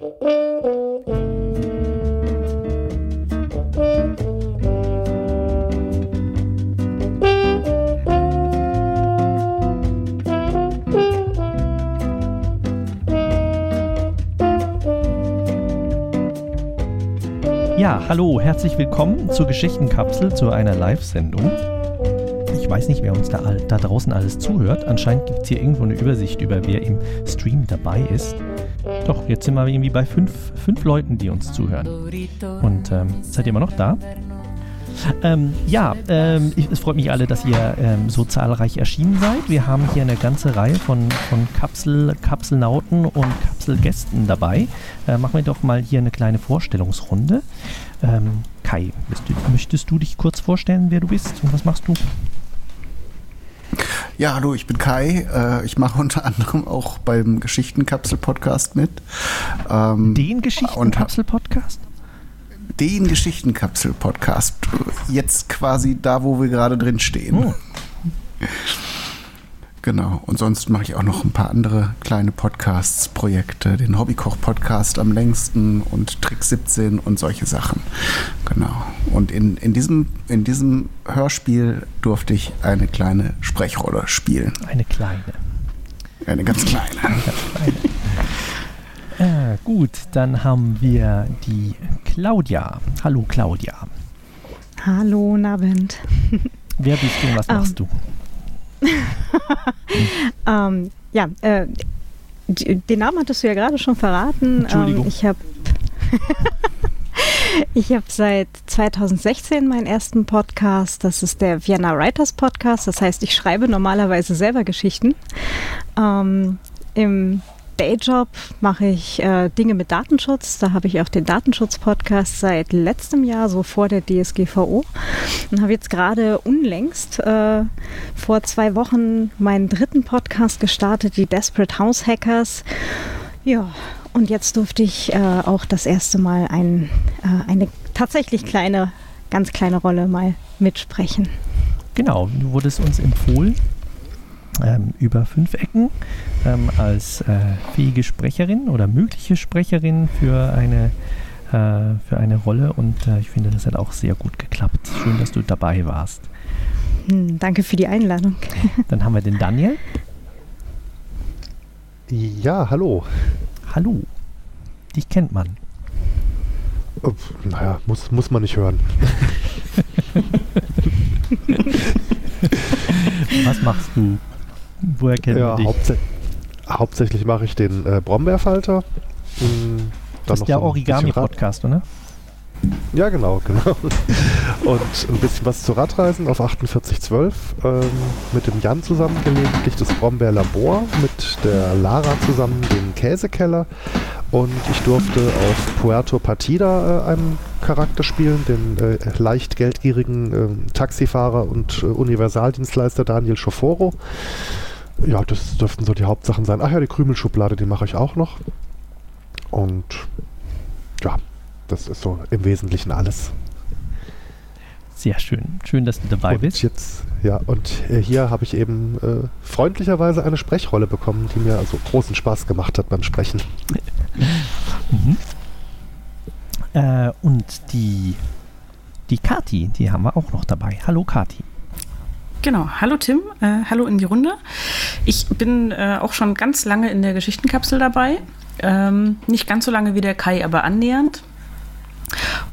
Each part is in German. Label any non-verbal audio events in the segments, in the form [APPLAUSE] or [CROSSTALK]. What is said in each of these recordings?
Ja, hallo, herzlich willkommen zur Geschichtenkapsel, zu einer Live-Sendung. Ich weiß nicht, wer uns da, da draußen alles zuhört. Anscheinend gibt es hier irgendwo eine Übersicht über, wer im Stream dabei ist. Doch, jetzt sind wir irgendwie bei fünf, fünf Leuten, die uns zuhören. Und ähm, seid ihr immer noch da? Ähm, ja, ähm, ich, es freut mich alle, dass ihr ähm, so zahlreich erschienen seid. Wir haben hier eine ganze Reihe von, von Kapsel, Kapselnauten und Kapselgästen dabei. Äh, machen wir doch mal hier eine kleine Vorstellungsrunde. Ähm, Kai, du, möchtest du dich kurz vorstellen, wer du bist und was machst du? Ja, hallo, ich bin Kai. Äh, ich mache unter anderem auch beim Geschichtenkapsel-Podcast mit. Ähm, Den Geschichtenkapsel-Podcast? Den Geschichtenkapsel-Podcast. Jetzt quasi da, wo wir gerade drin stehen. Oh. Genau. Und sonst mache ich auch noch ein paar andere kleine Podcasts, Projekte, den Hobbykoch-Podcast am längsten und Trick 17 und solche Sachen. Genau. Und in, in, diesem, in diesem Hörspiel durfte ich eine kleine Sprechrolle spielen. Eine kleine. Eine ganz kleine. Eine ganz kleine. Äh, [LAUGHS] gut, dann haben wir die Claudia. Hallo Claudia. Hallo, Nabend. Wer bist du und was machst um. du? [LAUGHS] ähm, ja, äh, den Namen hattest du ja gerade schon verraten. Entschuldigung. Ähm, ich habe [LAUGHS] ich habe seit 2016 meinen ersten Podcast. Das ist der Vienna Writers Podcast. Das heißt, ich schreibe normalerweise selber Geschichten. Ähm, Im Dayjob mache ich äh, Dinge mit Datenschutz. Da habe ich auch den Datenschutz-Podcast seit letztem Jahr, so vor der DSGVO. Und habe jetzt gerade unlängst äh, vor zwei Wochen meinen dritten Podcast gestartet, die Desperate House Hackers. Ja, und jetzt durfte ich äh, auch das erste Mal ein, äh, eine tatsächlich kleine, ganz kleine Rolle mal mitsprechen. Genau, du wurdest uns empfohlen ähm, über fünf Ecken ähm, als äh, fähige Sprecherin oder mögliche Sprecherin für eine, äh, für eine Rolle und äh, ich finde, das hat auch sehr gut geklappt. Schön, dass du dabei warst. Hm, danke für die Einladung. [LAUGHS] Dann haben wir den Daniel. Ja, hallo. Hallo. Dich kennt man. Oh, naja, muss, muss man nicht hören. [LAUGHS] Was machst du? Woher kennen ja, wir dich? Hauptsä hauptsächlich mache ich den äh, Brombeerfalter. Hm, das ist der so Origami-Podcast, oder? Ja, genau, genau. [LAUGHS] Und ein bisschen was zu Radreisen auf 4812 ähm, mit dem Jan zusammen gelegentlich das Brombeerlabor, mit der Lara zusammen den Käsekeller und ich durfte auf Puerto Partida äh, einen Charakter spielen, den äh, leicht geldgierigen äh, Taxifahrer und äh, Universaldienstleister Daniel Schoforo. Ja, das dürften so die Hauptsachen sein. Ach ja, die Krümelschublade, die mache ich auch noch. Und ja, das ist so im Wesentlichen alles. Sehr schön. Schön, dass du dabei und bist. Jetzt, ja, und äh, hier habe ich eben äh, freundlicherweise eine Sprechrolle bekommen, die mir also großen Spaß gemacht hat beim Sprechen. [LAUGHS] mhm. äh, und die, die Kati, die haben wir auch noch dabei. Hallo Kati. Genau, hallo Tim, äh, hallo in die Runde. Ich bin äh, auch schon ganz lange in der Geschichtenkapsel dabei. Ähm, nicht ganz so lange wie der Kai, aber annähernd.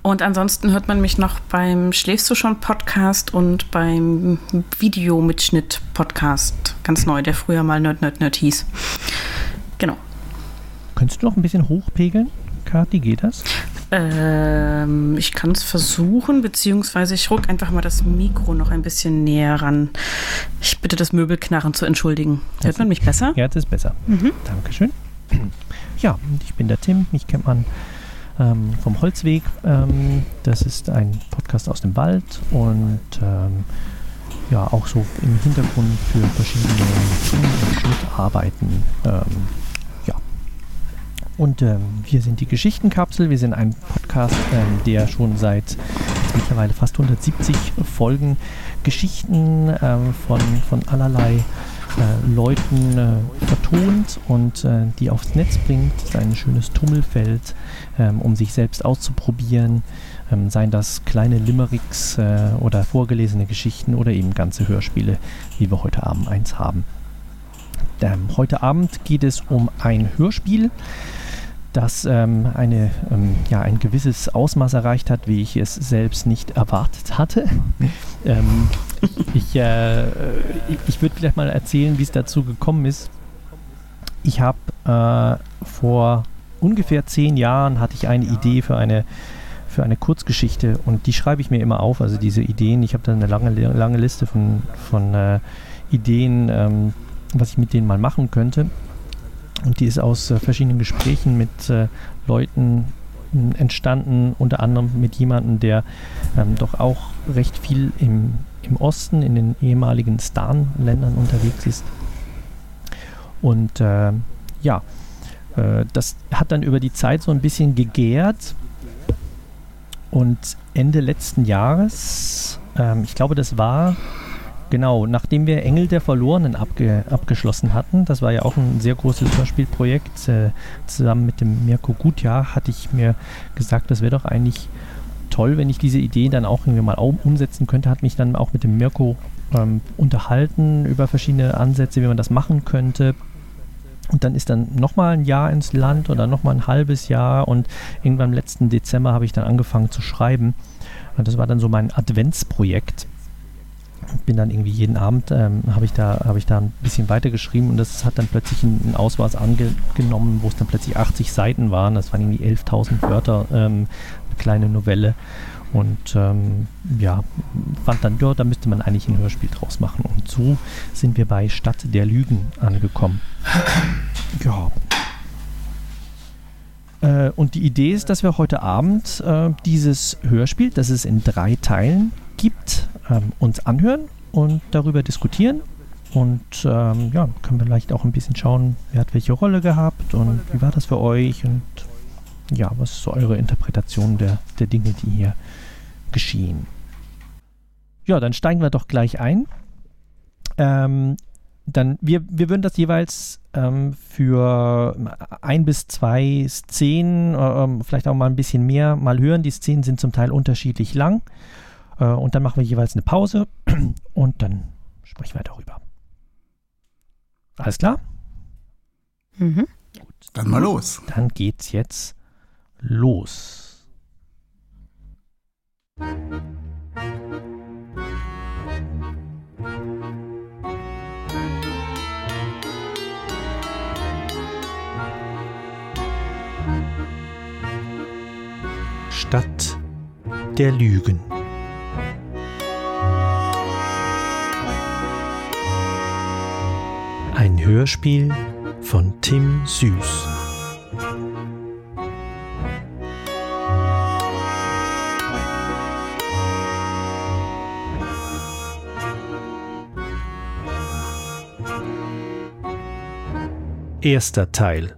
Und ansonsten hört man mich noch beim Schläfst du schon Podcast und beim Videomitschnitt Podcast. Ganz neu, der früher mal Nerd Nerd Nerd hieß. Genau. Könntest du noch ein bisschen hochpegeln, Kathi? Geht das? Ähm, ich kann es versuchen, beziehungsweise ich ruck einfach mal das Mikro noch ein bisschen näher ran. Ich bitte das Möbelknarren zu entschuldigen. Hört man mich besser? Ja, das ist besser. Mhm. Dankeschön. Ja, ich bin der Tim. Mich kennt man ähm, vom Holzweg. Ähm, das ist ein Podcast aus dem Wald und ähm, ja, auch so im Hintergrund für verschiedene Ton- und. Ähm, ähm, wir sind die Geschichtenkapsel. Wir sind ein Podcast, ähm, der schon seit mittlerweile fast 170 Folgen Geschichten von, von allerlei äh, Leuten äh, vertont und äh, die aufs Netz bringt. Das ist ein schönes Tummelfeld, ähm, um sich selbst auszuprobieren. Ähm, seien das kleine Limericks äh, oder vorgelesene Geschichten oder eben ganze Hörspiele, wie wir heute Abend eins haben. Ähm, heute Abend geht es um ein Hörspiel, das ähm, eine, ähm, ja, ein gewisses Ausmaß erreicht hat, wie ich es selbst nicht erwartet hatte. [LAUGHS] ähm, ich äh, ich würde vielleicht mal erzählen, wie es dazu gekommen ist. Ich habe äh, vor ungefähr zehn Jahren hatte ich eine Idee für eine für eine Kurzgeschichte und die schreibe ich mir immer auf, also diese Ideen. Ich habe da eine lange, lange Liste von, von äh, Ideen, ähm, was ich mit denen mal machen könnte. Und die ist aus äh, verschiedenen Gesprächen mit äh, Leuten entstanden, unter anderem mit jemandem, der ähm, doch auch recht viel im, im Osten, in den ehemaligen Stan-Ländern unterwegs ist. Und äh, ja, das hat dann über die Zeit so ein bisschen gegärt. Und Ende letzten Jahres, ähm, ich glaube, das war Genau, nachdem wir Engel der Verlorenen abge abgeschlossen hatten, das war ja auch ein sehr großes Hörspielprojekt, äh, zusammen mit dem Mirko Gutjahr hatte ich mir gesagt, das wäre doch eigentlich toll, wenn ich diese Idee dann auch irgendwie mal umsetzen könnte. Hat mich dann auch mit dem Mirko ähm, unterhalten über verschiedene Ansätze, wie man das machen könnte. Und dann ist dann nochmal ein Jahr ins Land oder nochmal ein halbes Jahr und irgendwann im letzten Dezember habe ich dann angefangen zu schreiben. Und das war dann so mein Adventsprojekt bin dann irgendwie jeden Abend, ähm, habe ich, da, hab ich da ein bisschen weitergeschrieben und das hat dann plötzlich ein, Ausmaß angenommen, wo es dann plötzlich 80 Seiten waren. Das waren irgendwie 11.000 Wörter, ähm, eine kleine Novelle. Und ähm, ja, fand dann, ja, da müsste man eigentlich ein Hörspiel draus machen. Und so sind wir bei Stadt der Lügen angekommen. [CLEARS THROAT] Ja. Äh, und die Idee ist, dass wir heute Abend äh, dieses Hörspiel, das es in drei Teilen gibt, ähm, uns anhören und darüber diskutieren. Und ähm, ja, können wir vielleicht auch ein bisschen schauen, wer hat welche Rolle gehabt und wie war das für euch und ja, was ist so eure Interpretation der, der Dinge, die hier geschehen. Ja, dann steigen wir doch gleich ein. Ähm, dann, wir, wir würden das jeweils ähm, für ein bis zwei Szenen, äh, vielleicht auch mal ein bisschen mehr, mal hören. Die Szenen sind zum Teil unterschiedlich lang. Äh, und dann machen wir jeweils eine Pause [CLEARS THROAT] und dann sprechen wir darüber. Alles klar? Mhm. Gut. Dann mal los. Dann geht's jetzt los. Stadt der Lügen. Ein Hörspiel von Tim Süß. Erster Teil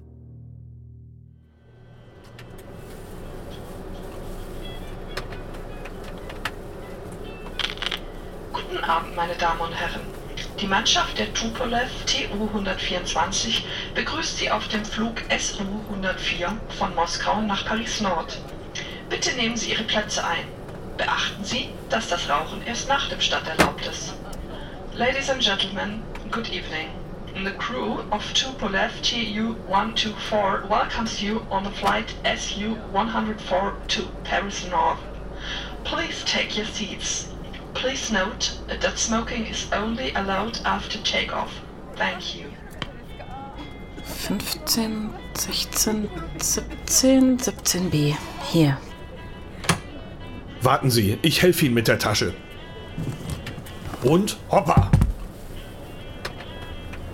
Mannschaft der Tupolev TU 124 begrüßt Sie auf dem Flug SU 104 von Moskau nach Paris Nord. Bitte nehmen Sie Ihre Plätze ein. Beachten Sie, dass das Rauchen erst nach dem Start erlaubt ist. Ladies and gentlemen, good evening. The crew of Tupolev TU 124 welcomes you on the flight SU 104 to Paris North. Please take your seats. Please note that smoking is only allowed after takeoff. Thank you. 15, 16, 17, 17b. Hier. Warten Sie, ich helfe Ihnen mit der Tasche. Und hoppa!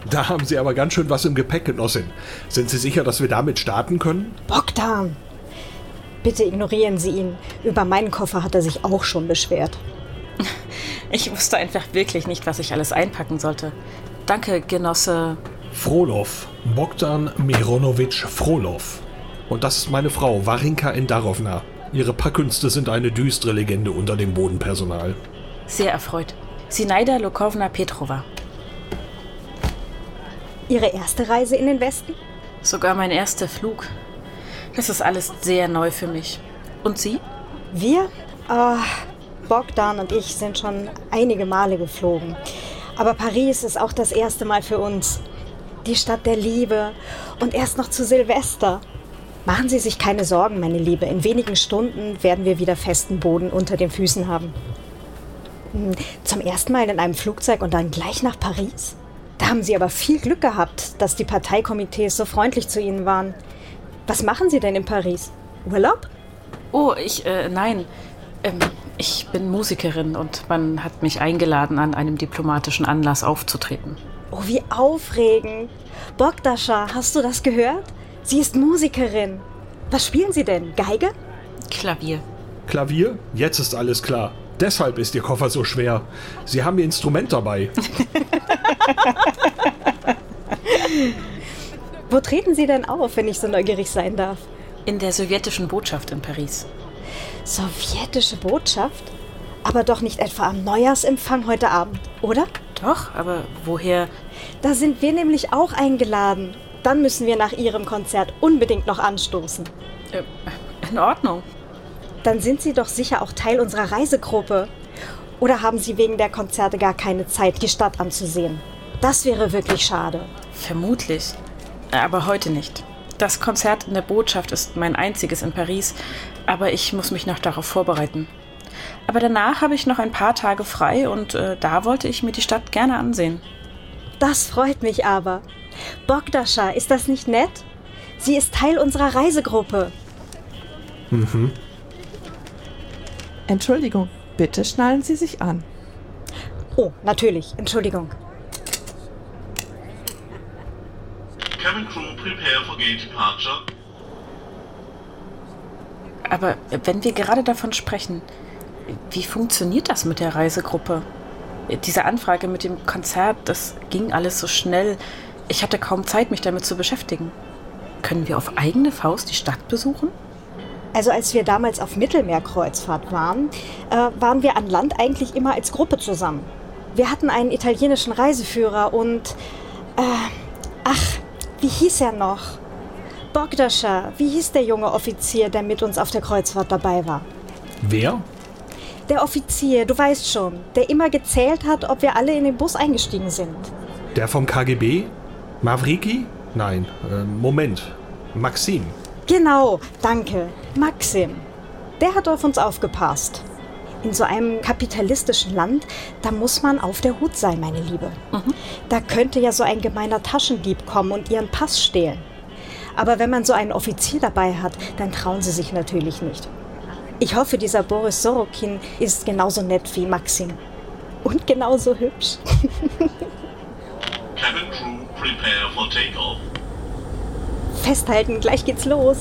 Da haben Sie aber ganz schön was im Gepäck, Genossin. Sind Sie sicher, dass wir damit starten können? Bogdan! Bitte ignorieren Sie ihn. Über meinen Koffer hat er sich auch schon beschwert. Ich wusste einfach wirklich nicht, was ich alles einpacken sollte. Danke, Genosse. Frolov. Bogdan Mironowitsch Frolov. Und das ist meine Frau, Warinka Endarovna. Ihre Packkünste sind eine düstere Legende unter dem Bodenpersonal. Sehr erfreut. Sinaida Lokovna Petrova. Ihre erste Reise in den Westen? Sogar mein erster Flug. Das ist alles sehr neu für mich. Und Sie? Wir? Äh, Bogdan und ich sind schon einige Male geflogen. Aber Paris ist auch das erste Mal für uns. Die Stadt der Liebe. Und erst noch zu Silvester. Machen Sie sich keine Sorgen, meine Liebe. In wenigen Stunden werden wir wieder festen Boden unter den Füßen haben. Hm, zum ersten Mal in einem Flugzeug und dann gleich nach Paris? Da haben Sie aber viel Glück gehabt, dass die Parteikomitees so freundlich zu Ihnen waren. Was machen Sie denn in Paris? Urlaub? Oh, ich, äh, nein. Ähm, ich bin Musikerin und man hat mich eingeladen, an einem diplomatischen Anlass aufzutreten. Oh, wie aufregend. Bogdascha, hast du das gehört? Sie ist Musikerin. Was spielen Sie denn? Geige? Klavier. Klavier? Jetzt ist alles klar. Deshalb ist Ihr Koffer so schwer. Sie haben Ihr Instrument dabei. [LAUGHS] Wo treten Sie denn auf, wenn ich so neugierig sein darf? In der sowjetischen Botschaft in Paris. Sowjetische Botschaft? Aber doch nicht etwa am Neujahrsempfang heute Abend, oder? Doch, aber woher? Da sind wir nämlich auch eingeladen. Dann müssen wir nach Ihrem Konzert unbedingt noch anstoßen. Äh, in Ordnung. Dann sind Sie doch sicher auch Teil unserer Reisegruppe. Oder haben Sie wegen der Konzerte gar keine Zeit, die Stadt anzusehen? Das wäre wirklich schade. Vermutlich. Aber heute nicht. Das Konzert in der Botschaft ist mein einziges in Paris, aber ich muss mich noch darauf vorbereiten. Aber danach habe ich noch ein paar Tage frei und äh, da wollte ich mir die Stadt gerne ansehen. Das freut mich aber. Bogdascha, ist das nicht nett? Sie ist Teil unserer Reisegruppe. Mhm. Entschuldigung, bitte schnallen Sie sich an. Oh, natürlich, Entschuldigung. Cabin crew prepare for gate departure. Aber wenn wir gerade davon sprechen, wie funktioniert das mit der Reisegruppe? Diese Anfrage mit dem Konzert, das ging alles so schnell. Ich hatte kaum Zeit, mich damit zu beschäftigen. Können wir auf eigene Faust die Stadt besuchen? Also als wir damals auf Mittelmeerkreuzfahrt waren, äh, waren wir an Land eigentlich immer als Gruppe zusammen. Wir hatten einen italienischen Reiseführer und... Äh, ach, wie hieß er noch? Bogdascha, wie hieß der junge Offizier, der mit uns auf der Kreuzfahrt dabei war? Wer? Der Offizier, du weißt schon, der immer gezählt hat, ob wir alle in den Bus eingestiegen sind. Der vom KGB? Mavriki? Nein, äh, Moment. Maxim. Genau, danke. Maxim. Der hat auf uns aufgepasst. In so einem kapitalistischen Land, da muss man auf der Hut sein, meine Liebe. Da könnte ja so ein gemeiner Taschendieb kommen und ihren Pass stehlen. Aber wenn man so einen Offizier dabei hat, dann trauen sie sich natürlich nicht. Ich hoffe, dieser Boris Sorokin ist genauso nett wie Maxim. Und genauso hübsch. [LAUGHS] Cabin crew prepare for takeoff. Festhalten, gleich geht's los.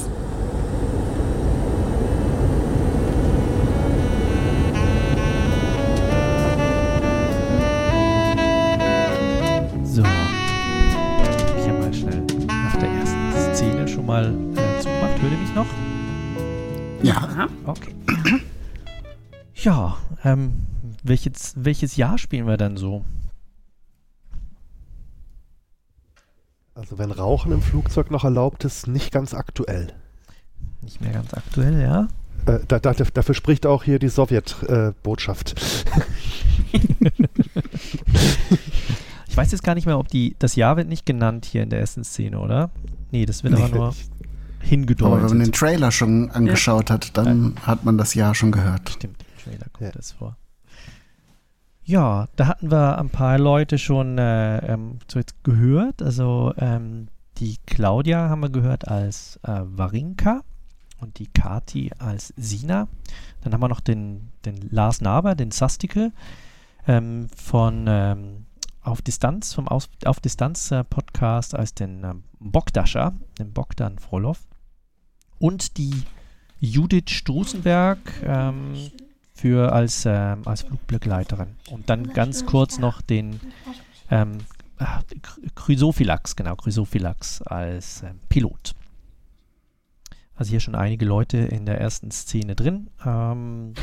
Ja, Okay. Ja, ähm, welches, welches Jahr spielen wir dann so? Also wenn Rauchen im Flugzeug noch erlaubt ist, nicht ganz aktuell. Nicht mehr ganz aktuell, ja? Äh, da, da, dafür spricht auch hier die Sowjetbotschaft. [LAUGHS] Ich weiß jetzt gar nicht mehr, ob die, das Jahr wird nicht genannt hier in der ersten Szene, oder? Nee, das wird aber nur [LAUGHS] aber wenn hingedeutet. man den Trailer schon angeschaut hat, dann hat man das Jahr schon gehört. Stimmt, im Trailer kommt Ja. das vor. Ja, da hatten wir ein paar Leute schon äh, ähm, so jetzt gehört. Also ähm, die Claudia haben wir gehört als äh, Warinka und die Kati als Sina. Dann haben wir noch den, den Lars Naber, den Sastikel ähm, von ähm, Auf Distanz, vom Aus, Auf Distanz äh, Podcast als den ähm, Bogdascha, den Bogdan Frolov. Und die Judith Strusenberg ähm, für als, ähm, als Flugbegleiterin. Und dann ganz kurz noch den ähm, ah, Chr- Chrysophylax, genau, Chrysophylax als ähm, Pilot. Also hier schon einige Leute in der ersten Szene drin. Ähm,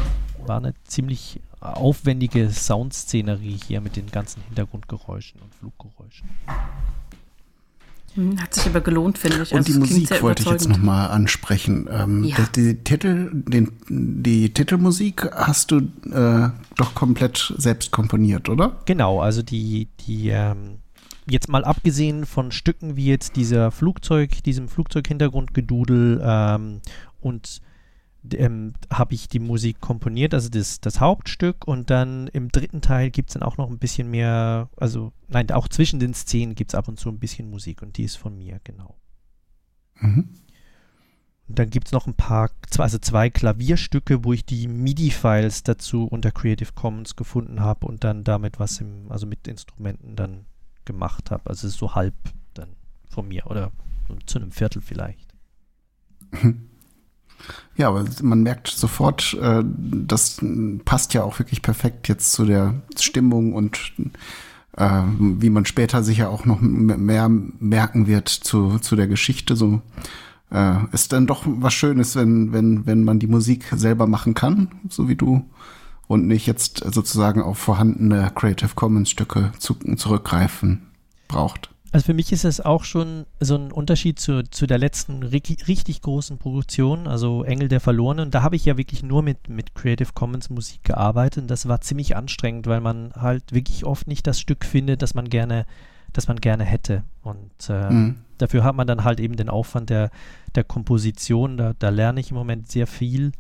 war eine ziemlich aufwendige Soundszenerie hier mit den ganzen Hintergrundgeräuschen und Fluggeräuschen. Hm, hat sich aber gelohnt, finde ich. Und also die Musik wollte ich jetzt nochmal ansprechen. Ähm, ja. die, die, Titel, den, die Titelmusik hast du äh, doch komplett selbst komponiert, oder? Genau, also die, die ähm, jetzt mal abgesehen von Stücken wie jetzt dieser Flugzeug, diesem Flugzeughintergrundgedudel ähm, und ähm, habe ich die Musik komponiert, also das, das Hauptstück und dann im dritten Teil gibt es dann auch noch ein bisschen mehr, also nein, auch zwischen den Szenen gibt es ab und zu ein bisschen Musik und die ist von mir, genau. Mhm. Und dann gibt es noch ein paar, also zwei Klavierstücke, wo ich die MIDI-Files dazu unter Creative Commons gefunden habe und dann damit was im, also mit Instrumenten dann gemacht habe. Also es ist so halb dann von mir oder zu einem Viertel vielleicht. Mhm. [LAUGHS] Ja, aber man merkt sofort, äh, das passt ja auch wirklich perfekt jetzt zu der Stimmung und äh, wie man später sicher auch noch mehr merken wird zu, zu der Geschichte. So äh, ist dann doch was Schönes, wenn, wenn, wenn man die Musik selber machen kann, so wie du, und nicht jetzt sozusagen auf vorhandene Creative Commons Stücke zu, zurückgreifen braucht. Also für mich ist es auch schon so ein Unterschied zu, zu der letzten richtig großen Produktion, also Engel der Verlorenen. Und da habe ich ja wirklich nur mit, mit Creative Commons Musik gearbeitet. Und das war ziemlich anstrengend, weil man halt wirklich oft nicht das Stück findet, das man gerne, das man gerne hätte. Und äh, mhm. dafür hat man dann halt eben den Aufwand der, der Komposition. Da, da lerne ich im Moment sehr viel.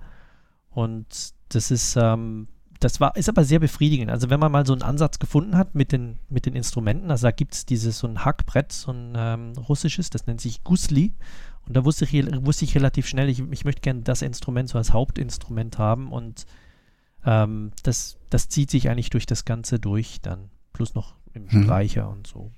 Und das ist, ähm, das war, ist aber sehr befriedigend. Also wenn man mal so einen Ansatz gefunden hat mit den, mit den Instrumenten, also da gibt es dieses so ein Hackbrett, so ein ähm, russisches, das nennt sich Gusli. Und da wusste ich, wusste ich relativ schnell, ich, ich möchte gerne das Instrument so als Hauptinstrument haben und ähm, das, das zieht sich eigentlich durch das Ganze durch dann. Plus noch im hm. Streicher und so.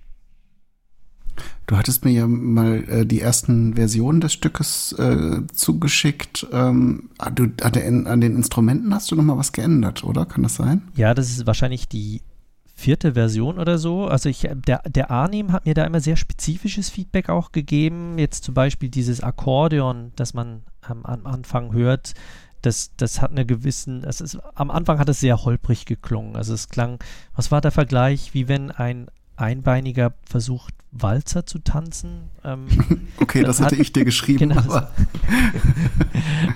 Du hattest mir ja mal äh, die ersten Versionen des Stückes äh, zugeschickt. Ähm, ah, du, an, den, an den Instrumenten hast du noch mal was geändert, oder? Kann das sein? Ja, das ist wahrscheinlich die vierte Version oder so. Also ich, der, der Arnim hat mir da immer sehr spezifisches Feedback auch gegeben. Jetzt zum Beispiel dieses Akkordeon, das man ähm, am Anfang hört, das, das hat eine gewissen, es ist, am Anfang hat es sehr holprig geklungen. Also es klang, was war der Vergleich, wie wenn ein Einbeiniger versucht, Walzer zu tanzen. Ähm, [LAUGHS] okay, das, hatte ich dir geschrieben. [LAUGHS] Genau,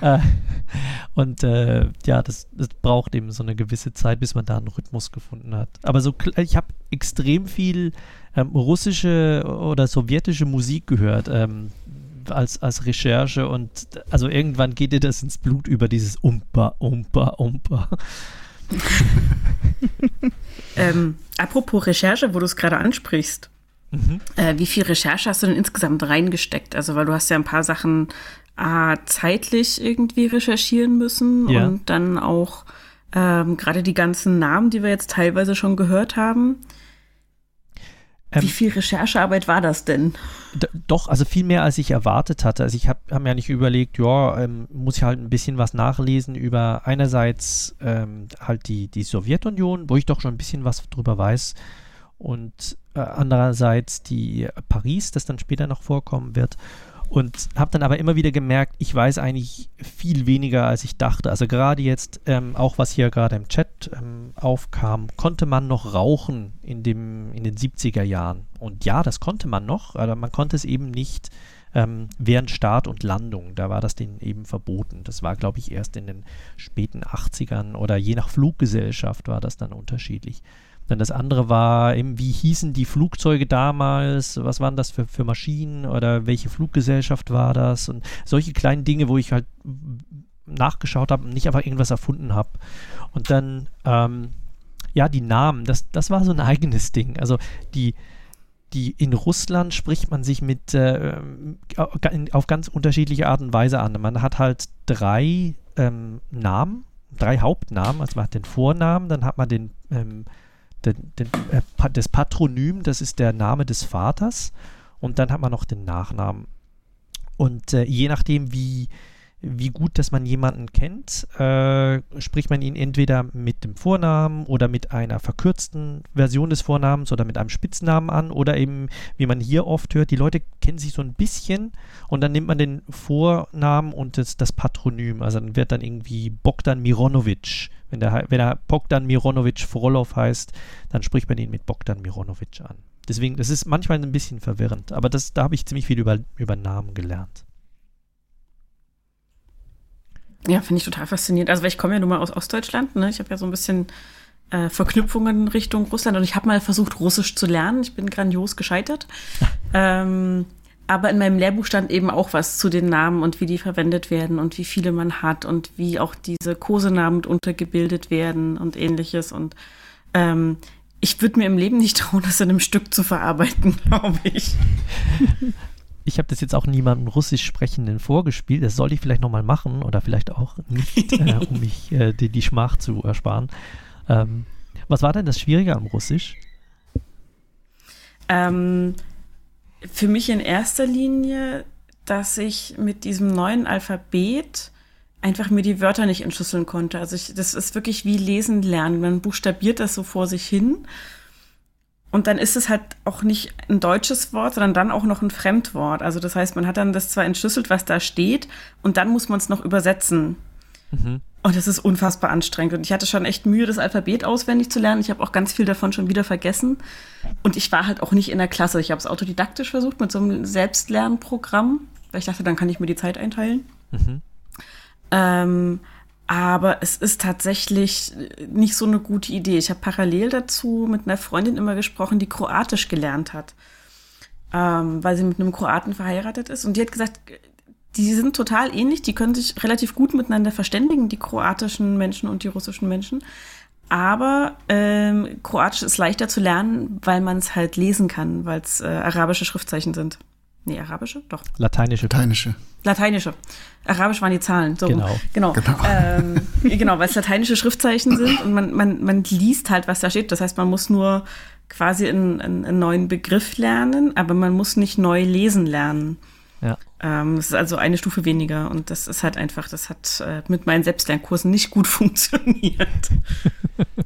[LAUGHS] äh, und äh, ja, das, das braucht eben so eine gewisse Zeit, bis man da einen Rhythmus gefunden hat. Aber so, ich habe extrem viel ähm, russische oder sowjetische Musik gehört. Ähm, als, als Recherche und also irgendwann geht dir das ins Blut über dieses Umpa, Umpa, Umpa. [LAUGHS] ähm, apropos Recherche, wo du es gerade ansprichst. Mhm. Äh, wie viel Recherche hast du denn insgesamt reingesteckt? Also, weil du hast ja ein paar Sachen äh, zeitlich irgendwie recherchieren müssen ja. und dann auch ähm, gerade die ganzen Namen, die wir jetzt teilweise schon gehört haben. Ähm, Wie viel Recherchearbeit war das denn? Doch, also viel mehr, als ich erwartet hatte. Also ich habe hab mir ja nicht überlegt, ja, ähm, muss ich halt ein bisschen was nachlesen über einerseits ähm, halt die, die Sowjetunion, wo ich doch schon ein bisschen was drüber weiß, und äh, andererseits die Paris, das dann später noch vorkommen wird. Und habe dann aber immer wieder gemerkt, ich weiß eigentlich viel weniger, als ich dachte. Also gerade jetzt, ähm, auch was hier gerade im Chat ähm, aufkam, konnte man noch rauchen in, dem, in den 70er Jahren. Und ja, das konnte man noch, aber man konnte es eben nicht ähm, während Start und Landung. Da war das denen eben verboten. Das war, glaube ich, erst in den späten 80ern oder je nach Fluggesellschaft war das dann unterschiedlich. Dann das andere war eben, wie hießen die Flugzeuge damals, was waren das für, für Maschinen oder welche Fluggesellschaft war das und solche kleinen Dinge, wo ich halt nachgeschaut habe und nicht einfach irgendwas erfunden habe. Und dann, ähm, ja, die Namen, das, das war so ein eigenes Ding. Also die, die in Russland spricht man sich mit äh, auf ganz unterschiedliche Art und Weise an. Man hat halt drei ähm, Namen, drei Hauptnamen. Also man hat den Vornamen, dann hat man den ähm, den, den, äh, das Patronym, das ist der Name des Vaters und dann hat man noch den Nachnamen. Und äh, je nachdem, wie, wie gut, dass man jemanden kennt, äh, spricht man ihn entweder mit dem Vornamen oder mit einer verkürzten Version des Vornamens oder mit einem Spitznamen an oder eben, wie man hier oft hört, die Leute kennen sich so ein bisschen und dann nimmt man den Vornamen und das, das Patronym. Also dann wird dann irgendwie Bogdan Mironovic wenn, der, wenn er Bogdan Mironovic Frolov heißt, dann spricht man ihn mit Bogdan Mironovic an. deswegen, das ist manchmal ein bisschen verwirrend, aber das, da habe ich ziemlich viel über, über Namen gelernt. Ja, finde ich total faszinierend. Also, weil ich komme ja nun mal aus Ostdeutschland, ne? Ich habe ja so ein bisschen äh, Verknüpfungen Richtung Russland und ich habe mal versucht, Russisch zu lernen. Ich bin grandios gescheitert. [LAUGHS] ähm, aber in meinem Lehrbuch stand eben auch was zu den Namen und wie die verwendet werden und wie viele man hat und wie auch diese Kosenamen untergebildet werden und ähnliches. Und ähm, ich würde mir im Leben nicht trauen, das in einem Stück zu verarbeiten, [LAUGHS] glaube ich. [LAUGHS] Ich habe das jetzt auch niemandem Russisch Sprechenden vorgespielt. Das sollte ich vielleicht nochmal machen oder vielleicht auch nicht, äh, um [LAUGHS] mich äh, die, die Schmach zu ersparen. Ähm, was war denn das Schwierige am Russisch? Ähm, für mich in erster Linie, dass ich mit diesem neuen Alphabet einfach mir die Wörter nicht entschlüsseln konnte. Also ich, das ist wirklich wie lesen lernen. Man buchstabiert das so vor sich hin. Und dann ist es halt auch nicht ein deutsches Wort, sondern dann auch noch ein Fremdwort. Also das heißt, man hat dann das zwar entschlüsselt, was da steht, und dann muss man es noch übersetzen. Mhm. Und das ist unfassbar anstrengend. Und ich hatte schon echt Mühe, das Alphabet auswendig zu lernen. Ich habe auch ganz viel davon schon wieder vergessen. Und ich war halt auch nicht in der Klasse. Ich habe es autodidaktisch versucht mit so einem Selbstlernprogramm, weil ich dachte, dann kann ich mir die Zeit einteilen. Mhm. Ähm, aber es ist tatsächlich nicht so eine gute Idee. Ich habe parallel dazu mit einer Freundin immer gesprochen, die Kroatisch gelernt hat, ähm, weil sie mit einem Kroaten verheiratet ist. Und die hat gesagt, die sind total ähnlich, die können sich relativ gut miteinander verständigen, die kroatischen Menschen und die russischen Menschen. Aber ähm, Kroatisch ist leichter zu lernen, weil man es halt lesen kann, weil es äh, arabische Schriftzeichen sind. Nee, arabische? Doch. Lateinische. Lateinische. Lateinische. Arabisch waren die Zahlen. So. Genau. Genau, genau. Ähm, [LAUGHS] genau weil es lateinische Schriftzeichen sind und man, man, man liest halt, was da steht. Das heißt, man muss nur quasi einen, einen, einen neuen Begriff lernen, aber man muss nicht neu lesen lernen. Ja. Ähm, das ist also eine Stufe weniger und das ist halt einfach, das hat äh, mit meinen Selbstlernkursen nicht gut [LAUGHS] funktioniert. [LAUGHS]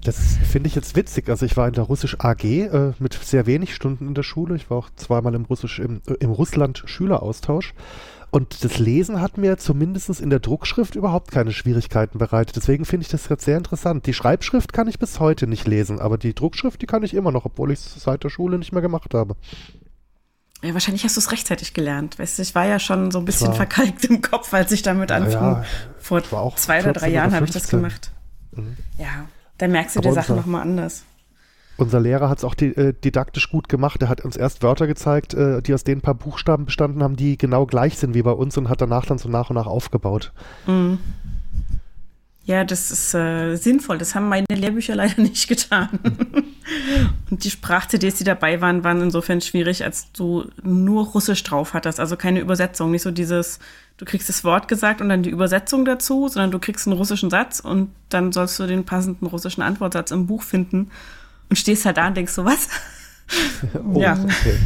Das finde ich jetzt witzig. Also ich war in der Russisch AG äh, mit sehr wenig Stunden in der Schule. Ich war auch zweimal im Russisch im, äh, im Russland Schüleraustausch. Und das Lesen hat mir zumindest in der Druckschrift überhaupt keine Schwierigkeiten bereitet. Deswegen finde ich das jetzt sehr interessant. Die Schreibschrift kann ich bis heute nicht lesen, aber die Druckschrift, die kann ich immer noch, obwohl ich es seit der Schule nicht mehr gemacht habe. Ja, wahrscheinlich hast du es rechtzeitig gelernt. Weißt du, ich war ja schon so ein bisschen war, verkalkt im Kopf, als ich damit anfing. Ja, Vor zwei oder drei Jahren habe ich das gemacht. Mhm. Ja, da merkst du Aber die Sache nochmal anders. Unser Lehrer hat es auch die, äh, didaktisch gut gemacht. Er hat uns erst Wörter gezeigt, äh, die aus den paar Buchstaben bestanden haben, die genau gleich sind wie bei uns und hat danach dann so nach und nach aufgebaut. Mhm. Ja, das ist äh, sinnvoll. Das haben meine Lehrbücher [LAUGHS] leider nicht getan. und die Sprach-CDs, die dabei waren, waren insofern schwierig, als du nur Russisch drauf hattest. Also keine Übersetzung. Nicht so dieses, du kriegst das Wort gesagt und dann die Übersetzung dazu, sondern du kriegst einen russischen Satz und dann sollst du den passenden russischen Antwortsatz im Buch finden und stehst halt da und denkst so, was? [LAUGHS] oh, ja. Okay.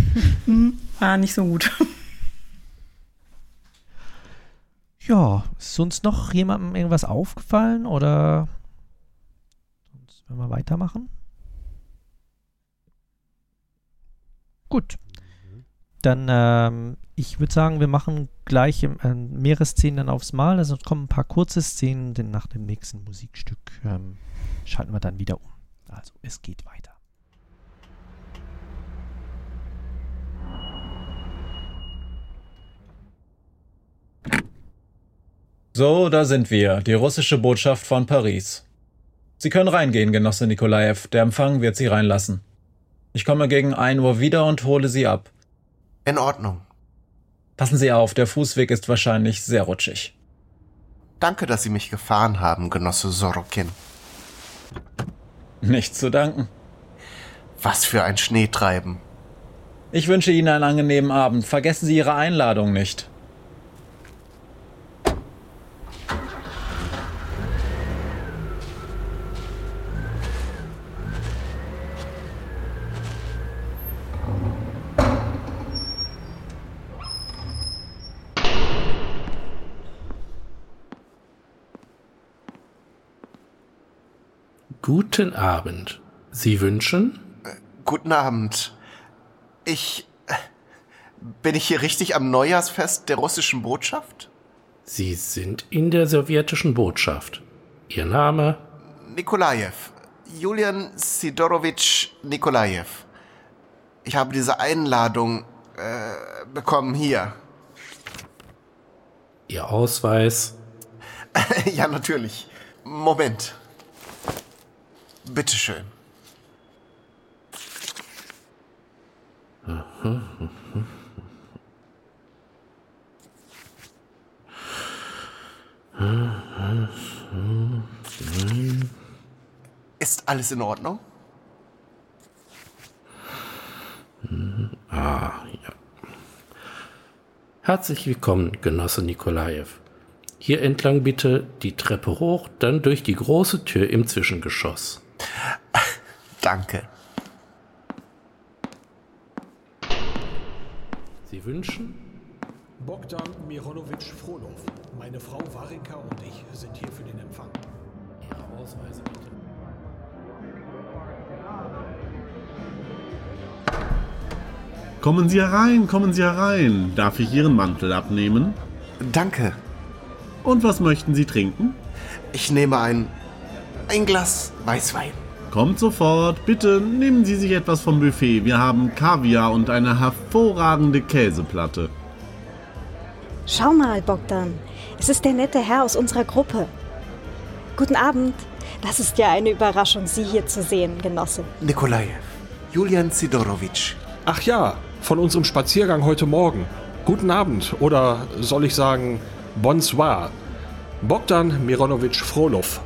[LAUGHS] War nicht so gut. Ja, ist uns noch jemandem irgendwas aufgefallen oder sonst werden wir weitermachen? Gut. Dann, ähm, ich würde sagen, wir machen gleich äh, mehrere Szenen dann aufs Mal. Also kommen ein paar kurze Szenen, denn nach dem nächsten Musikstück ähm, schalten wir dann wieder um. Also, es geht weiter. So, da sind wir, die russische Botschaft von Paris. Sie können reingehen, Genosse Nikolaev, der Empfang wird Sie reinlassen. Ich komme gegen 1 Uhr wieder und hole Sie ab. In Ordnung. Passen Sie auf, der Fußweg ist wahrscheinlich sehr rutschig. Danke, dass Sie mich gefahren haben, Genosse Sorokin. Nichts zu danken. Was für ein Schneetreiben. Ich wünsche Ihnen einen angenehmen Abend. Vergessen Sie Ihre Einladung nicht. Guten Abend. Sie wünschen? Guten Abend. Ich. Bin ich hier richtig am Neujahrsfest der russischen Botschaft? Sie sind in der sowjetischen Botschaft. Ihr Name? Nikolajew. Julian Sidorowitsch Nikolajew. Ich habe diese Einladung äh, bekommen hier. Ihr Ausweis? [LAUGHS] ja, natürlich. Moment. Bitteschön. Ist alles in Ordnung? Ah, ja. Herzlich willkommen, Genosse Nikolajew. Hier entlang bitte die Treppe hoch, dann durch die große Tür im Zwischengeschoss. [LAUGHS] Danke. Sie wünschen? Bogdan Mironowitsch Frolov. Meine Frau Warinka und ich sind hier für den Empfang. Ihre Ausweise bitte. Kommen Sie herein, kommen Sie herein. Darf ich Ihren Mantel abnehmen? Danke. Und was möchten Sie trinken? Ich nehme ein. Ein Glas Weißwein. Kommt sofort. Bitte nehmen Sie sich etwas vom Buffet. Wir haben Kaviar und eine hervorragende Käseplatte. Schau mal, Bogdan. Es ist der nette Herr aus unserer Gruppe. Guten Abend. Das ist ja eine Überraschung, Sie hier zu sehen, Genosse. Nikolajew. Julian Sidorowitsch. Ach ja, von unserem Spaziergang heute Morgen. Guten Abend oder soll ich sagen Bonsoir. Bogdan Mironowitsch Frolov.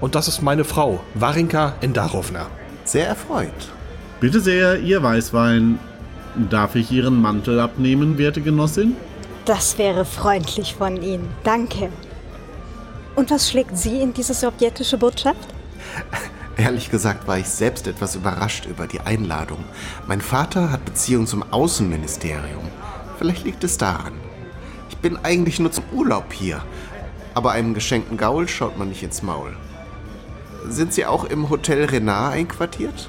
Und das ist meine Frau, Warinka Endarovna. Sehr erfreut. Bitte sehr, Ihr Weißwein. Darf ich Ihren Mantel abnehmen, werte Genossin? Das wäre freundlich von Ihnen. Danke. Und was schlägt Sie in diese sowjetische Botschaft? [LAUGHS] Ehrlich gesagt war ich selbst etwas überrascht über die Einladung. Mein Vater hat Beziehungen zum Außenministerium. Vielleicht liegt es daran. Ich bin eigentlich nur zum Urlaub hier. Aber einem geschenkten Gaul schaut man nicht ins Maul. Sind Sie auch im Hotel Renard einquartiert?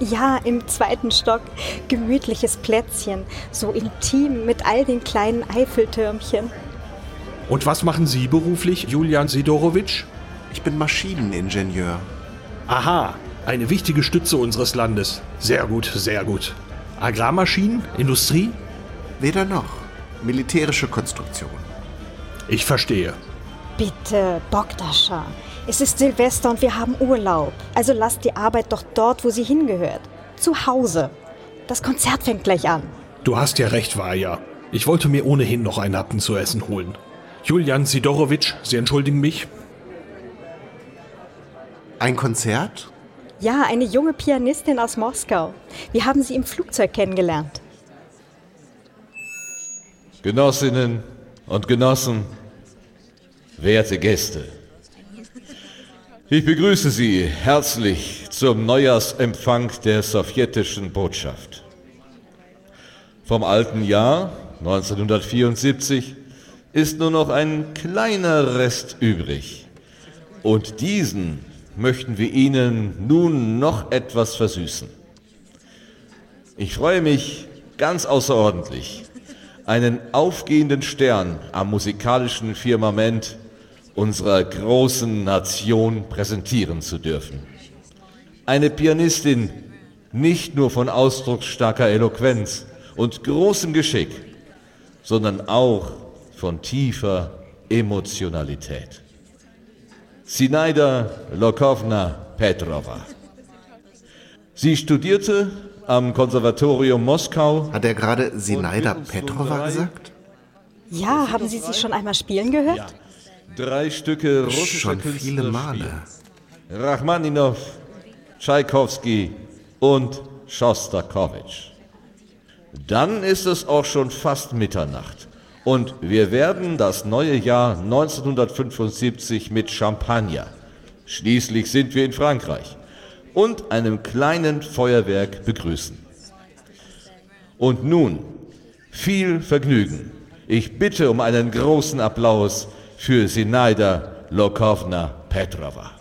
Ja, im zweiten Stock. Gemütliches Plätzchen. So intim mit all den kleinen Eiffeltürmchen. Und was machen Sie beruflich, Julian Sidorowitsch? Ich bin Maschineningenieur. Aha, eine wichtige Stütze unseres Landes. Sehr gut, sehr gut. Agrarmaschinen? Industrie? Weder noch. Militärische Konstruktion. Ich verstehe. Bitte, Bogdascha. Es ist Silvester und wir haben Urlaub. Also lasst die Arbeit doch dort, wo sie hingehört. Zu Hause. Das Konzert fängt gleich an. Du hast ja recht, Vaja. Ich wollte mir ohnehin noch einen Happen zu essen holen. Julian Sidorowitsch, Sie entschuldigen mich? Ein Konzert? Ja, eine junge Pianistin aus Moskau. Wir haben sie im Flugzeug kennengelernt. Genossinnen und Genossen, werte Gäste. Ich begrüße Sie herzlich zum Neujahrsempfang der sowjetischen Botschaft. Vom alten Jahr 1974 ist nur noch ein kleiner Rest übrig. Und diesen möchten wir Ihnen nun noch etwas versüßen. Ich freue mich ganz außerordentlich, einen aufgehenden Stern am musikalischen Firmament unserer großen Nation präsentieren zu dürfen. Eine Pianistin nicht nur von ausdrucksstarker Eloquenz und großem Geschick, sondern auch von tiefer Emotionalität. Sinaida Lokovna Petrova. Sie studierte am Konservatorium Moskau. Hat er gerade Sinaida Petrova gesagt? Ja, haben Sie sie schon einmal spielen gehört? Ja. Drei Stücke russischer Schon Künstler viele Male. spielen. Rachmaninow, Tschaikowski und Schostakowitsch. Dann ist es auch schon fast Mitternacht und wir werden das neue Jahr 1975 mit Champagner, schließlich sind wir in Frankreich, und einem kleinen Feuerwerk begrüßen. Und nun viel Vergnügen. Ich bitte um einen großen Applaus für Sinaida Lokovna Petrova.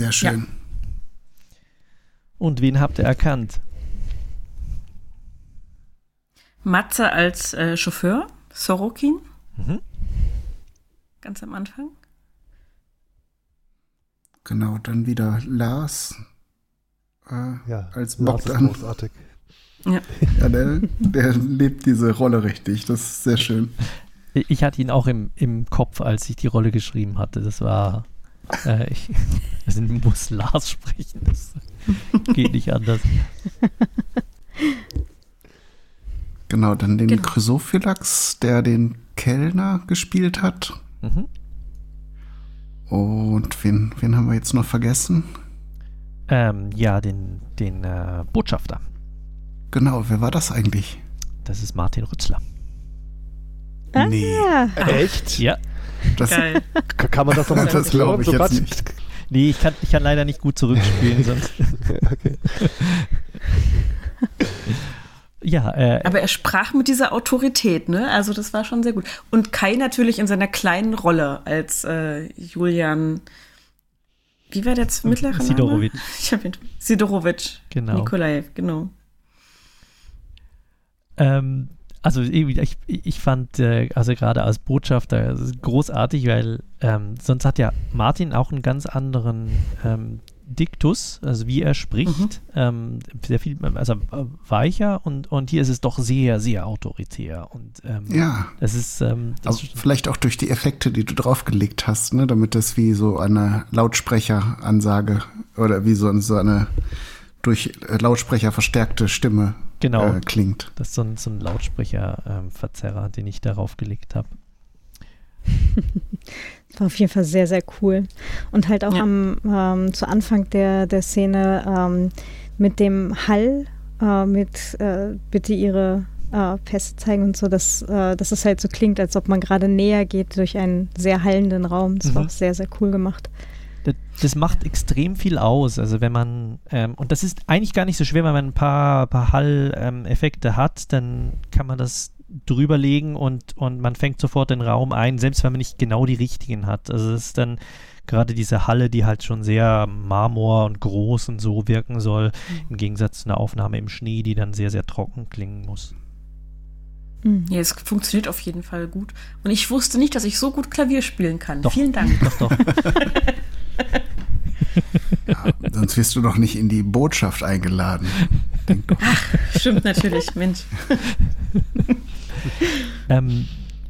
Sehr schön. Ja. Und wen habt ihr erkannt? Matze als äh, Chauffeur, Sorokin. Mhm. Ganz am Anfang. Genau, dann wieder Lars äh, Ja, als Lars ist Bogdan. großartig. Ja. Ja, der, der lebt diese Rolle richtig. Das ist sehr schön. Ich hatte ihn auch im, im Kopf, als ich die Rolle geschrieben hatte. Das war. Äh, ich also muss Lars sprechen. Das geht nicht anders. Genau, dann den Genau. Chrysophylax, der den Kellner gespielt hat. Mhm. Und wen, wen haben wir jetzt noch vergessen? Ähm, ja, den, den äh, Botschafter. Genau, wer war das eigentlich? Das ist Martin Rützler. Ah, Nee. Echt? Ja. Das, Geil. [LAUGHS] Kann man das noch mal Das kurz glaub hören? ich So jetzt nicht. Nee, ich kann, ich kann leider nicht gut zurückspielen, [LAUGHS] sonst. okay. Ja, äh, Aber er sprach mit dieser Autorität, ne? Also das war schon sehr gut. Und Kai natürlich in seiner kleinen Rolle als äh, Julian. Wie war der mittlere Name? Sidorowitsch. Ich hab ihn. Sidorowitsch. Genau. Nikolaev, genau. Ähm, also ich, ich fand, äh, also gerade als Botschafter großartig, weil ähm, sonst hat ja Martin auch einen ganz anderen ähm, Diktus, also wie er spricht, ähm, sehr viel, also äh, weicher und, und hier ist es doch sehr, sehr autoritär und ähm, Ja. das ist, ähm, das aber vielleicht auch durch die Effekte, die du draufgelegt hast, ne? damit das wie so eine Lautsprecheransage oder wie so, so eine durch äh, Lautsprecher verstärkte Stimme Genau. äh, klingt. Das ist so ein, so ein Lautsprecher-Verzerrer, den ich darauf gelegt habe. Das [LAUGHS] war auf jeden Fall sehr, sehr cool. Und halt auch Ja. am ähm, zu Anfang der, der Szene ähm, mit dem Hall, äh, mit äh, bitte ihre äh, Pässe zeigen und so, dass, äh, dass es halt so klingt, als ob man gerade näher geht durch einen sehr hallenden Raum. Das war Mhm. auch sehr, sehr cool gemacht. Das, das macht extrem viel aus. Also wenn man, ähm, und das ist eigentlich gar nicht so schwer, wenn man ein paar, paar Hall-Effekte hat, dann kann man das drüberlegen und, und man fängt sofort den Raum ein, selbst wenn man nicht genau die richtigen hat. Also es ist dann gerade diese Halle, die halt schon sehr marmor und groß und so wirken soll, im Gegensatz zu einer Aufnahme im Schnee, die dann sehr, sehr trocken klingen muss. Mhm. Ja, es funktioniert auf jeden Fall gut. Und ich wusste nicht, dass ich so gut Klavier spielen kann. Doch. Vielen Dank. Doch, doch. [LAUGHS] [LAUGHS] Sonst wirst du doch nicht in die Botschaft eingeladen. Denk doch. Stimmt natürlich, Mensch. [LAUGHS] Ähm,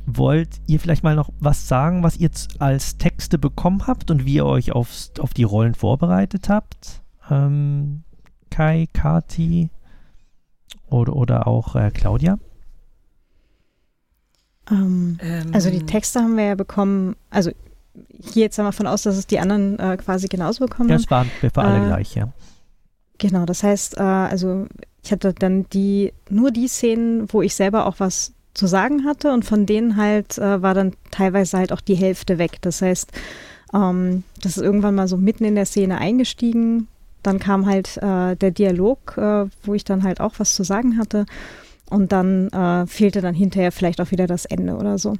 wollt ihr vielleicht mal noch was sagen, was ihr jetzt als Texte bekommen habt und wie ihr euch aufs, auf die Rollen vorbereitet habt? Ähm, Kai, Kati oder, oder auch äh, Claudia? Ähm, Ähm, also die Texte haben wir ja bekommen, also hier jetzt einmal von aus, dass es die anderen äh, quasi genauso bekommen Ja, haben. es waren wir für alle Äh, gleich, ja. Genau, das heißt, äh, also ich hatte dann die, nur die Szenen, wo ich selber auch was zu sagen hatte und von denen halt äh, war dann teilweise halt auch die Hälfte weg. Das heißt, ähm, das ist irgendwann mal so mitten in der Szene eingestiegen. Dann kam halt äh, der Dialog, äh, wo ich dann halt auch was zu sagen hatte. Und dann fehlte dann hinterher vielleicht auch wieder das Ende oder so.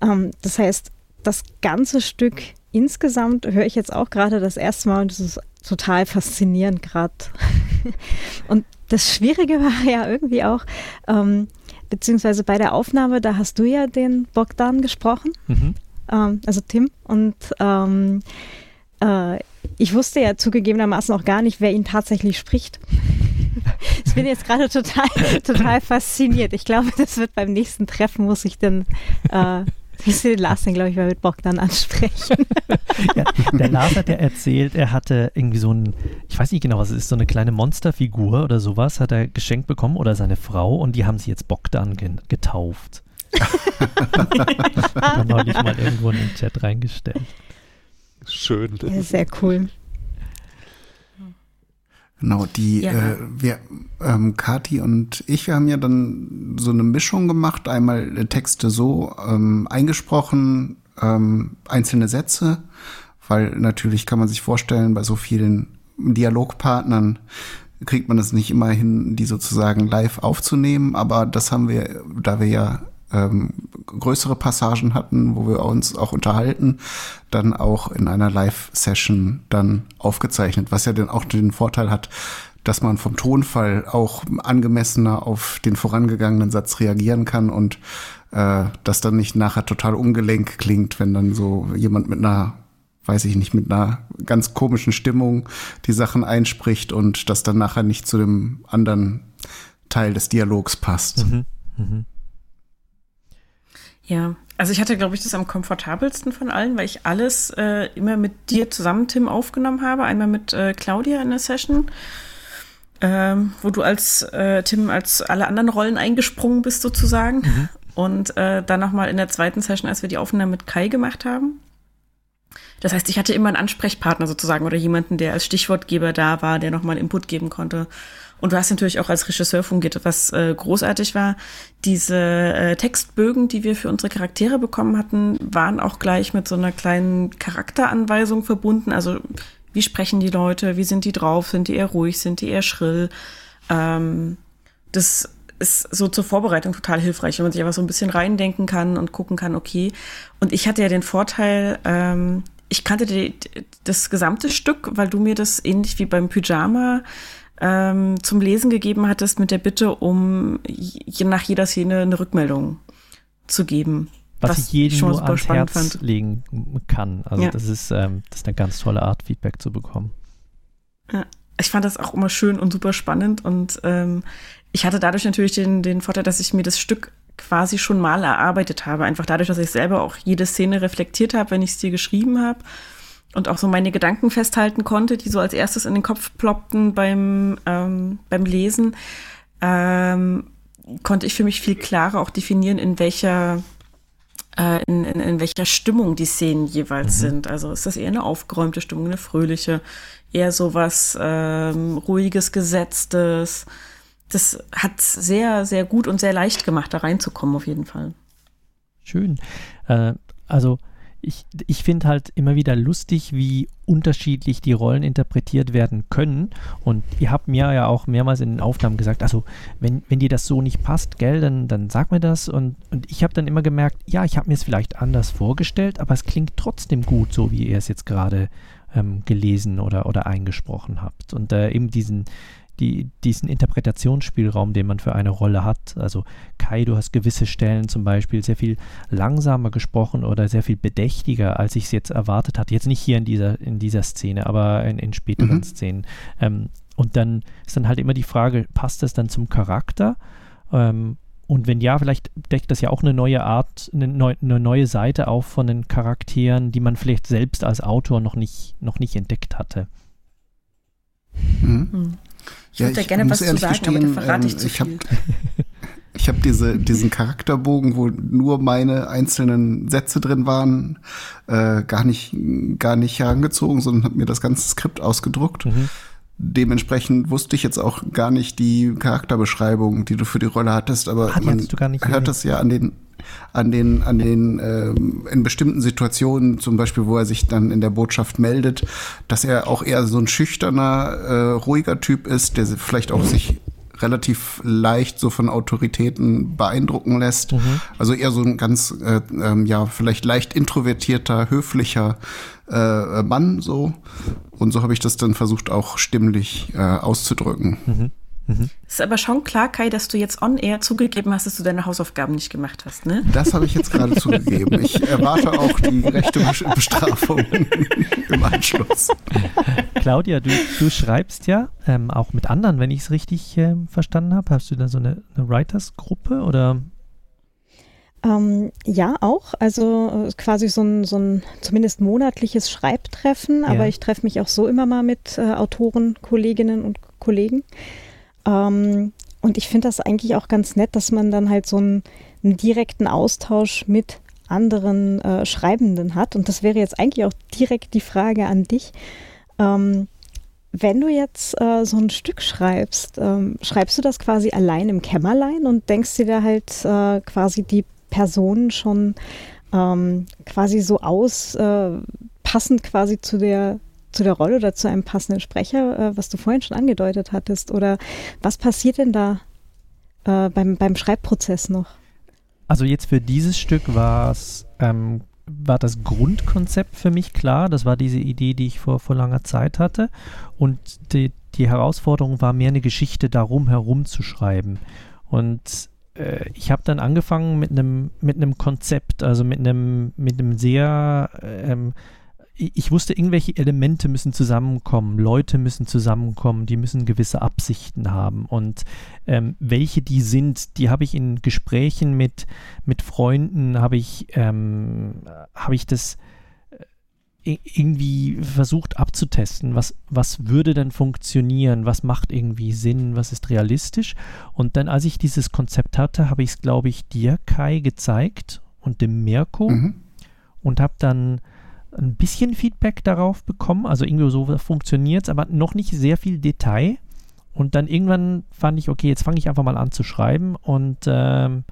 Ähm, das heißt, das ganze Stück insgesamt höre ich jetzt auch gerade das erste Mal und das ist total faszinierend gerade. [LAUGHS] und das Schwierige [LAUGHS] war ja irgendwie auch, ähm, beziehungsweise bei der Aufnahme, da hast du ja den Bogdan gesprochen, Mhm. ähm, also Tim, und ähm, äh, ich wusste ja zugegebenermaßen auch gar nicht, wer ihn tatsächlich spricht. [LAUGHS] Ich bin jetzt gerade total, total fasziniert. Ich glaube, das wird beim nächsten Treffen, muss ich dann, äh, muss ich den Lars dann, glaube ich, mal mit Bogdan ansprechen. [LAUGHS] ja. Der Lars hat ja erzählt, er hatte irgendwie so ein, ich weiß nicht genau, was es ist, so eine kleine Monsterfigur oder sowas, hat er geschenkt bekommen oder seine Frau und die haben sie jetzt Bogdan getauft. [LAUGHS] hat er neulich mal irgendwo in den Chat reingestellt. Schön. Ja, sehr cool. Genau, die, Ja. äh, wir, ähm, Kati und ich, wir haben ja dann so eine Mischung gemacht, einmal äh, Texte so ähm, eingesprochen, ähm, einzelne Sätze, weil natürlich kann man sich vorstellen, bei so vielen Dialogpartnern kriegt man es nicht immer hin, die sozusagen live aufzunehmen, aber das haben wir, da wir ja ähm, größere Passagen hatten, wo wir uns auch unterhalten, dann auch in einer Live-Session dann aufgezeichnet, was ja dann auch den Vorteil hat, dass man vom Tonfall auch angemessener auf den vorangegangenen Satz reagieren kann und äh, das dann nicht nachher total ungelenk klingt, wenn dann so jemand mit einer weiß ich nicht, mit einer ganz komischen Stimmung die Sachen einspricht und das dann nachher nicht zu dem anderen Teil des Dialogs passt. Mhm. Mhm. Ja, also ich hatte, glaube ich, das am komfortabelsten von allen, weil ich alles äh, immer mit dir zusammen, Tim, aufgenommen habe. Einmal mit äh, Claudia in der Session, ähm, wo du als äh, Tim als alle anderen Rollen eingesprungen bist sozusagen. Mhm. Und äh, dann nochmal in der zweiten Session, als wir die Aufnahme mit Kai gemacht haben. Das heißt, ich hatte immer einen Ansprechpartner sozusagen oder jemanden, der als Stichwortgeber da war, der nochmal Input geben konnte. Und du hast natürlich auch als Regisseur fungiert, was äh, großartig war. Diese äh, Textbögen, die wir für unsere Charaktere bekommen hatten, waren auch gleich mit so einer kleinen Charakteranweisung verbunden. Also wie sprechen die Leute, wie sind die drauf, sind die eher ruhig, sind die eher schrill. Ähm, das ist so zur Vorbereitung total hilfreich, wenn man sich einfach so ein bisschen reindenken kann und gucken kann, okay. Und ich hatte ja den Vorteil, ähm, ich kannte die, das gesamte Stück, weil du mir das ähnlich wie beim Pyjama ähm, zum Lesen gegeben hattest mit der Bitte, um je, nach jeder Szene eine Rückmeldung zu geben. Was, was ich jedem nur ans Herz fand. legen kann. Also ja. das, ist, ähm, das ist eine ganz tolle Art, Feedback zu bekommen. Ja, ich fand das auch immer schön und super spannend und ähm, ich hatte dadurch natürlich den, den Vorteil, dass ich mir das Stück quasi schon mal erarbeitet habe. Einfach dadurch, dass ich selber auch jede Szene reflektiert habe, wenn ich es dir geschrieben habe und auch so meine Gedanken festhalten konnte, die so als erstes in den Kopf ploppten beim, ähm, beim Lesen, ähm, konnte ich für mich viel klarer auch definieren, in welcher äh, in, in, in welcher Stimmung die Szenen jeweils mhm. sind. Also ist das eher eine aufgeräumte Stimmung, eine fröhliche, eher so was ähm, ruhiges, gesetztes. Das hat sehr, sehr gut und sehr leicht gemacht, da reinzukommen, auf jeden Fall. Schön. Äh, also ich, ich finde halt immer wieder lustig, wie unterschiedlich die Rollen interpretiert werden können. Und ihr habt mir ja auch mehrmals in den Aufnahmen gesagt, also wenn, wenn dir das so nicht passt, gell, dann, dann sag mir das. Und, und ich habe dann immer gemerkt, ja, ich habe mir es vielleicht anders vorgestellt, aber es klingt trotzdem gut, so wie ihr es jetzt gerade ähm, gelesen oder, oder eingesprochen habt. Und äh, eben diesen, die, diesen Interpretationsspielraum, den man für eine Rolle hat. Also Kai, du hast gewisse Stellen zum Beispiel sehr viel langsamer gesprochen oder sehr viel bedächtiger, als ich es jetzt erwartet hatte. Jetzt nicht hier in dieser, in dieser Szene, aber in, in späteren mhm. Szenen. Ähm, und dann ist dann halt immer die Frage, passt das dann zum Charakter? Ähm, und wenn ja, vielleicht deckt das ja auch eine neue Art, eine, neu, eine, neue Seite auf von den Charakteren, die man vielleicht selbst als Autor noch nicht, noch nicht entdeckt hatte. Mhm. Ich würde ja, da gerne was zu sagen, aber da verrate ich ähm, zu ich viel. [LAUGHS] Hab, ich habe diese, diesen Charakterbogen, wo nur meine einzelnen Sätze drin waren, äh, gar nicht, gar nicht herangezogen, sondern habe mir das ganze Skript ausgedruckt. Mhm. Dementsprechend wusste ich jetzt auch gar nicht die Charakterbeschreibung, die du für die Rolle hattest, aber Ach, man hört das ja an den an den, an den, ähm, in bestimmten Situationen, zum Beispiel, wo er sich dann in der Botschaft meldet, dass er auch eher so ein schüchterner, äh, ruhiger Typ ist, der vielleicht auch sich relativ leicht so von Autoritäten beeindrucken lässt. Mhm. Also eher so ein ganz, äh, ähm, ja, vielleicht leicht introvertierter, höflicher äh, Mann so. Und so habe ich das dann versucht, auch stimmlich äh, auszudrücken. Mhm. Mhm. Ist aber schon klar, Kai, dass du jetzt on air zugegeben hast, dass du deine Hausaufgaben nicht gemacht hast, ne? Das habe ich jetzt gerade zugegeben. Ich erwarte auch die gerechte Bestrafung [LAUGHS] im Anschluss. Claudia, du, du schreibst ja ähm, auch mit anderen, wenn ich es richtig äh, verstanden habe. Hast du da so eine, eine Writers-Gruppe oder ähm, ja, auch. Also äh, quasi so ein, so ein zumindest monatliches Schreibtreffen, ja. aber ich treffe mich auch so immer mal mit äh, Autoren, Kolleginnen und Kollegen. Ähm, und ich finde das eigentlich auch ganz nett, dass man dann halt so einen, einen direkten Austausch mit anderen äh, Schreibenden hat. Und das wäre jetzt eigentlich auch direkt die Frage an dich. Ähm, wenn du jetzt äh, so ein Stück schreibst, ähm, schreibst du das quasi allein im Kämmerlein und denkst dir da halt äh, quasi die Personen schon ähm, quasi so aus, äh, passend quasi zu der zu der Rolle oder zu einem passenden Sprecher, äh, was du vorhin schon angedeutet hattest? Oder was passiert denn da äh, beim, beim Schreibprozess noch? Also jetzt für dieses Stück war es ähm, war das Grundkonzept für mich klar. Das war diese Idee, die ich vor, vor langer Zeit hatte. Und die, die Herausforderung war mehr eine Geschichte darum herum zu schreiben. Und äh, ich habe dann angefangen mit einem mit Konzept, also mit einem mit sehr ähm, ich wusste, irgendwelche Elemente müssen zusammenkommen, Leute müssen zusammenkommen, die müssen gewisse Absichten haben. Und ähm, welche die sind, die habe ich in Gesprächen mit, mit Freunden, habe ich, ähm, habe ich das äh, irgendwie versucht abzutesten, was, was würde denn funktionieren, was macht irgendwie Sinn, was ist realistisch. Und dann, als ich dieses Konzept hatte, habe ich es, glaube ich, dir, Kai, gezeigt und dem Mirko mhm. und habe dann ein bisschen Feedback darauf bekommen. Also irgendwie so funktioniert es, aber noch nicht sehr viel Detail. Und dann irgendwann fand ich, okay, jetzt fange ich einfach mal an zu schreiben. Und ähm,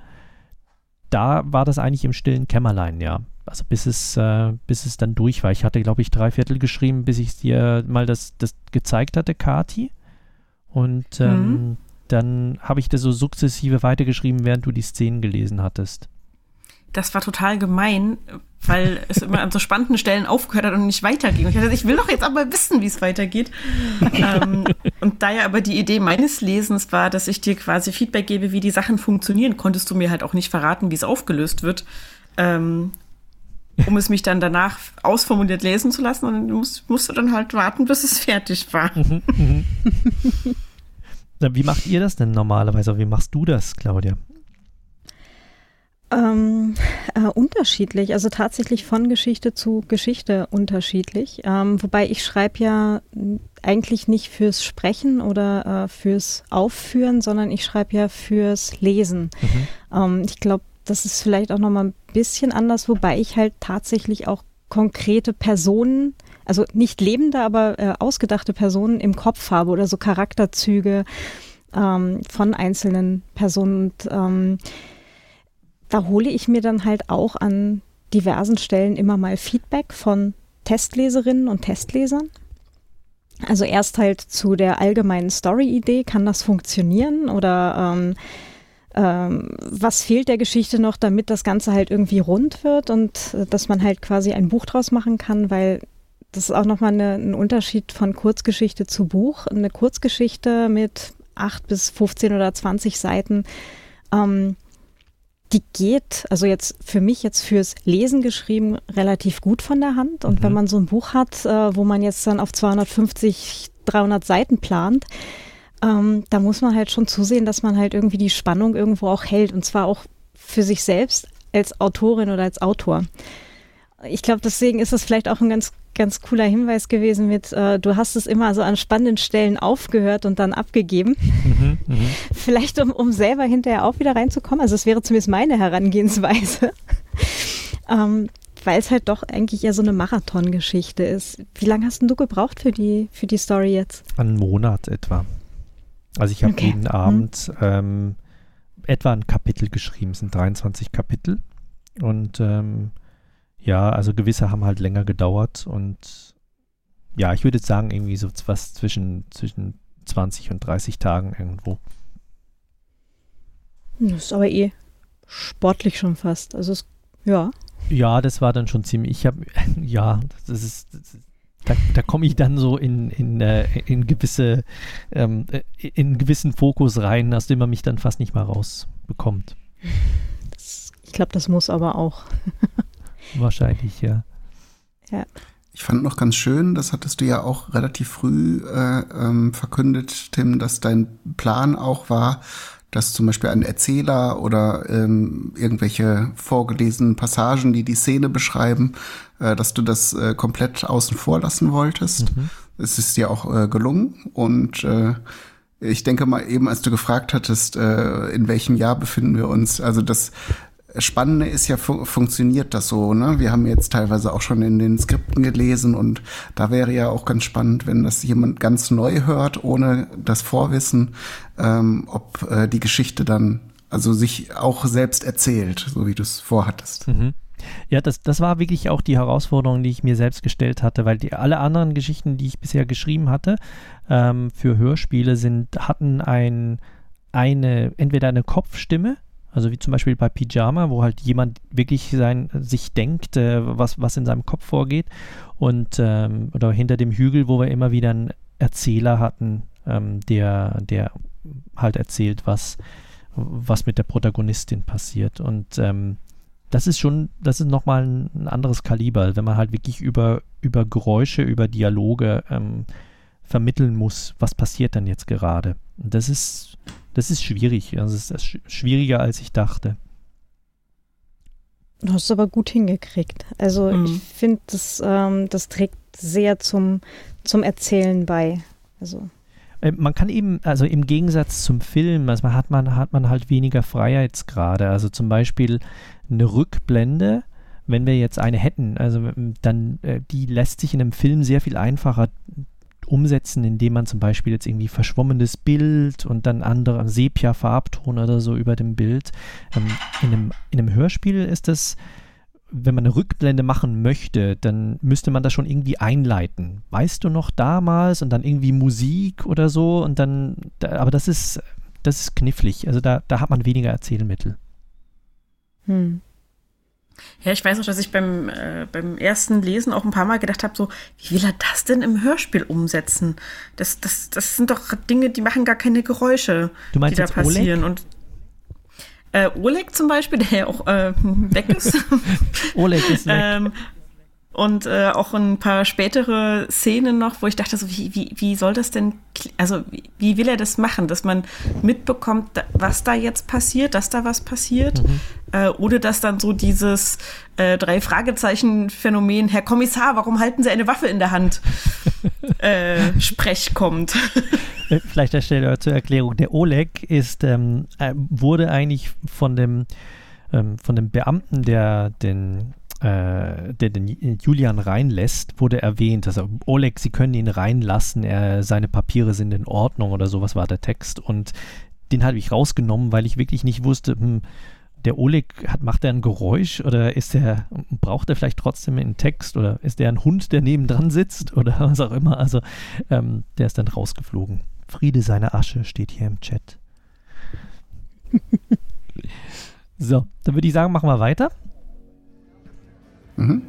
da war das eigentlich im stillen Kämmerlein, ja. Also bis es, äh, bis es dann durch war. Ich hatte, glaube ich, drei Viertel geschrieben, bis ich dir mal das, das gezeigt hatte, Kati. Und ähm, mhm. dann habe ich das so sukzessive weitergeschrieben, während du die Szenen gelesen hattest das war total gemein, weil es immer an so spannenden Stellen aufgehört hat und nicht weiterging. Und ich dachte, ich will doch jetzt aber wissen, wie es weitergeht. ähm, und da ja aber die Idee meines Lesens war, dass ich dir quasi Feedback gebe, wie die Sachen funktionieren, konntest du mir halt auch nicht verraten, wie es aufgelöst wird. Ähm, um es mich dann danach ausformuliert lesen zu lassen. Und musst, musst du dann halt warten, bis es fertig war. Mhm, mhm. [LAUGHS] wie macht ihr das denn normalerweise? Wie machst du das, Claudia? Ähm, äh, unterschiedlich, also tatsächlich von Geschichte zu Geschichte unterschiedlich. Ähm, wobei ich schreibe ja eigentlich nicht fürs Sprechen oder äh, fürs Aufführen, sondern ich schreibe ja fürs Lesen. Mhm. Ähm, ich glaube, das ist vielleicht auch nochmal ein bisschen anders, wobei ich halt tatsächlich auch konkrete Personen, also nicht lebende, aber äh, ausgedachte Personen im Kopf habe oder so Charakterzüge ähm, von einzelnen Personen. Und, ähm, da hole ich mir dann halt auch an diversen Stellen immer mal Feedback von Testleserinnen und Testlesern. Also erst halt zu der allgemeinen Story-Idee, kann das funktionieren oder ähm, ähm, was fehlt der Geschichte noch, damit das Ganze halt irgendwie rund wird und äh, dass man halt quasi ein Buch draus machen kann, weil das ist auch nochmal eine, ein Unterschied von Kurzgeschichte zu Buch. Eine Kurzgeschichte mit acht bis 15 oder 20 Seiten ähm, die geht, also jetzt für mich jetzt fürs Lesen geschrieben, relativ gut von der Hand. Und mhm. wenn man so ein Buch hat, äh, wo man jetzt dann auf 250, 300 Seiten plant, ähm, da muss man halt schon zusehen, dass man halt irgendwie die Spannung irgendwo auch hält. Und zwar auch für sich selbst als Autorin oder als Autor. Ich glaube, deswegen ist das vielleicht auch ein ganz ganz cooler Hinweis gewesen mit, äh, du hast es immer so an spannenden Stellen aufgehört und dann abgegeben. Mhm, mh. [LAUGHS] Vielleicht um, um selber hinterher auch wieder reinzukommen. Also es wäre zumindest meine Herangehensweise. [LAUGHS] ähm, weil es halt doch eigentlich eher so eine Marathongeschichte ist. Wie lange hast denn du gebraucht für die, für die Story jetzt? Einen Monat etwa. Also ich habe okay. jeden Abend hm. ähm, etwa ein Kapitel geschrieben, es sind 23 Kapitel. Und ähm, ja, also gewisse haben halt länger gedauert und ja, ich würde sagen, irgendwie so was zwischen, zwischen 20 und 30 Tagen irgendwo. Das ist aber eh sportlich schon fast. Also es, ja. Ja, das war dann schon ziemlich. Ich habe, [LAUGHS] ja, das ist, das, da, da komme ich dann so in, in, äh, in gewisse, ähm, äh, in gewissen Fokus rein, aus dem man mich dann fast nicht mal rausbekommt. Das, ich glaube, das muss aber auch. [LAUGHS] Wahrscheinlich, ja. Ja. Ich fand noch ganz schön, das hattest du ja auch relativ früh äh, ähm, verkündet, Tim, dass dein Plan auch war, dass zum Beispiel ein Erzähler oder ähm, irgendwelche vorgelesenen Passagen, die die Szene beschreiben, äh, dass du das äh, komplett außen vor lassen wolltest. Mhm. Es ist dir auch äh, gelungen und äh, ich denke mal eben, als du gefragt hattest, äh, in welchem Jahr befinden wir uns, also das Spannende ist ja, fu funktioniert das so, ne? Wir haben jetzt teilweise auch schon in den Skripten gelesen und da wäre ja auch ganz spannend, wenn das jemand ganz neu hört, ohne das Vorwissen, ähm, ob äh, die Geschichte dann also sich auch selbst erzählt, so wie du es vorhattest. Mhm. Ja, das, das war wirklich auch die Herausforderung, die ich mir selbst gestellt hatte, weil die alle anderen Geschichten, die ich bisher geschrieben hatte, ähm, für Hörspiele sind, hatten ein, eine, entweder eine Kopfstimme, Also wie zum Beispiel bei Pyjama, wo halt jemand wirklich sein, sich denkt, äh, was, was in seinem Kopf vorgeht. Und ähm, oder hinter dem Hügel, wo wir immer wieder einen Erzähler hatten, ähm, der, der halt erzählt, was, was mit der Protagonistin passiert. Und ähm, das ist schon, das ist nochmal ein, ein anderes Kaliber, wenn man halt wirklich über, über Geräusche, über Dialoge ähm, vermitteln muss, was passiert dann jetzt gerade. Das ist, das ist schwierig. Also es ist schwieriger, als ich dachte. Du hast es aber gut hingekriegt. Also mhm. ich finde, das, ähm, das trägt sehr zum, zum Erzählen bei. Also. Äh, man kann eben, also im Gegensatz zum Film, also hat man, hat man halt weniger Freiheitsgrade. Also zum Beispiel eine Rückblende, wenn wir jetzt eine hätten, also dann, äh, die lässt sich in einem Film sehr viel einfacher umsetzen, indem man zum Beispiel jetzt irgendwie verschwommenes Bild und dann andere Sepia-Farbton oder so über dem Bild. Ähm, in, einem, in einem Hörspiel ist das, wenn man eine Rückblende machen möchte, dann müsste man das schon irgendwie einleiten. Weißt du noch damals und dann irgendwie Musik oder so und dann, aber das ist, das ist knifflig. Also da, da hat man weniger Erzählmittel. Hm. Ja, ich weiß auch, dass ich beim, äh, beim ersten Lesen auch ein paar Mal gedacht habe, so, wie will er das denn im Hörspiel umsetzen? Das, das, das sind doch Dinge, die machen gar keine Geräusche, die da passieren. Oleg? Und äh, Oleg zum Beispiel, der ja auch äh, [LAUGHS] weg ist. [LAUGHS] Oleg ist weg. ähm, und äh, auch ein paar spätere Szenen noch, wo ich dachte, so, wie, wie, wie soll das denn, also wie, wie will er das machen, dass man mitbekommt, was da jetzt passiert, dass da was passiert, mhm. äh, ohne dass dann so dieses äh, drei Fragezeichen Phänomen, Herr Kommissar, warum halten Sie eine Waffe in der Hand, [LAUGHS] äh, Sprech kommt. Äh, vielleicht der Stelle zur Erklärung, der Oleg ist, ähm, äh, wurde eigentlich von dem, ähm, von dem Beamten, der den äh, der den Julian reinlässt, wurde erwähnt. Also Oleg, Sie können ihn reinlassen, er, seine Papiere sind in Ordnung oder sowas war der Text. Und den habe ich rausgenommen, weil ich wirklich nicht wusste, hm, der Oleg hat, macht er ein Geräusch oder ist er, braucht er vielleicht trotzdem einen Text oder ist der ein Hund, der nebendran sitzt oder [LAUGHS] was auch immer. Also ähm, der ist dann rausgeflogen. Friede seine Asche steht hier im Chat. [LAUGHS] so, dann würde ich sagen, machen wir weiter. Mhm.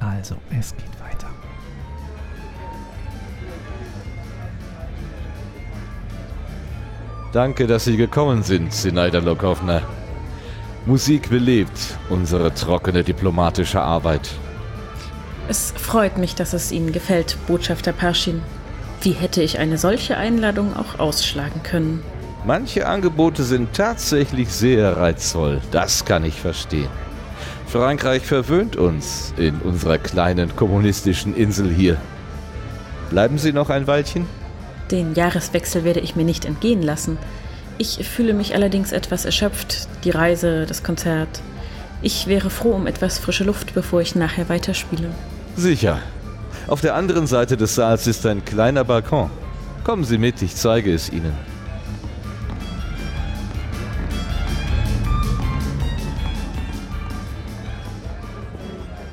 Also, es geht weiter. Danke, dass Sie gekommen sind, Sinaida Lokowna. Musik belebt unsere trockene diplomatische Arbeit. Es freut mich, dass es Ihnen gefällt, Botschafter Parschin. Wie hätte ich eine solche Einladung auch ausschlagen können? Manche Angebote sind tatsächlich sehr reizvoll, das kann ich verstehen. Frankreich verwöhnt uns in unserer kleinen kommunistischen Insel hier. Bleiben Sie noch ein Weilchen? Den Jahreswechsel werde ich mir nicht entgehen lassen. Ich fühle mich allerdings etwas erschöpft, die Reise, das Konzert. Ich wäre froh um etwas frische Luft, bevor ich nachher weiterspiele. Sicher. Auf der anderen Seite des Saals ist ein kleiner Balkon. Kommen Sie mit, ich zeige es Ihnen.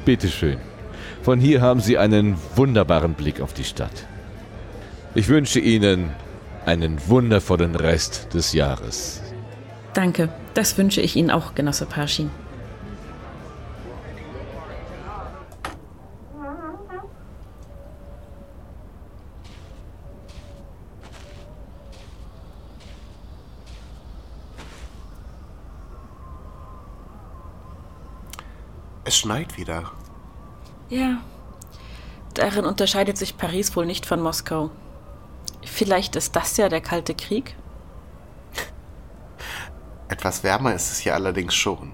Bitte schön. Von hier haben Sie einen wunderbaren Blick auf die Stadt. Ich wünsche Ihnen einen wundervollen Rest des Jahres. Danke, das wünsche ich Ihnen auch, Genosse Parschin. Es schneit wieder. Ja. Darin unterscheidet sich Paris wohl nicht von Moskau. Vielleicht ist das ja der Kalte Krieg? [LAUGHS] Etwas wärmer ist es hier allerdings schon.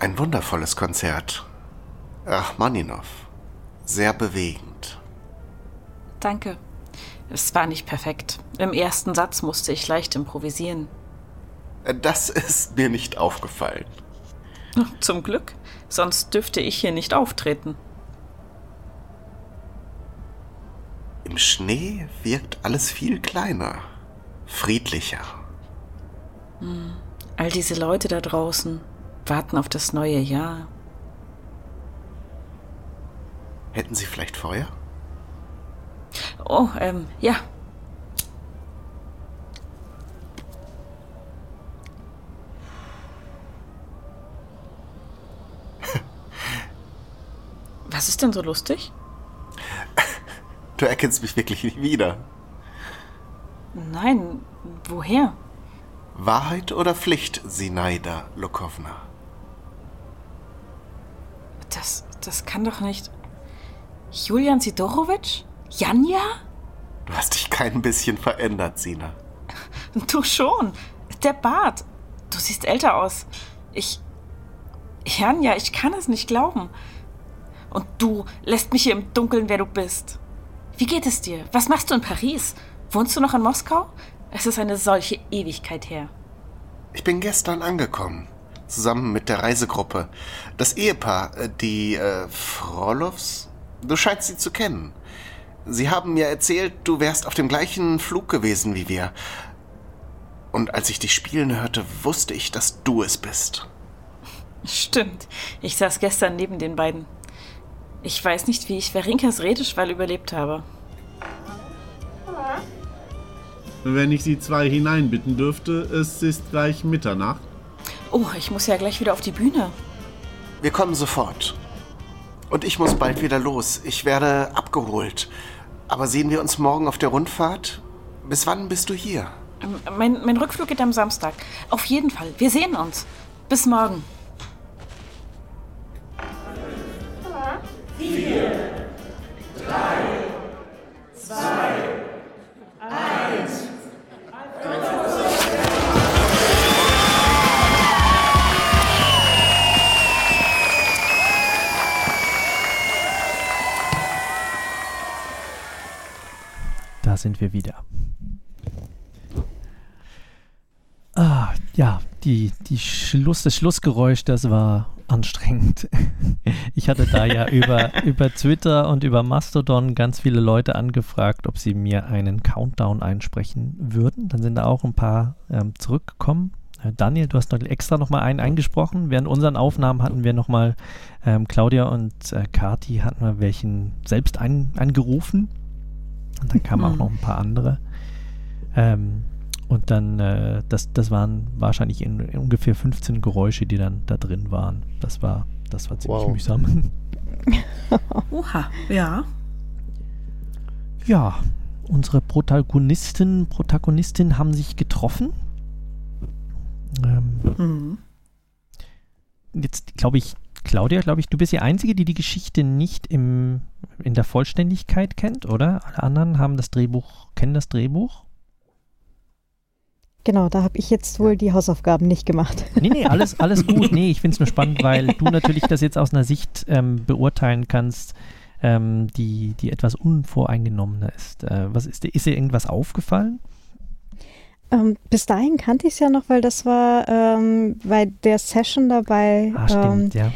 Ein wundervolles Konzert. Rachmaninow. Sehr bewegend. Danke. Es war nicht perfekt. Im ersten Satz musste ich leicht improvisieren. Das ist mir nicht aufgefallen. Zum Glück, sonst dürfte ich hier nicht auftreten. Im Schnee wirkt alles viel kleiner, friedlicher. Hm. All diese Leute da draußen warten auf das neue Jahr. Hätten Sie vielleicht Feuer? Oh, ähm, ja. Was ist denn so lustig? Du erkennst mich wirklich nicht wieder. Nein, woher? Wahrheit oder Pflicht, Sinaida Lokowna? Das, das kann doch nicht. Julian Sidorowitsch? Janja? Du hast dich kein bisschen verändert, Sina. Du schon. Der Bart. Du siehst älter aus. Ich. Janja, ich kann es nicht glauben. Und du lässt mich hier im Dunkeln, wer du bist. Wie geht es dir? Was machst du in Paris? Wohnst du noch in Moskau? Es ist eine solche Ewigkeit her. Ich bin gestern angekommen. Zusammen mit der Reisegruppe. Das Ehepaar, äh, die äh, Frollovs? Du scheinst sie zu kennen. Sie haben mir erzählt, du wärst auf dem gleichen Flug gewesen wie wir. Und als ich dich spielen hörte, wusste ich, dass du es bist. Stimmt. Ich saß gestern neben den beiden. Ich weiß nicht, wie ich Verinkas Redeschwall überlebt habe. Wenn ich Sie zwei hineinbitten dürfte, es ist gleich Mitternacht. Oh, ich muss ja gleich wieder auf die Bühne. Wir kommen sofort. Und ich muss bald wieder los. Ich werde abgeholt. Aber sehen wir uns morgen auf der Rundfahrt? Bis wann bist du hier? Ähm, Mein, mein Rückflug geht am Samstag. Auf jeden Fall. Wir sehen uns. Bis morgen. Sind wir wieder. Ah, ja, die, die Schluss, das Schlussgeräusch, das war anstrengend. [LAUGHS] Ich hatte da ja über, über Twitter und über Mastodon ganz viele Leute angefragt, ob sie mir einen Countdown einsprechen würden. Dann sind da auch ein paar ähm, zurückgekommen. Äh, Daniel, du hast noch extra nochmal einen eingesprochen. Während unseren Aufnahmen hatten wir nochmal ähm, Claudia und äh, Kati hatten wir welchen selbst ein, angerufen. Und dann kamen auch Mhm. noch ein paar andere. Ähm, und dann, äh, das, das waren wahrscheinlich in, in ungefähr 15 Geräusche, die dann da drin waren. Das war, das war ziemlich Wow. mühsam. [LAUGHS] Oha, ja. Ja, unsere Protagonisten, Protagonistin haben sich getroffen. Ähm, Mhm. Jetzt glaube ich, Claudia, glaube ich, du bist die Einzige, die die Geschichte nicht im, in der Vollständigkeit kennt, oder? Alle anderen haben das Drehbuch, kennen das Drehbuch? Genau, da habe ich jetzt wohl die Hausaufgaben nicht gemacht. Nee, nee, alles, [LAUGHS] alles gut. Nee, ich finde es nur spannend, weil du natürlich das jetzt aus einer Sicht ähm, beurteilen kannst, ähm, die, die etwas unvoreingenommener ist. Äh, was ist, dir- ist dir irgendwas aufgefallen? Ähm, bis dahin kannte ich es ja noch, weil das war ähm, bei der Session dabei, Ah, stimmt, ähm, ja.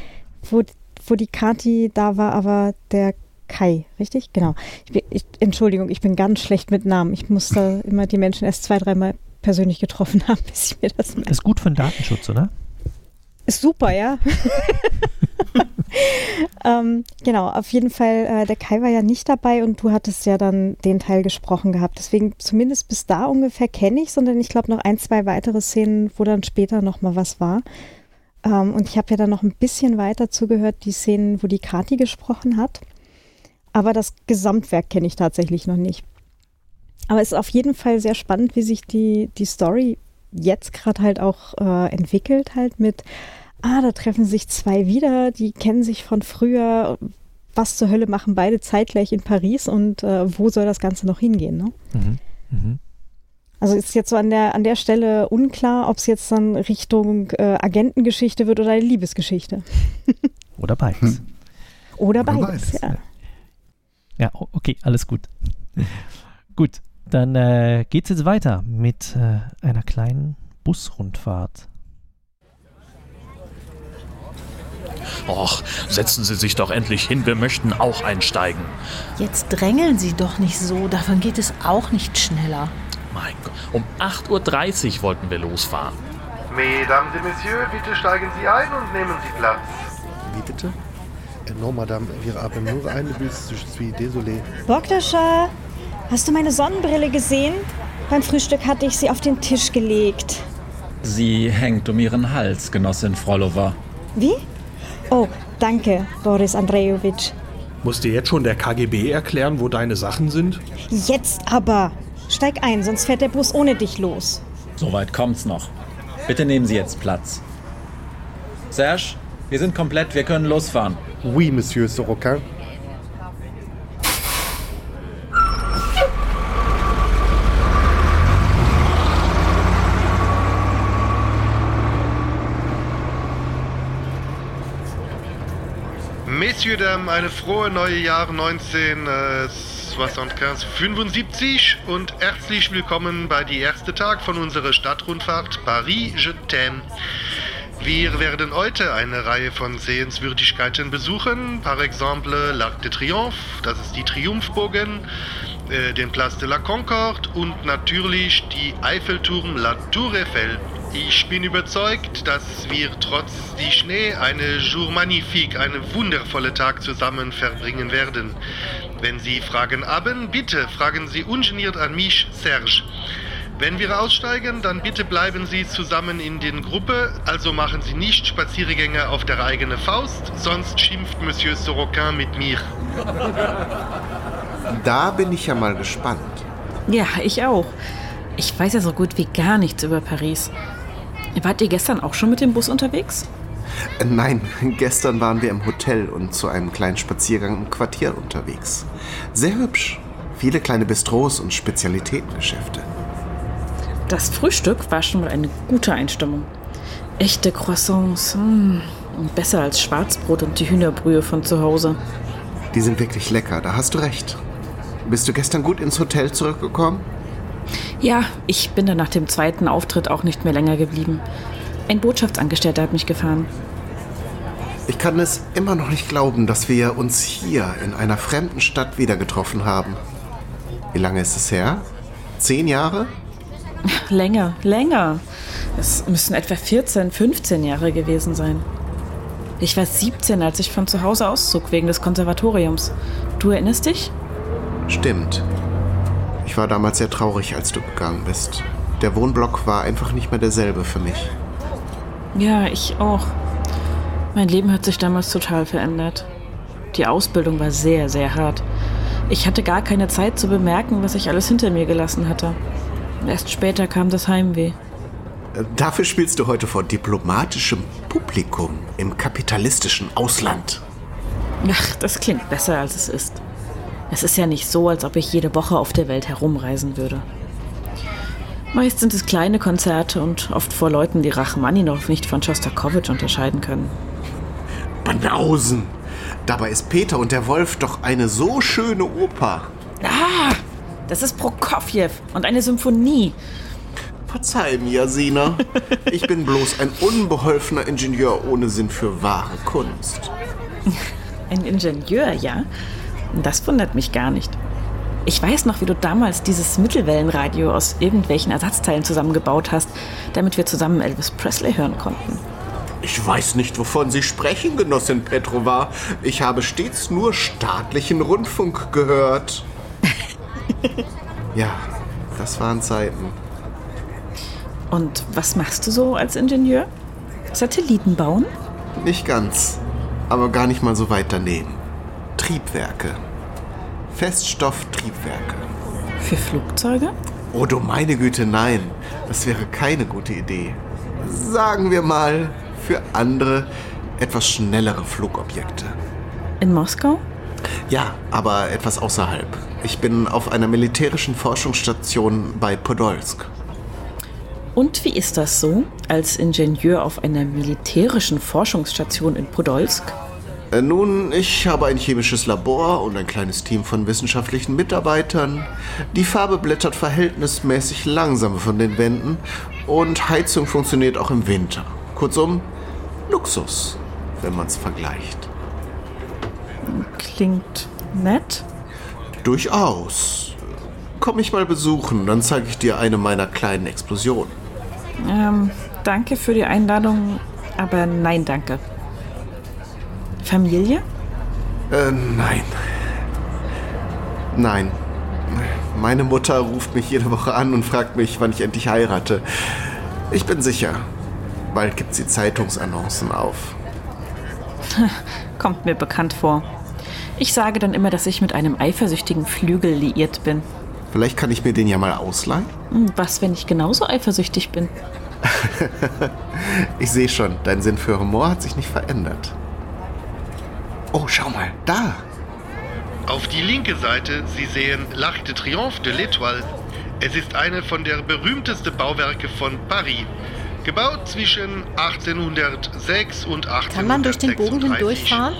wo, wo die Kati da war, aber der Kai, richtig? Genau. Ich bin, ich, Entschuldigung, ich bin ganz schlecht mit Namen. Ich muss da immer die Menschen erst zwei, dreimal persönlich getroffen [LAUGHS] haben, bis ich mir das merke. Ist gut für den Datenschutz, oder? Ist super, ja. ähm, genau, auf jeden Fall, äh, der Kai war ja nicht dabei und du hattest ja dann den Teil gesprochen gehabt. Deswegen zumindest bis da ungefähr kenne ich sondern ich glaube noch ein, zwei weitere Szenen, wo dann später noch mal was war. Ähm, und ich habe ja dann noch ein bisschen weiter zugehört, die Szenen, wo die Kati gesprochen hat. Aber das Gesamtwerk kenne ich tatsächlich noch nicht. Aber es ist auf jeden Fall sehr spannend, wie sich die, die Story jetzt gerade halt auch äh, entwickelt, halt mit, ah, da treffen sich zwei wieder, die kennen sich von früher. Was zur Hölle machen beide zeitgleich in Paris und äh, wo soll das Ganze noch hingehen? Ne? Mhm. Mhm. Also ist jetzt so an der, an der Stelle unklar, ob es jetzt dann Richtung äh, Agentengeschichte wird oder eine Liebesgeschichte. [LAUGHS] Oder beides. Oder, Oder beides, beides, ja. Ja, okay, alles gut. [LAUGHS] gut, dann äh, geht's jetzt weiter mit äh, einer kleinen Busrundfahrt. Och, setzen Sie sich doch endlich hin, wir möchten auch einsteigen. Jetzt drängeln Sie doch nicht so, davon geht es auch nicht schneller. Mein Gott, um 8.30 Uhr wollten wir losfahren. Mesdames et Messieurs, bitte steigen Sie ein und nehmen Sie Platz. Wie bitte? Äh, Non, Madame, wir haben nur eine Bus, je suis désolé. Bogdascha, hast du meine Sonnenbrille gesehen? Beim Frühstück hatte ich sie auf den Tisch gelegt. Sie hängt um ihren Hals, Genossin Frolova. Wie? Oh, danke, Boris Andrejewitsch. Muss dir jetzt schon der KGB erklären, wo deine Sachen sind? Jetzt aber. Steig ein, sonst fährt der Bus ohne dich los. Soweit kommt's noch. Bitte nehmen Sie jetzt Platz. Serge, wir sind komplett, wir können losfahren. Oui, Monsieur Sorokin. Dames, eine frohe neue Jahr 1975 75 und herzlich willkommen bei die erste Tag von unserer Stadtrundfahrt Paris Je t'aime. Wir werden heute eine Reihe von Sehenswürdigkeiten besuchen, par exemple l'Arc de Triomphe, das ist die Triumphbogen, äh, den Place de la Concorde und natürlich die Eiffelturm La Tour Eiffel. Ich bin überzeugt, dass wir trotz die Schnee eine Jour magnifique, einen wundervollen Tag zusammen verbringen werden. Wenn Sie Fragen haben, bitte fragen Sie ungeniert an mich, Serge. Wenn wir aussteigen, dann bitte bleiben Sie zusammen in den Gruppe, also machen Sie nicht Spaziergänge auf der eigenen Faust, sonst schimpft Monsieur Sorokin mit mir. Da bin ich ja mal gespannt. Ja, ich auch. Ich weiß ja so gut wie gar nichts über Paris. Wart ihr gestern auch schon mit dem Bus unterwegs? Äh, Nein, [LAUGHS] gestern waren wir im Hotel und zu einem kleinen Spaziergang im Quartier unterwegs. Sehr hübsch. Viele kleine Bistros und Spezialitätengeschäfte. Das Frühstück war schon mal eine gute Einstimmung. Echte Croissants, mm, besser als Schwarzbrot und die Hühnerbrühe von zu Hause. Die sind wirklich lecker, da hast du recht. Bist du gestern gut ins Hotel zurückgekommen? Ja, ich bin dann nach dem zweiten Auftritt auch nicht mehr länger geblieben. Ein Botschaftsangestellter hat mich gefahren. Ich kann es immer noch nicht glauben, dass wir uns hier in einer fremden Stadt wieder getroffen haben. Wie lange ist es her? Zehn Jahre? [LAUGHS] Länger, länger. Es müssen etwa 14, 15 Jahre gewesen sein. Ich war 17, als ich von zu Hause auszog wegen des Konservatoriums. Du erinnerst dich? Stimmt. Ich war damals sehr traurig, als du gegangen bist. Der Wohnblock war einfach nicht mehr derselbe für mich. Ja, ich auch. Mein Leben hat sich damals total verändert. Die Ausbildung war sehr, sehr hart. Ich hatte gar keine Zeit zu bemerken, was ich alles hinter mir gelassen hatte. Erst später kam das Heimweh. Dafür spielst du heute vor diplomatischem Publikum im kapitalistischen Ausland. Ach, das klingt besser, als es ist. Es ist ja nicht so, als ob ich jede Woche auf der Welt herumreisen würde. Meist sind es kleine Konzerte und oft vor Leuten, die Rachmaninow nicht von Schostakowitsch unterscheiden können. Banausen! Dabei ist Peter und der Wolf doch eine so schöne Oper. Ah, das ist Prokofjew und eine Symphonie. Verzeih mir, Sina. Ich bin bloß ein unbeholfener Ingenieur ohne Sinn für wahre Kunst. [LAUGHS] Ein Ingenieur, ja? Das wundert mich gar nicht. Ich weiß noch, wie du damals dieses Mittelwellenradio aus irgendwelchen Ersatzteilen zusammengebaut hast, damit wir zusammen Elvis Presley hören konnten. Ich weiß nicht, wovon Sie sprechen, Genossin Petrova. Ich habe stets nur staatlichen Rundfunk gehört. [LAUGHS] ja, das waren Zeiten. Und was machst du so als Ingenieur? Satelliten bauen? Nicht ganz, aber gar nicht mal so weit daneben. Triebwerke. Feststofftriebwerke. Für Flugzeuge? Oh du meine Güte, nein. Das wäre keine gute Idee. Sagen wir mal, für andere, etwas schnellere Flugobjekte. In Moskau? Ja, aber etwas außerhalb. Ich bin auf einer militärischen Forschungsstation bei Podolsk. Und wie ist das so, als Ingenieur auf einer militärischen Forschungsstation in Podolsk? Äh, Nun, ich habe ein chemisches Labor und ein kleines Team von wissenschaftlichen Mitarbeitern. Die Farbe blättert verhältnismäßig langsam von den Wänden und Heizung funktioniert auch im Winter. Kurzum, Luxus, wenn man es vergleicht. Klingt nett. Durchaus. Komm mich mal besuchen, dann zeige ich dir eine meiner kleinen Explosionen. Ähm, danke für die Einladung, aber nein, danke. Familie? Äh, nein. Nein. Meine Mutter ruft mich jede Woche an und fragt mich, wann ich endlich heirate. Ich bin sicher, bald gibt sie Zeitungsannoncen auf. [LAUGHS] Kommt mir bekannt vor. Ich sage dann immer, dass ich mit einem eifersüchtigen Flügel liiert bin. Vielleicht kann ich mir den ja mal ausleihen. Hm, Was, wenn ich genauso eifersüchtig bin? [LAUGHS] Ich sehe schon, dein Sinn für Humor hat sich nicht verändert. Oh, schau mal, da. Auf die linke Seite, Sie sehen L'Arc de Triomphe de l'Étoile. Es ist eine von der berühmtesten Bauwerke von Paris. Gebaut zwischen 1806 und 1836. Kann man durch den Bogen hindurchfahren?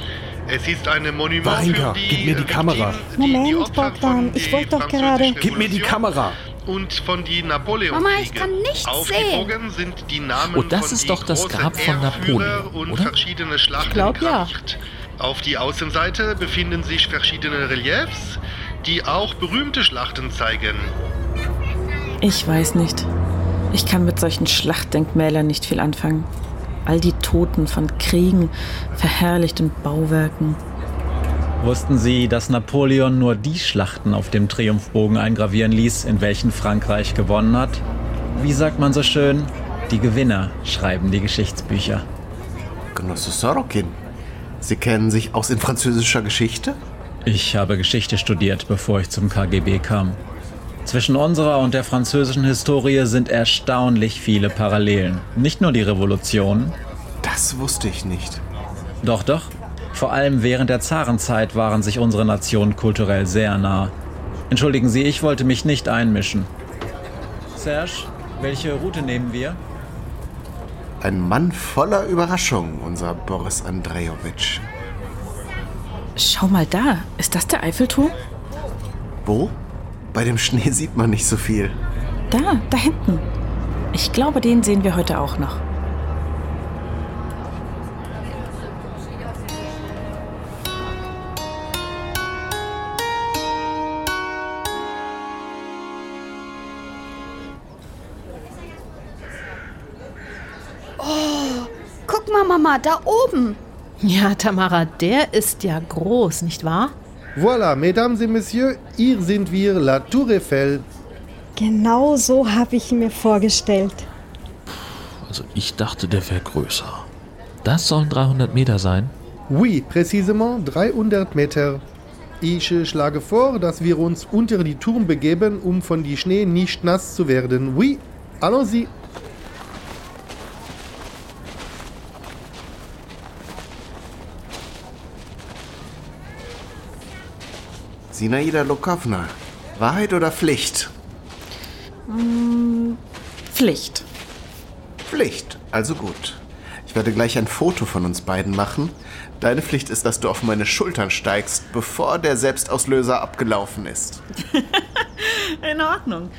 Es ist eine Monument die gib mir die Kamera. Moment, Bogdan, ich wollte doch gerade. Gib mir die Kamera. und von die Napoleon. Mama, ich kann nichts sehen. Sind die Namen Oh, das von ist doch das Grab von Napoleon, und oder? verschiedene Schlachten glaub, ja. Auf die Außenseite befinden sich verschiedene Reliefs, die auch berühmte Schlachten zeigen. Ich weiß nicht. Ich kann mit solchen Schlachtdenkmälern nicht viel anfangen. All die Toten von Kriegen, verherrlichten Bauwerken. Wussten Sie, dass Napoleon nur die Schlachten auf dem Triumphbogen eingravieren ließ, in welchen Frankreich gewonnen hat? Wie sagt man so schön? Die Gewinner schreiben die Geschichtsbücher. Genosse Sorokin, Sie kennen sich aus in französischer Geschichte? Ich habe Geschichte studiert, bevor ich zum KGB kam. Zwischen unserer und der französischen Historie sind erstaunlich viele Parallelen. Nicht nur die Revolution. Das wusste ich nicht. Doch, doch. Vor allem während der Zarenzeit waren sich unsere Nationen kulturell sehr nah. Entschuldigen Sie, ich wollte mich nicht einmischen. Serge, welche Route nehmen wir? Ein Mann voller Überraschungen, unser Boris Andrejowitsch. Schau mal da. Ist das der Eiffelturm? Wo? Bei dem Schnee sieht man nicht so viel. Da, da hinten. Ich glaube, den sehen wir heute auch noch. Mal, da oben. Ja, Tamara, der ist ja groß, nicht wahr? Voilà, Mesdames et Messieurs, hier sind wir, La Tour Eiffel. Genau so habe ich ihn mir vorgestellt. Also ich dachte, der wäre größer. Das sollen 300 Meter sein. Oui, précisément 300 Meter. Ich äh, schlage vor, dass wir uns unter die Turm begeben, um von die Schnee nicht nass zu werden. Oui, allons-y. Sinaida Lokovna, Wahrheit oder Pflicht? Hm, Pflicht. Pflicht, also gut. Ich werde gleich ein Foto von uns beiden machen. Deine Pflicht ist, dass du auf meine Schultern steigst, bevor der Selbstauslöser abgelaufen ist. [LAUGHS] In Ordnung.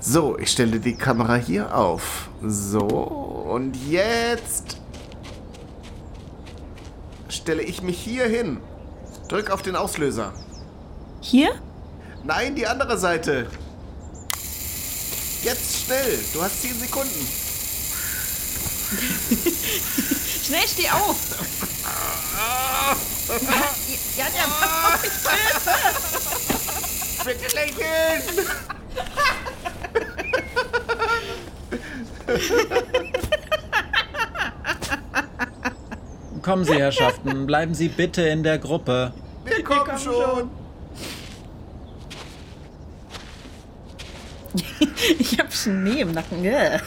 So, ich stelle die Kamera hier auf. So, und jetzt stelle ich mich hier hin. Drück auf den Auslöser. Hier? Nein, die andere Seite. Jetzt schnell. Du hast 10 Sekunden. [LAUGHS] Schnell, steh auf! [LAUGHS] ja, ja, Bitte lächeln! Kommen Sie, Herrschaften, bleiben Sie bitte in der Gruppe. Wir kommen schon. [LAUGHS] ich hab Schnee im Nacken. Yeah.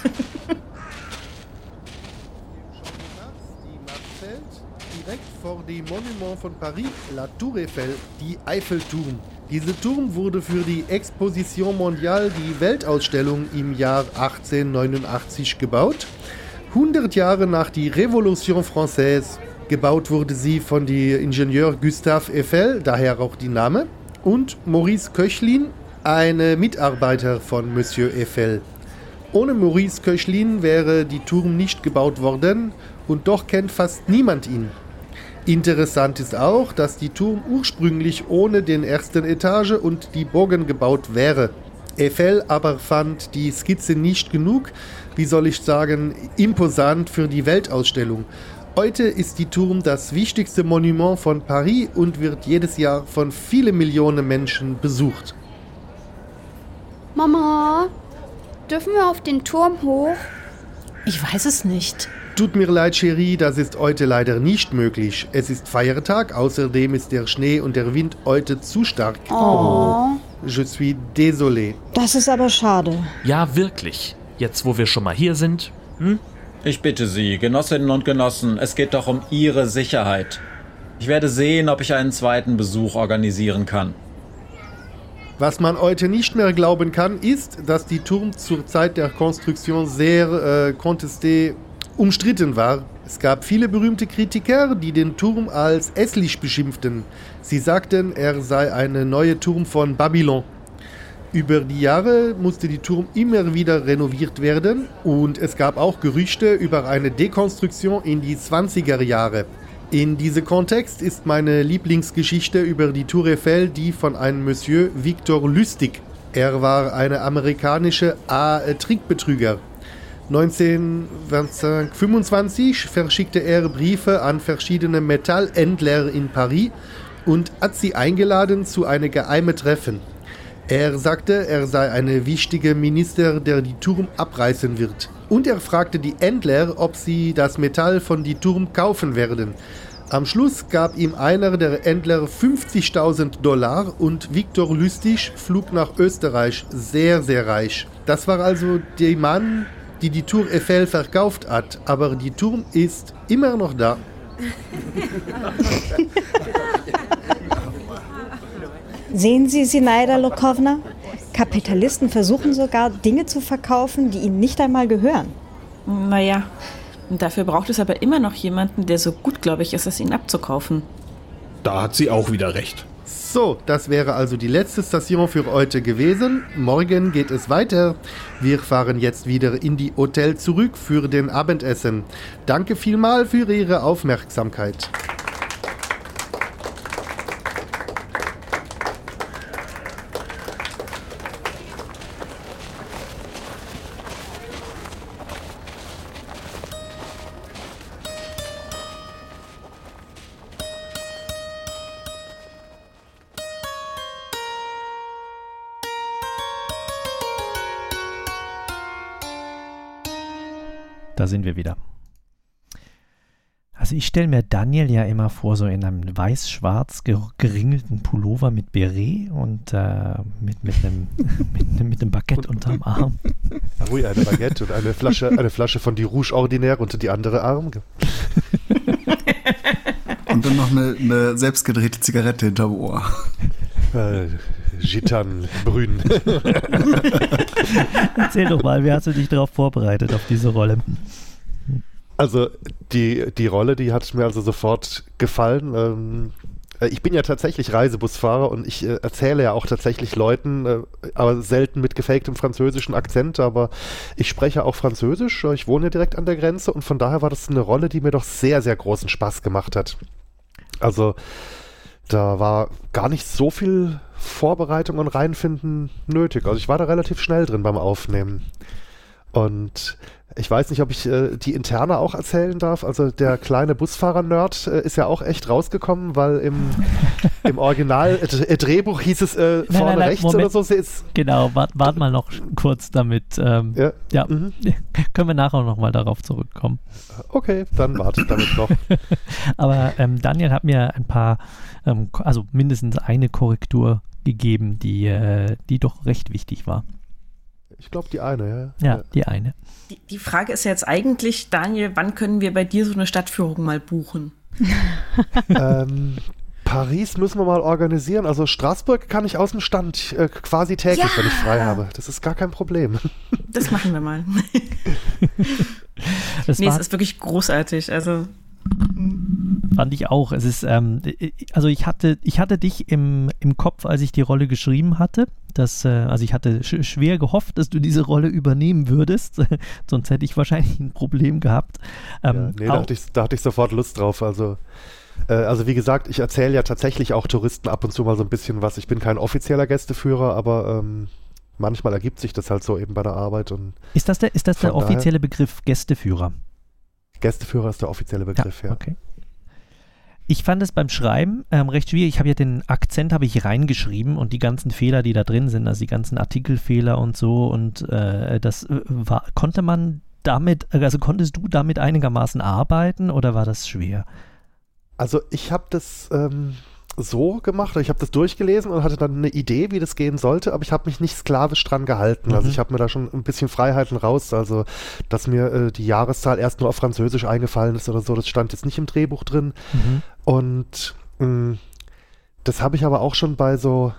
Direkt vor dem Monument von Paris, La Tour Eiffel, die Eiffelturm. Dieser Turm wurde für die Exposition Mondiale, die Weltausstellung im Jahr 1889 gebaut. 100 Jahre nach die Revolution Française. Gebaut wurde sie von dem Ingenieur Gustave Eiffel, daher auch die Name, und Maurice Köchlin, ein Mitarbeiter von Monsieur Eiffel. Ohne Maurice Köchlin wäre die Turm nicht gebaut worden und doch kennt fast niemand ihn. Interessant ist auch, dass die Turm ursprünglich ohne den ersten Etage und die Bogen gebaut wäre. Eiffel aber fand die Skizze nicht genug, wie soll ich sagen, imposant für die Weltausstellung. Heute ist die Turm das wichtigste Monument von Paris und wird jedes Jahr von vielen Millionen Menschen besucht. Mama, dürfen wir auf den Turm hoch? Ich weiß es nicht. tut mir leid, Cherie, das ist heute leider nicht möglich. Es ist Feiertag, außerdem ist der Schnee und der Wind heute zu stark. Oh. Je suis désolé. Das ist aber schade. Ja, wirklich. Jetzt, wo wir schon mal hier sind. Hm? Ich bitte Sie, Genossinnen und Genossen, es geht doch um Ihre Sicherheit. Ich werde sehen, ob ich einen zweiten Besuch organisieren kann. Was man heute nicht mehr glauben kann, ist, dass die Turm zur Zeit der Konstruktion sehr äh, contesté umstritten war. Es gab viele berühmte Kritiker, die den Turm als hässlich beschimpften. Sie sagten, er sei eine neue Turm von Babylon. Über die Jahre musste die Turm immer wieder renoviert werden und es gab auch Gerüchte über eine Dekonstruktion in die 20er Jahre. In diesem Kontext ist meine Lieblingsgeschichte über die Tour Eiffel die von einem Monsieur Victor Lustig. Er war ein amerikanischer Trickbetrüger. 1925 verschickte er Briefe an verschiedene Metallhändler in Paris und hat sie eingeladen zu einem geheimen Treffen. Er sagte, er sei ein wichtiger Minister, der die Turm abreißen wird. Und er fragte die Händler, ob sie das Metall von die Turm kaufen werden. Am Schluss gab ihm einer der Händler 50.000 Dollar und Viktor Lustig flog nach Österreich, sehr, sehr reich. Das war also der Mann, die die Tour Eiffel verkauft hat, aber die Turm ist immer noch da. [LAUGHS] Sehen Sie, Sinaida Lokowna? Kapitalisten versuchen sogar, Dinge zu verkaufen, die ihnen nicht einmal gehören. Naja, dafür braucht es aber immer noch jemanden, der so gutgläubig ist, es ihnen abzukaufen. Da hat sie auch wieder recht. So, das wäre also die letzte Station für heute gewesen. Morgen geht es weiter. Wir fahren jetzt wieder in die Hotel zurück für den Abendessen. Danke vielmal für Ihre Aufmerksamkeit. Da sind wir wieder. Also ich stelle mir Daniel ja immer vor, so in einem weiß-schwarz geringelten Pullover mit Beret und äh, mit, mit, einem, [LAUGHS] mit, mit einem Baguette unterm Arm. Ui, eine Baguette und eine Flasche, eine Flasche von die Rouge Ordinaire unter die andere Arm. [LAUGHS] und dann noch eine, eine selbstgedrehte Zigarette hinterm Ohr. Äh, Gitan Brün. [LAUGHS] Erzähl doch mal, wie hast du dich darauf vorbereitet, auf diese Rolle? Also die, die Rolle, die hat mir also sofort gefallen. Ähm, ich bin ja tatsächlich Reisebusfahrer und ich äh, erzähle ja auch tatsächlich Leuten, äh, aber selten mit gefaktem französischen Akzent, aber ich spreche auch Französisch. Ich wohne direkt an der Grenze und von daher war das eine Rolle, die mir doch sehr, sehr großen Spaß gemacht hat. Also da war gar nicht so viel Vorbereitung und Reinfinden nötig. Also ich war da relativ schnell drin beim Aufnehmen. Und ich weiß nicht, ob ich äh, die interne auch erzählen darf. Also der kleine Busfahrer-Nerd äh, ist ja auch echt rausgekommen, weil im, im Original-Drehbuch hieß es äh, vorne nein, nein, nein, rechts Moment. oder so. Ist genau, wart, wart mal noch kurz damit. Ähm, ja, ja. Mhm. [LAUGHS] können wir nachher noch mal darauf zurückkommen. Okay, dann warte ich damit noch. [LAUGHS] Aber ähm, Daniel hat mir ein paar, ähm, also mindestens eine Korrektur gegeben, die, äh, die doch recht wichtig war. Ich glaube, die eine, ja. Ja, die eine. Die, die, Frage ist jetzt eigentlich, Daniel, wann können wir bei dir so eine Stadtführung mal buchen? [LAUGHS] [LAUGHS] ähm, Paris müssen wir mal organisieren. Also Straßburg kann ich aus dem Stand äh, quasi täglich, ja. wenn ich frei habe. Das ist gar kein Problem. Das machen wir mal. [LAUGHS] das nee, es ist wirklich großartig. Also Fand ich auch. Es ist, ähm, also ich hatte, ich hatte dich im, im Kopf, als ich die Rolle geschrieben hatte. Dass, äh, also ich hatte sch schwer gehofft, dass du diese Rolle übernehmen würdest. [LAUGHS] Sonst hätte ich wahrscheinlich ein Problem gehabt. Ähm, ja, nee, da hatte, ich, da hatte ich sofort Lust drauf. Also äh, also wie gesagt, ich erzähle ja tatsächlich auch Touristen ab und zu mal so ein bisschen was. Ich bin kein offizieller Gästeführer, aber ähm, manchmal ergibt sich das halt so eben bei der Arbeit. Und ist das der, ist das der offizielle Begriff Gästeführer? Gästeführer ist der offizielle Begriff, ja. ja. Okay. Ich fand es beim Schreiben ähm, recht schwierig. Ich habe ja den Akzent habe ich reingeschrieben und die ganzen Fehler, die da drin sind, also die ganzen Artikelfehler und so und äh, das äh, war, konnte man damit, also konntest du damit einigermaßen arbeiten oder war das schwer? Also ich habe das ähm, so gemacht, ich habe das durchgelesen und hatte dann eine Idee, wie das gehen sollte, aber ich habe mich nicht sklavisch dran gehalten. Also Mhm. Also ich habe mir da schon ein bisschen Freiheiten raus, also dass mir äh, die Jahreszahl erst nur auf Französisch eingefallen ist oder so, das stand jetzt nicht im Drehbuch drin. Mhm. Und mh, das habe ich aber auch schon bei so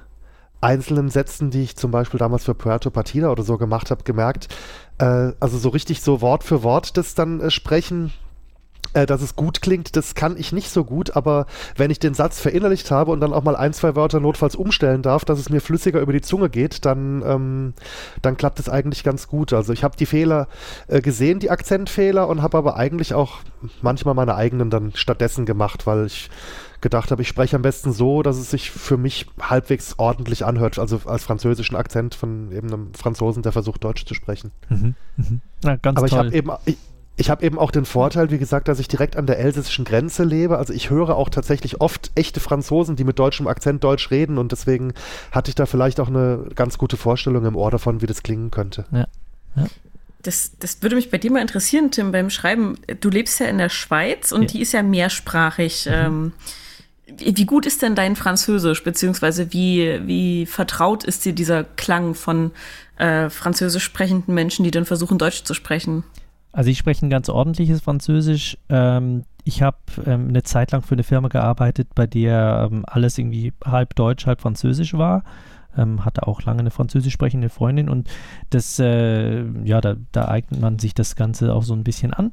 einzelnen Sätzen, die ich zum Beispiel damals für Puerto Partida oder so gemacht habe, gemerkt. Äh, also so richtig so Wort für Wort das dann äh, sprechen, äh, dass es gut klingt, das kann ich nicht so gut, aber wenn ich den Satz verinnerlicht habe und dann auch mal ein, zwei Wörter notfalls umstellen darf, dass es mir flüssiger über die Zunge geht, dann, ähm, dann klappt es eigentlich ganz gut. Also ich habe die Fehler äh, gesehen, die Akzentfehler, und habe aber eigentlich auch manchmal meine eigenen dann stattdessen gemacht, weil ich gedacht habe, ich spreche am besten so, dass es sich für mich halbwegs ordentlich anhört, also als französischen Akzent von eben einem Franzosen, der versucht Deutsch zu sprechen. Mhm. Mhm. Na, ganz Aber ich toll. habe eben, ich, ich habe eben auch den Vorteil, wie gesagt, dass ich direkt an der elsässischen Grenze lebe. Also ich höre auch tatsächlich oft echte Franzosen, die mit deutschem Akzent Deutsch reden und deswegen hatte ich da vielleicht auch eine ganz gute Vorstellung im Ohr davon, wie das klingen könnte. Ja. ja. Das, das würde mich bei dir mal interessieren, Tim, beim Schreiben. Du lebst ja in der Schweiz und Ja. die ist ja mehrsprachig. Ähm, wie wie gut ist denn dein Französisch, beziehungsweise wie, wie vertraut ist dir dieser Klang von äh, französisch sprechenden Menschen, die dann versuchen, Deutsch zu sprechen? Also ich spreche ein ganz ordentliches Französisch. Ähm, ich habe ähm, eine Zeit lang für eine Firma gearbeitet, bei der ähm, alles irgendwie halb Deutsch, halb Französisch war. Ähm, hatte auch lange eine französisch sprechende Freundin und das, äh, ja, da, da eignet man sich das Ganze auch so ein bisschen an.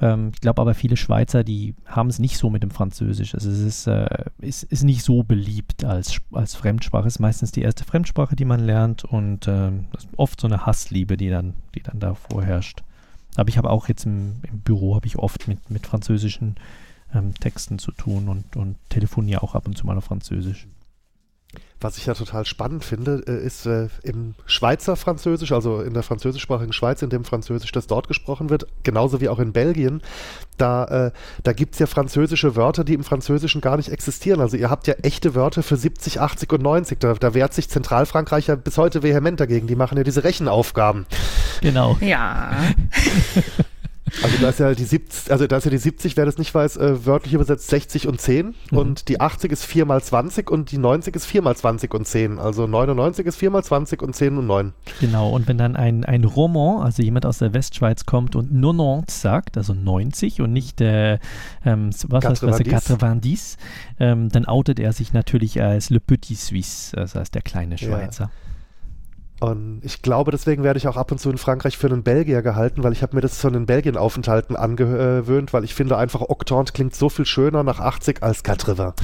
Ähm, ich glaube aber viele Schweizer, die haben es nicht so mit dem Französisch. Also es ist, äh, ist, ist nicht so beliebt als, als Fremdsprache. Es ist meistens die erste Fremdsprache, die man lernt und ähm, das ist oft so eine Hassliebe, die dann, die dann da vorherrscht. Aber ich habe auch jetzt im, im Büro habe ich oft mit, mit französischen ähm, Texten zu tun und, und telefoniere auch ab und zu mal auf Französisch. Was ich ja total spannend finde, äh, ist äh, im Schweizer Französisch, also in der französischsprachigen Schweiz, in dem Französisch, das dort gesprochen wird, genauso wie auch in Belgien, da, äh, da gibt es ja französische Wörter, die im Französischen gar nicht existieren. Also ihr habt ja echte Wörter für 70, 80 und 90. Da, da wehrt sich Zentralfrankreich ja bis heute vehement dagegen. Die machen ja diese Rechenaufgaben. Genau. Ja. [LAUGHS] Also da ist ja die 70, also da ist ja die 70, wer das nicht weiß, äh, wörtlich übersetzt 60 und 10 Mhm. und die 80 ist 4 mal 20 und die 90 ist 4 mal 20 und 10. Also 99 ist 4 mal 20 und 10 und 9. Genau, und wenn dann ein, ein Roman, also jemand aus der Westschweiz kommt und 90 sagt, also 90 und nicht äh, ähm, was heißt das, 90. 90, ähm, dann outet er sich natürlich als Le Petit Suisse, das heißt der kleine Schweizer. Und ich glaube, deswegen werde ich auch ab und zu in Frankreich für einen Belgier gehalten, weil ich habe mir das von den Belgien-Aufenthalten angewöhnt, weil ich finde einfach Octante klingt so viel schöner nach 80 als 80. [LAUGHS]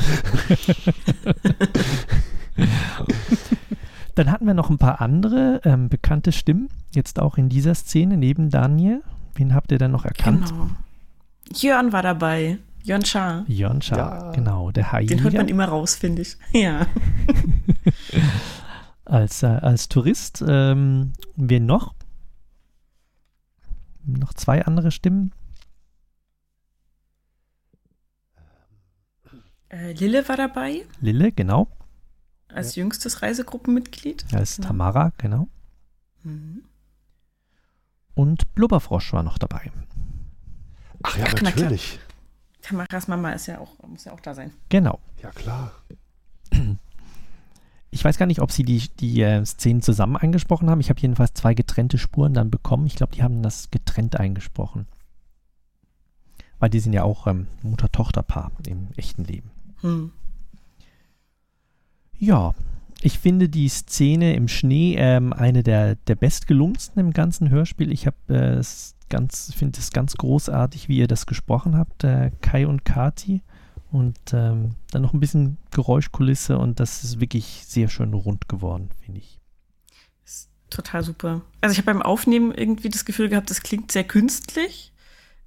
Dann hatten wir noch ein paar andere ähm, bekannte Stimmen, jetzt auch in dieser Szene neben Daniel. Wen habt ihr denn noch erkannt? Genau. Jörn war dabei. Jörn Schaar. Jörn Schaar, genau, der Hai. Den hört man immer raus, finde ich. [LAUGHS] Ja. [LAUGHS] als, äh, als Tourist. Ähm, wen noch? Noch zwei andere Stimmen. Äh, Lille war dabei, Lille, genau. als jüngstes Reisegruppenmitglied. Als Ja. Tamara, genau. Mhm. Und Blubberfrosch war noch dabei. Ach ja, Ach, natürlich. Tamaras Mama ist ja auch, muss ja auch da sein. Genau. Ja, klar. [CLEARS THROAT] Ich weiß gar nicht, ob sie die, die äh, Szenen zusammen eingesprochen haben. Ich habe jedenfalls zwei getrennte Spuren dann bekommen. Ich glaube, die haben das getrennt eingesprochen. Weil die sind ja auch ähm, Mutter-Tochter-Paar im echten Leben. Hm. Ja, ich finde die Szene im Schnee ähm, eine der, der bestgelungensten im ganzen Hörspiel. Ich habe äh, es ganz, finde es ganz großartig, wie ihr das gesprochen habt, äh, Kai und Kati. Und ähm, dann noch ein bisschen Geräuschkulisse und das ist wirklich sehr schön rund geworden, finde ich. Total super. Also ich habe beim Aufnehmen irgendwie das Gefühl gehabt, das klingt sehr künstlich.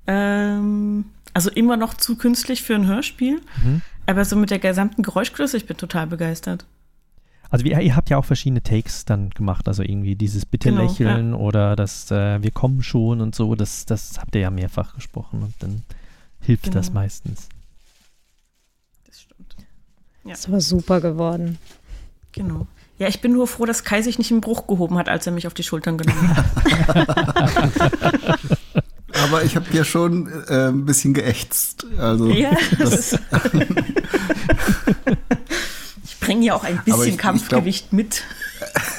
Ähm, also immer noch zu künstlich für ein Hörspiel. Mhm. Aber so mit der gesamten Geräuschkulisse, ich bin total begeistert. Also ihr, ihr habt ja auch verschiedene Takes dann gemacht, also irgendwie dieses Bitte Genau, lächeln oder das äh, Wir kommen schon und so, das, das habt ihr ja mehrfach gesprochen und dann hilft das Genau. meistens. Ja. Das war super geworden. Genau. Ja, ich bin nur froh, dass Kai sich nicht im Bruch gehoben hat, als er mich auf die Schultern genommen hat. [LAUGHS] aber ich habe hier schon äh, ein bisschen geächtzt. Also, Ja, das [LAUGHS] ich bringe ja auch ein Aber ich- bisschen ich Kampfgewicht mit.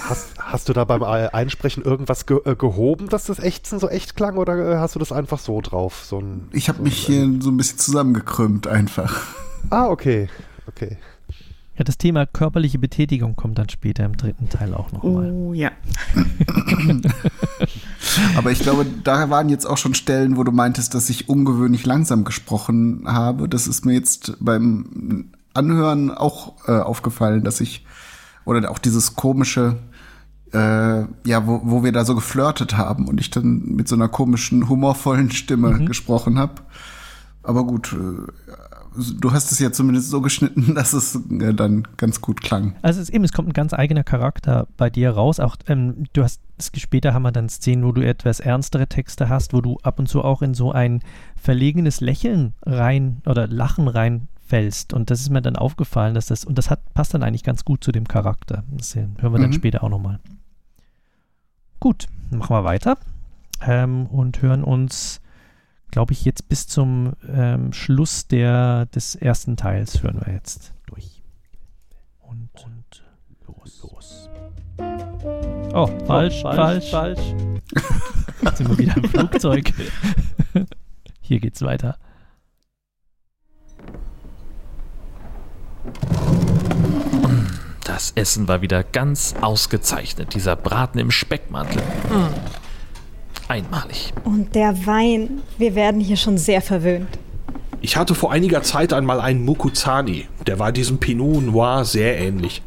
Hast, hast du da beim Ei- Einsprechen irgendwas ge äh, gehoben, dass das Ächzen so echt klang oder äh, hast du das einfach so drauf? So ein, Ich habe mich hier so ein bisschen zusammengekrümmt einfach. ah, okay. Okay. Ja, das Thema körperliche Betätigung kommt dann später im dritten Teil auch noch mal. Oh ja. [LAUGHS] Aber ich glaube, da waren jetzt auch schon Stellen, wo du meintest, dass ich ungewöhnlich langsam gesprochen habe. Das ist mir jetzt beim Anhören auch äh, aufgefallen, dass ich, oder auch dieses komische, äh, ja, wo, wo wir da so geflirtet haben und ich dann mit so einer komischen, humorvollen Stimme gesprochen habe. Aber gut, äh, du hast es ja zumindest so geschnitten, [LAUGHS] dass es äh, dann ganz gut klang. Also es, eben, es kommt ein ganz eigener Charakter bei dir raus. Auch ähm, du hast es- später haben wir dann Szenen, wo du etwas ernstere Texte hast, wo du ab und zu auch in so ein verlegenes Lächeln rein oder Lachen reinfällst. Und das ist mir dann aufgefallen, dass das und das hat passt dann eigentlich ganz gut zu dem Charakter. Das hören wir dann Mhm. später auch nochmal. Gut, machen wir weiter ähm, und hören uns, glaube ich, jetzt bis zum ähm, Schluss der, des ersten Teils hören wir jetzt durch. Und, und los, los. Oh, falsch, falsch, falsch. [LAUGHS] Jetzt sind wir wieder im [LAUGHS] Flugzeug. Hier geht's weiter. Das Essen war wieder ganz ausgezeichnet. Dieser Braten im Speckmantel. Mm. Einmalig. Und der Wein, wir werden hier schon sehr verwöhnt. Ich hatte vor einiger Zeit einmal einen Mukuzani. Der war diesem Pinot Noir sehr ähnlich.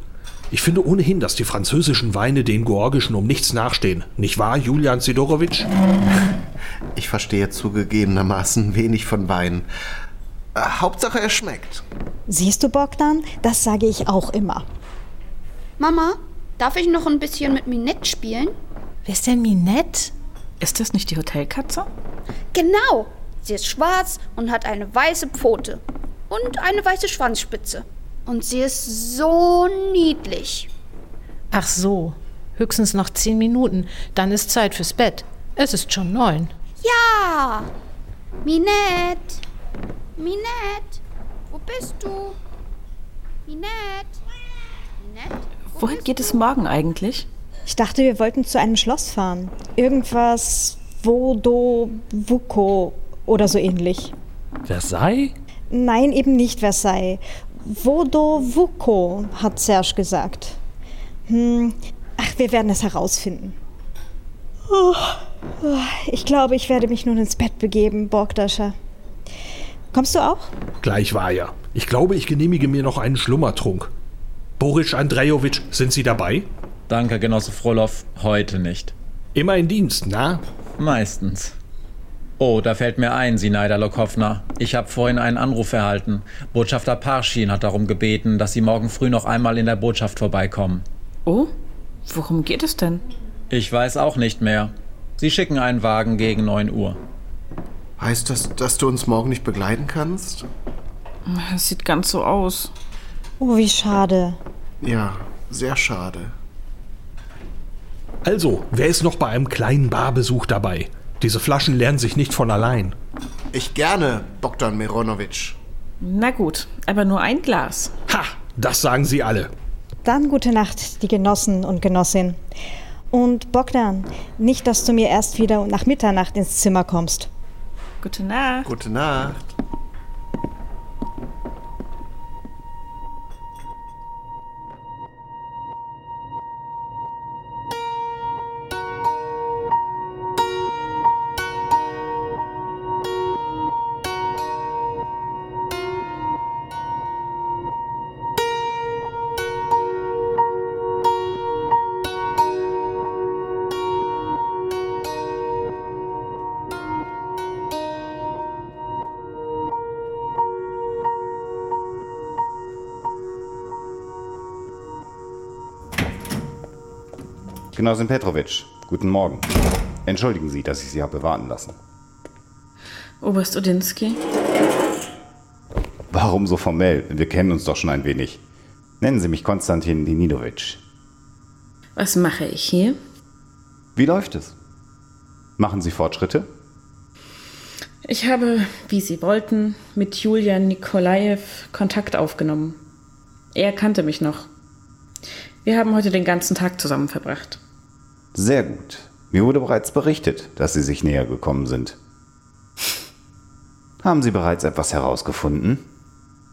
Ich finde ohnehin, dass die französischen Weine den georgischen um nichts nachstehen. Nicht wahr, Julian Sidorowitsch? [LAUGHS] Ich verstehe zugegebenermaßen wenig von Wein. Äh, Hauptsache, er schmeckt. Siehst du, Bogdan? Das sage ich auch immer. Mama, darf ich noch ein bisschen mit Minette spielen? Wer ist denn Minette? Ist das nicht die Hotelkatze? Genau. Sie ist schwarz und hat eine weiße Pfote. Und eine weiße Schwanzspitze. Und sie ist so niedlich. Ach so, höchstens noch zehn Minuten. Dann ist Zeit fürs Bett. Es ist schon neun. Ja! Minette! Minette! Wo bist du? Minette! Minette? Wohin geht es morgen eigentlich? Ich dachte, wir wollten zu einem Schloss fahren. Irgendwas Vodovuko oder so ähnlich. Versailles? Nein, eben nicht Versailles. Vodovuko, hat Serge gesagt. Hm, ach, wir werden es herausfinden. Oh, oh, ich glaube, ich werde mich nun ins Bett begeben, Borgdascher. Kommst du auch? Gleich war ja. Ich glaube, ich genehmige mir noch einen Schlummertrunk. Boris Andrejowitsch, sind Sie dabei? Danke, Genosse Frolov. Heute nicht. Immer in Dienst, na? Meistens. Oh, da fällt mir ein, Sinaida Lokowna. Ich habe vorhin einen Anruf erhalten. Botschafter Parschin hat darum gebeten, dass Sie morgen früh noch einmal in der Botschaft vorbeikommen. Oh, worum geht es denn? Ich weiß auch nicht mehr. Sie schicken einen Wagen gegen 9 Uhr. Heißt das, dass du uns morgen nicht begleiten kannst? Es sieht ganz so aus. Oh, wie schade. Ja, sehr schade. Also, wer ist noch bei einem kleinen Barbesuch dabei? Diese Flaschen lernen sich nicht von allein. Ich gerne, Bogdan Mironovic. Na gut, aber nur ein Glas. Ha, das sagen Sie alle. Dann gute Nacht, die Genossen und Genossin. Und Bogdan, nicht, dass du mir erst wieder nach Mitternacht ins Zimmer kommst. Gute Nacht. Gute Nacht. Genossin Petrovic, guten Morgen. Entschuldigen Sie, dass ich Sie habe warten lassen. Oberst Odinsky? Warum so formell? Wir kennen uns doch schon ein wenig. Nennen Sie mich Konstantin Dinidovic. Was mache ich hier? Wie läuft es? Machen Sie Fortschritte? Ich habe, wie Sie wollten, mit Julian Nikolajew Kontakt aufgenommen. Er kannte mich noch. Wir haben heute den ganzen Tag zusammen verbracht. Sehr gut. Mir wurde bereits berichtet, dass Sie sich näher gekommen sind. Haben Sie bereits etwas herausgefunden?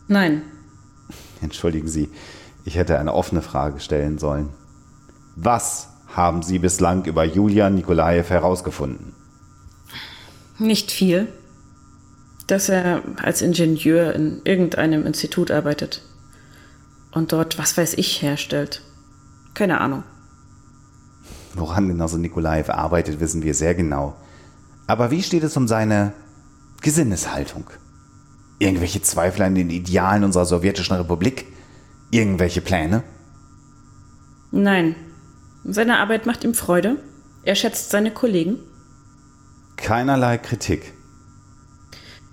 Nein, Entschuldigen Sie, ich hätte eine offene Frage stellen sollen. Was haben Sie bislang über Julian Nikolajew herausgefunden? nicht viel. Dass er als Ingenieur in irgendeinem Institut arbeitet. Und dort, was weiß ich, herstellt. Keine Ahnung. Woran Genosse Nikolajew arbeitet, wissen wir sehr genau. Aber wie steht es um seine Gesinneshaltung? Irgendwelche Zweifel an den Idealen unserer sowjetischen Republik? Irgendwelche Pläne? Nein. Seine Arbeit macht ihm Freude. Er schätzt seine Kollegen. Keinerlei Kritik.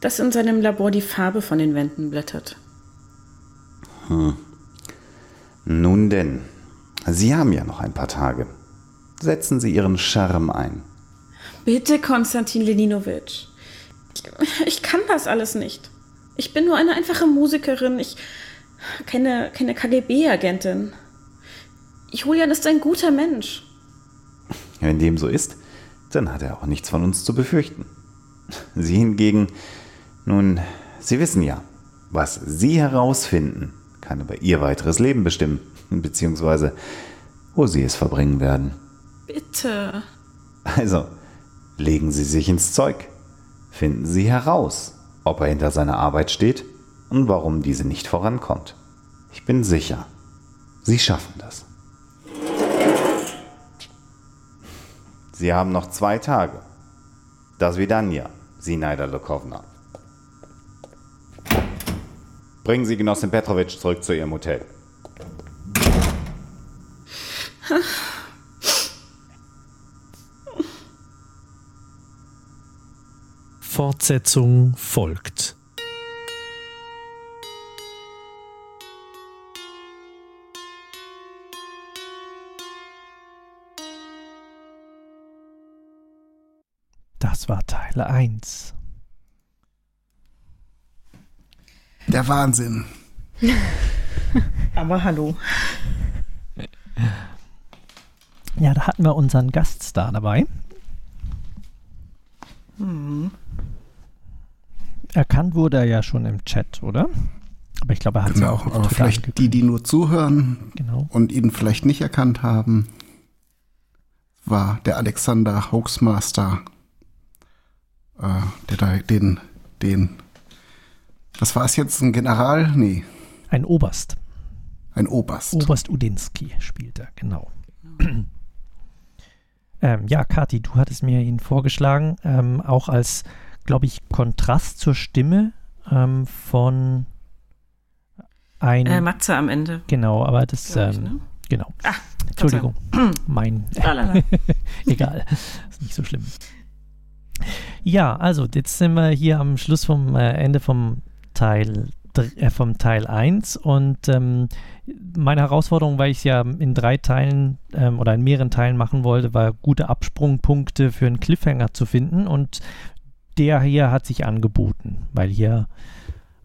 Dass in seinem Labor die Farbe von den Wänden blättert. Hm. Nun denn, Sie haben ja noch ein paar Tage. Setzen Sie Ihren Charme ein. Bitte, Konstantin Leninowitsch. Ich kann das alles nicht. Ich bin nur eine einfache Musikerin. Ich. keine, keine KGB-Agentin. Julian ist ein guter Mensch. Wenn dem so ist, dann hat er auch nichts von uns zu befürchten. Sie hingegen, nun, Sie wissen ja, was Sie herausfinden, kann über Ihr weiteres Leben bestimmen, beziehungsweise wo Sie es verbringen werden. Bitte. Also, legen Sie sich ins Zeug. Finden Sie heraus, ob er hinter seiner Arbeit steht und warum diese nicht vorankommt. Ich bin sicher, Sie schaffen das. Sie haben noch zwei Tage. Das Vidania, Sinaida Lukovna. Bringen Sie Genossin Petrovic zurück zu Ihrem Hotel. [LAUGHS] Fortsetzung folgt. Das war Teil 1. Der Wahnsinn. [LAUGHS] Aber hallo. Ja, da hatten wir unseren Gaststar dabei. Hm. Erkannt wurde er ja schon im Chat, oder? Aber ich glaube, er hat es auch aber vielleicht die, die nur zuhören Genau. und ihn vielleicht nicht erkannt haben, war der Alexander Hoaxmaster, äh, der da den, den, was war es jetzt, ein General? Nee, Ein Oberst. ein Oberst. Oberst Udinski spielt er, genau. ähm, ja, Kathi, du hattest mir ihn vorgeschlagen, ähm, auch als, glaube ich, Kontrast zur Stimme ähm, von ein. Äh, Matze am Ende. Genau, aber das, ich, ähm, ne? genau. Ah, Entschuldigung, [CLEARS THROAT] mein. [LAUGHS] Egal, ist nicht so schlimm. Ja, also jetzt sind wir hier am Schluss vom äh, Ende vom Teil äh, vom Teil 1 und ähm, meine Herausforderung, weil ich es ja in drei Teilen ähm, oder in mehreren Teilen machen wollte, war gute Absprungpunkte für einen Cliffhanger zu finden und der hier hat sich angeboten, weil hier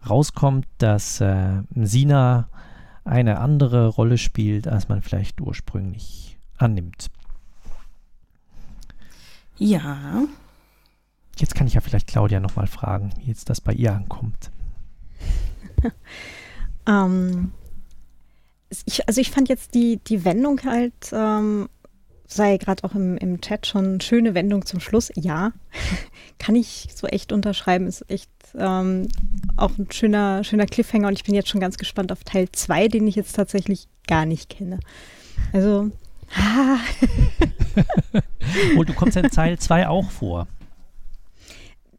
rauskommt, dass äh, Sina eine andere Rolle spielt, als man vielleicht ursprünglich annimmt. Ja. Jetzt kann ich ja vielleicht Claudia nochmal fragen, wie jetzt das bei ihr ankommt. [LAUGHS] Ähm, ich, also ich fand jetzt die, die Wendung halt, ähm, sei gerade auch im, im Chat schon eine schöne Wendung zum Schluss. Ja, [LAUGHS] kann ich so echt unterschreiben. Ist echt ähm, auch ein schöner, schöner Cliffhanger und ich bin jetzt schon ganz gespannt auf Teil 2, den ich jetzt tatsächlich gar nicht kenne. Also, ah. [LAUGHS] Und du kommst ja in Teil 2 auch vor.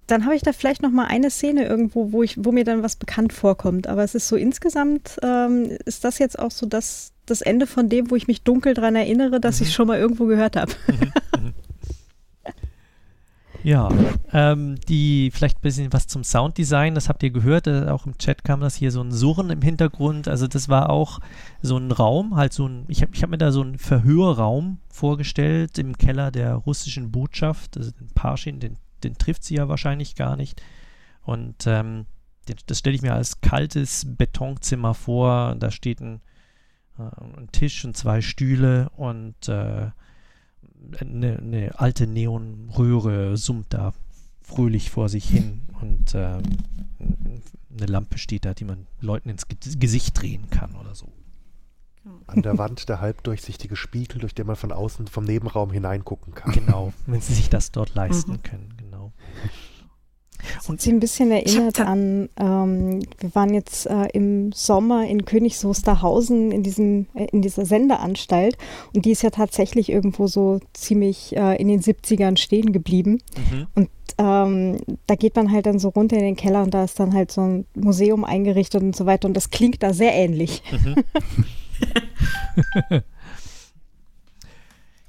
dann habe ich da vielleicht noch mal eine Szene irgendwo, wo ich, wo mir dann was bekannt vorkommt. Aber es ist so insgesamt, ähm, ist das jetzt auch so das, das Ende von dem, wo ich mich dunkel dran erinnere, dass ich es schon mal irgendwo gehört habe. Ja, ähm, die vielleicht ein bisschen was zum Sounddesign, das habt ihr gehört, äh, auch im Chat kam das hier so ein Surren im Hintergrund, also das war auch so ein Raum, halt so ein, ich habe ich hab mir da so einen Verhörraum vorgestellt im Keller der russischen Botschaft, also den Parschin, den den trifft sie ja wahrscheinlich gar nicht. Und ähm, das stelle ich mir als kaltes Betonzimmer vor. Da steht ein, äh, ein Tisch und zwei Stühle und äh, eine, eine, alte Neonröhre summt da fröhlich vor sich hin und ähm, eine Lampe steht da, die man Leuten ins Gesicht drehen kann oder so. An der Wand der halbdurchsichtige Spiegel, durch den man von außen vom Nebenraum hineingucken kann. Genau, wenn sie sich das dort leisten mhm. können, genau. Und sie ein bisschen erinnert an, ähm, wir waren jetzt äh, im Sommer in Königs Wusterhausen in, diesem, äh, in dieser Sendeanstalt und die ist ja tatsächlich irgendwo so ziemlich äh, in den 70ern stehen geblieben. Mhm. Und ähm, da geht man halt dann so runter in den Keller und da ist dann halt so ein Museum eingerichtet und so weiter und das klingt da sehr ähnlich. Mhm. [LAUGHS] [LAUGHS]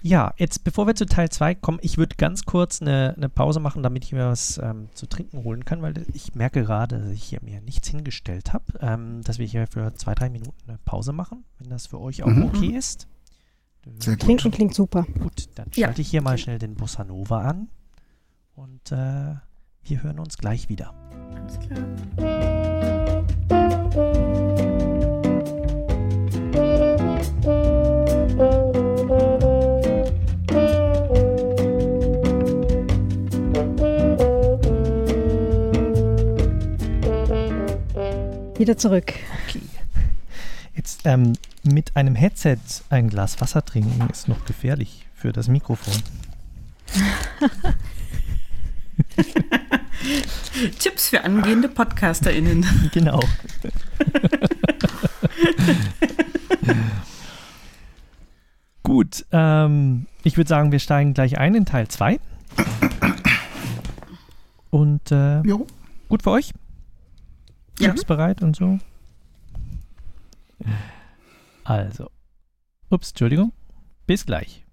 ja, jetzt bevor wir zu Teil 2 kommen, ich würde ganz kurz eine, eine, Pause machen, damit ich mir was ähm, zu trinken holen kann, weil ich merke gerade, dass ich hier mir nichts hingestellt habe, ähm, dass wir hier für zwei, drei Minuten eine Pause machen, wenn das für euch auch mhm. okay ist. Sehr Trinken gut. klingt super. Gut, dann schalte ja. ich hier mal schnell den Bossa Nova an und äh, wir hören uns gleich wieder. Alles klar. Wieder zurück. Okay. Jetzt ähm, mit einem Headset ein Glas Wasser trinken ist noch gefährlich für das Mikrofon. [LAUGHS] Tipps für angehende PodcasterInnen. Genau. [LAUGHS] Gut, ähm, ich würde sagen, wir steigen gleich ein in Teil 2. Und äh, gut für euch? Ja. Hilfsbereit und so. Also. Ups, Entschuldigung. Bis gleich.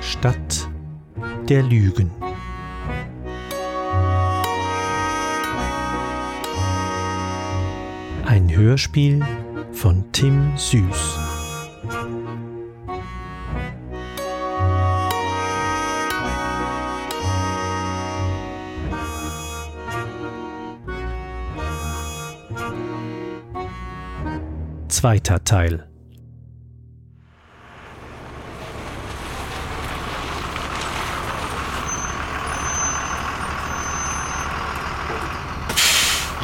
Stadt der Lügen. Ein Hörspiel von Tim Süß. Zweiter Teil.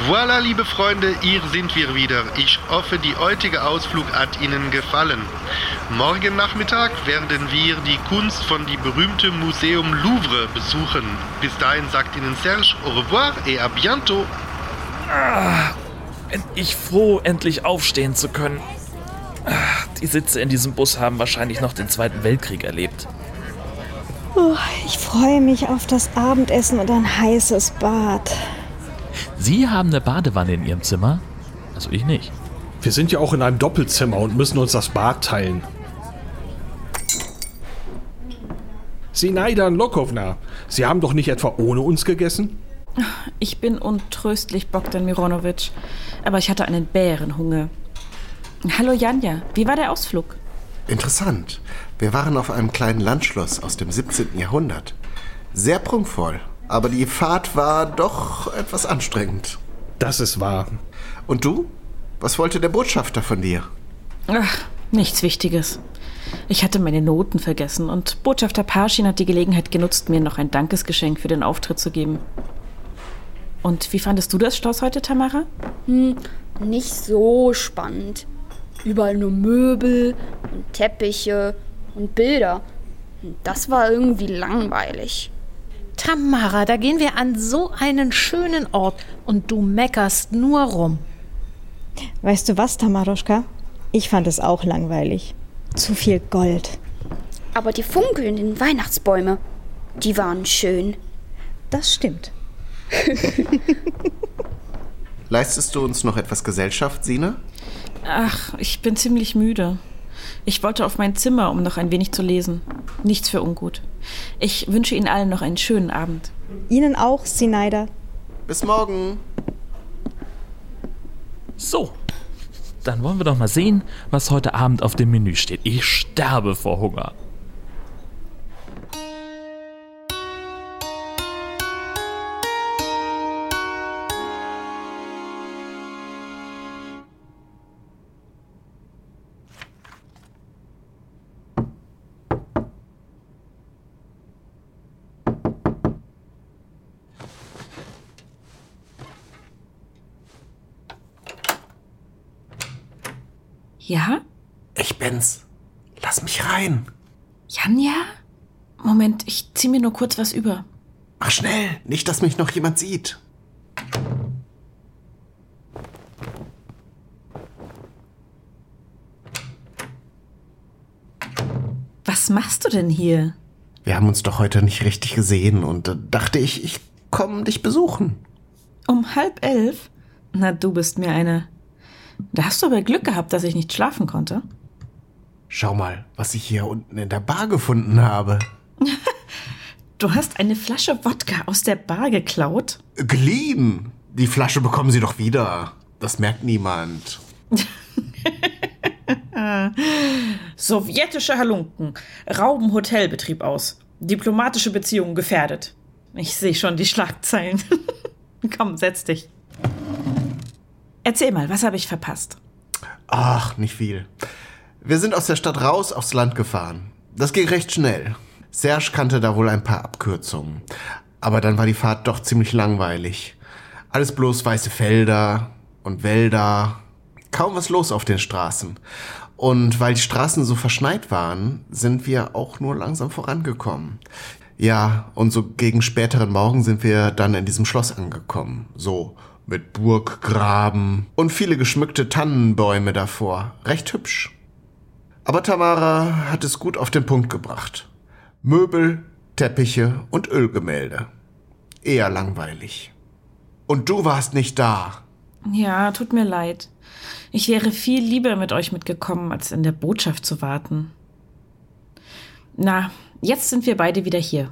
Voilà, liebe Freunde, hier sind wir wieder. Ich hoffe, die heutige Ausflug hat Ihnen gefallen. Morgen Nachmittag werden wir die Kunst von dem berühmten Museum Louvre besuchen. Bis dahin sagt Ihnen Serge au revoir et à bientôt. Ah, bin ich froh, endlich aufstehen zu können. Ah, die Sitze in diesem Bus haben wahrscheinlich noch den Zweiten Weltkrieg erlebt. Oh, ich freue mich auf das Abendessen und ein heißes Bad. Sie haben eine Badewanne in Ihrem Zimmer? Also ich nicht. Wir sind ja auch in einem Doppelzimmer und müssen uns das Bad teilen. Sinaidan Lokovna, Sie haben doch nicht etwa ohne uns gegessen? Ich bin untröstlich, Bogdan Mironovic. Aber ich hatte einen Bärenhunger. Hallo Janja, wie war der Ausflug? Interessant. Wir waren auf einem kleinen Landschloss aus dem 17. Jahrhundert. Sehr prunkvoll aber die Fahrt war doch etwas anstrengend. Das ist wahr. Und du? Was wollte der Botschafter von dir? Ach, nichts Wichtiges. Ich hatte meine Noten vergessen und Botschafter Parschin hat die Gelegenheit genutzt, mir noch ein Dankesgeschenk für den Auftritt zu geben. Und wie fandest du das Schloss heute, Tamara? Hm, nicht so spannend. Überall nur Möbel und Teppiche und Bilder. Das war irgendwie langweilig. Tamara, da gehen wir an so einen schönen Ort und du meckerst nur rum. Weißt du was, Tamaroschka? Ich fand es auch langweilig. Zu viel Gold. Aber die funkelnden Weihnachtsbäume, die waren schön. Das stimmt. [LAUGHS] Leistest du uns noch etwas Gesellschaft, Sina? Ach, ich bin ziemlich müde. Ich wollte auf mein Zimmer, um noch ein wenig zu lesen. Nichts für ungut. Ich wünsche Ihnen allen noch einen schönen Abend. Ihnen auch, Snyder. Bis morgen. So, dann wollen wir doch mal sehen, was heute Abend auf dem Menü steht. Ich sterbe vor Hunger. Ja? Ich bin's. Lass mich rein. Janja? Moment, ich zieh mir nur kurz was über. Mach schnell, nicht, dass mich noch jemand sieht. Was machst du denn hier? Wir haben uns doch heute nicht richtig gesehen und da dachte ich, ich komme dich besuchen. Um halb elf? Na, du bist mir eine. Da hast du aber Glück gehabt, dass ich nicht schlafen konnte. Schau mal, was ich hier unten in der Bar gefunden habe. [LAUGHS] Du hast eine Flasche Wodka aus der Bar geklaut? Geliehen. Die Flasche bekommen Sie doch wieder. Das merkt niemand. [LAUGHS] Sowjetische Halunken rauben Hotelbetrieb aus. Diplomatische Beziehungen gefährdet. Ich sehe schon die Schlagzeilen. [LAUGHS] Komm, setz dich. Erzähl mal, was habe ich verpasst? Ach, nicht viel. Wir sind aus der Stadt raus aufs Land gefahren. Das ging recht schnell. Serge kannte da wohl ein paar Abkürzungen. Aber dann war die Fahrt doch ziemlich langweilig. Alles bloß weiße Felder und Wälder. Kaum was los auf den Straßen. Und weil die Straßen so verschneit waren, sind wir auch nur langsam vorangekommen. Ja, und so gegen späteren Morgen sind wir dann in diesem Schloss angekommen. So mit Burggraben und viele geschmückte Tannenbäume davor. Recht hübsch. Aber Tamara hat es gut auf den Punkt gebracht. Möbel, Teppiche und Ölgemälde. Eher langweilig. Und du warst nicht da. Ja, tut mir leid. Ich wäre viel lieber mit euch mitgekommen, als in der Botschaft zu warten. Na, jetzt sind wir beide wieder hier.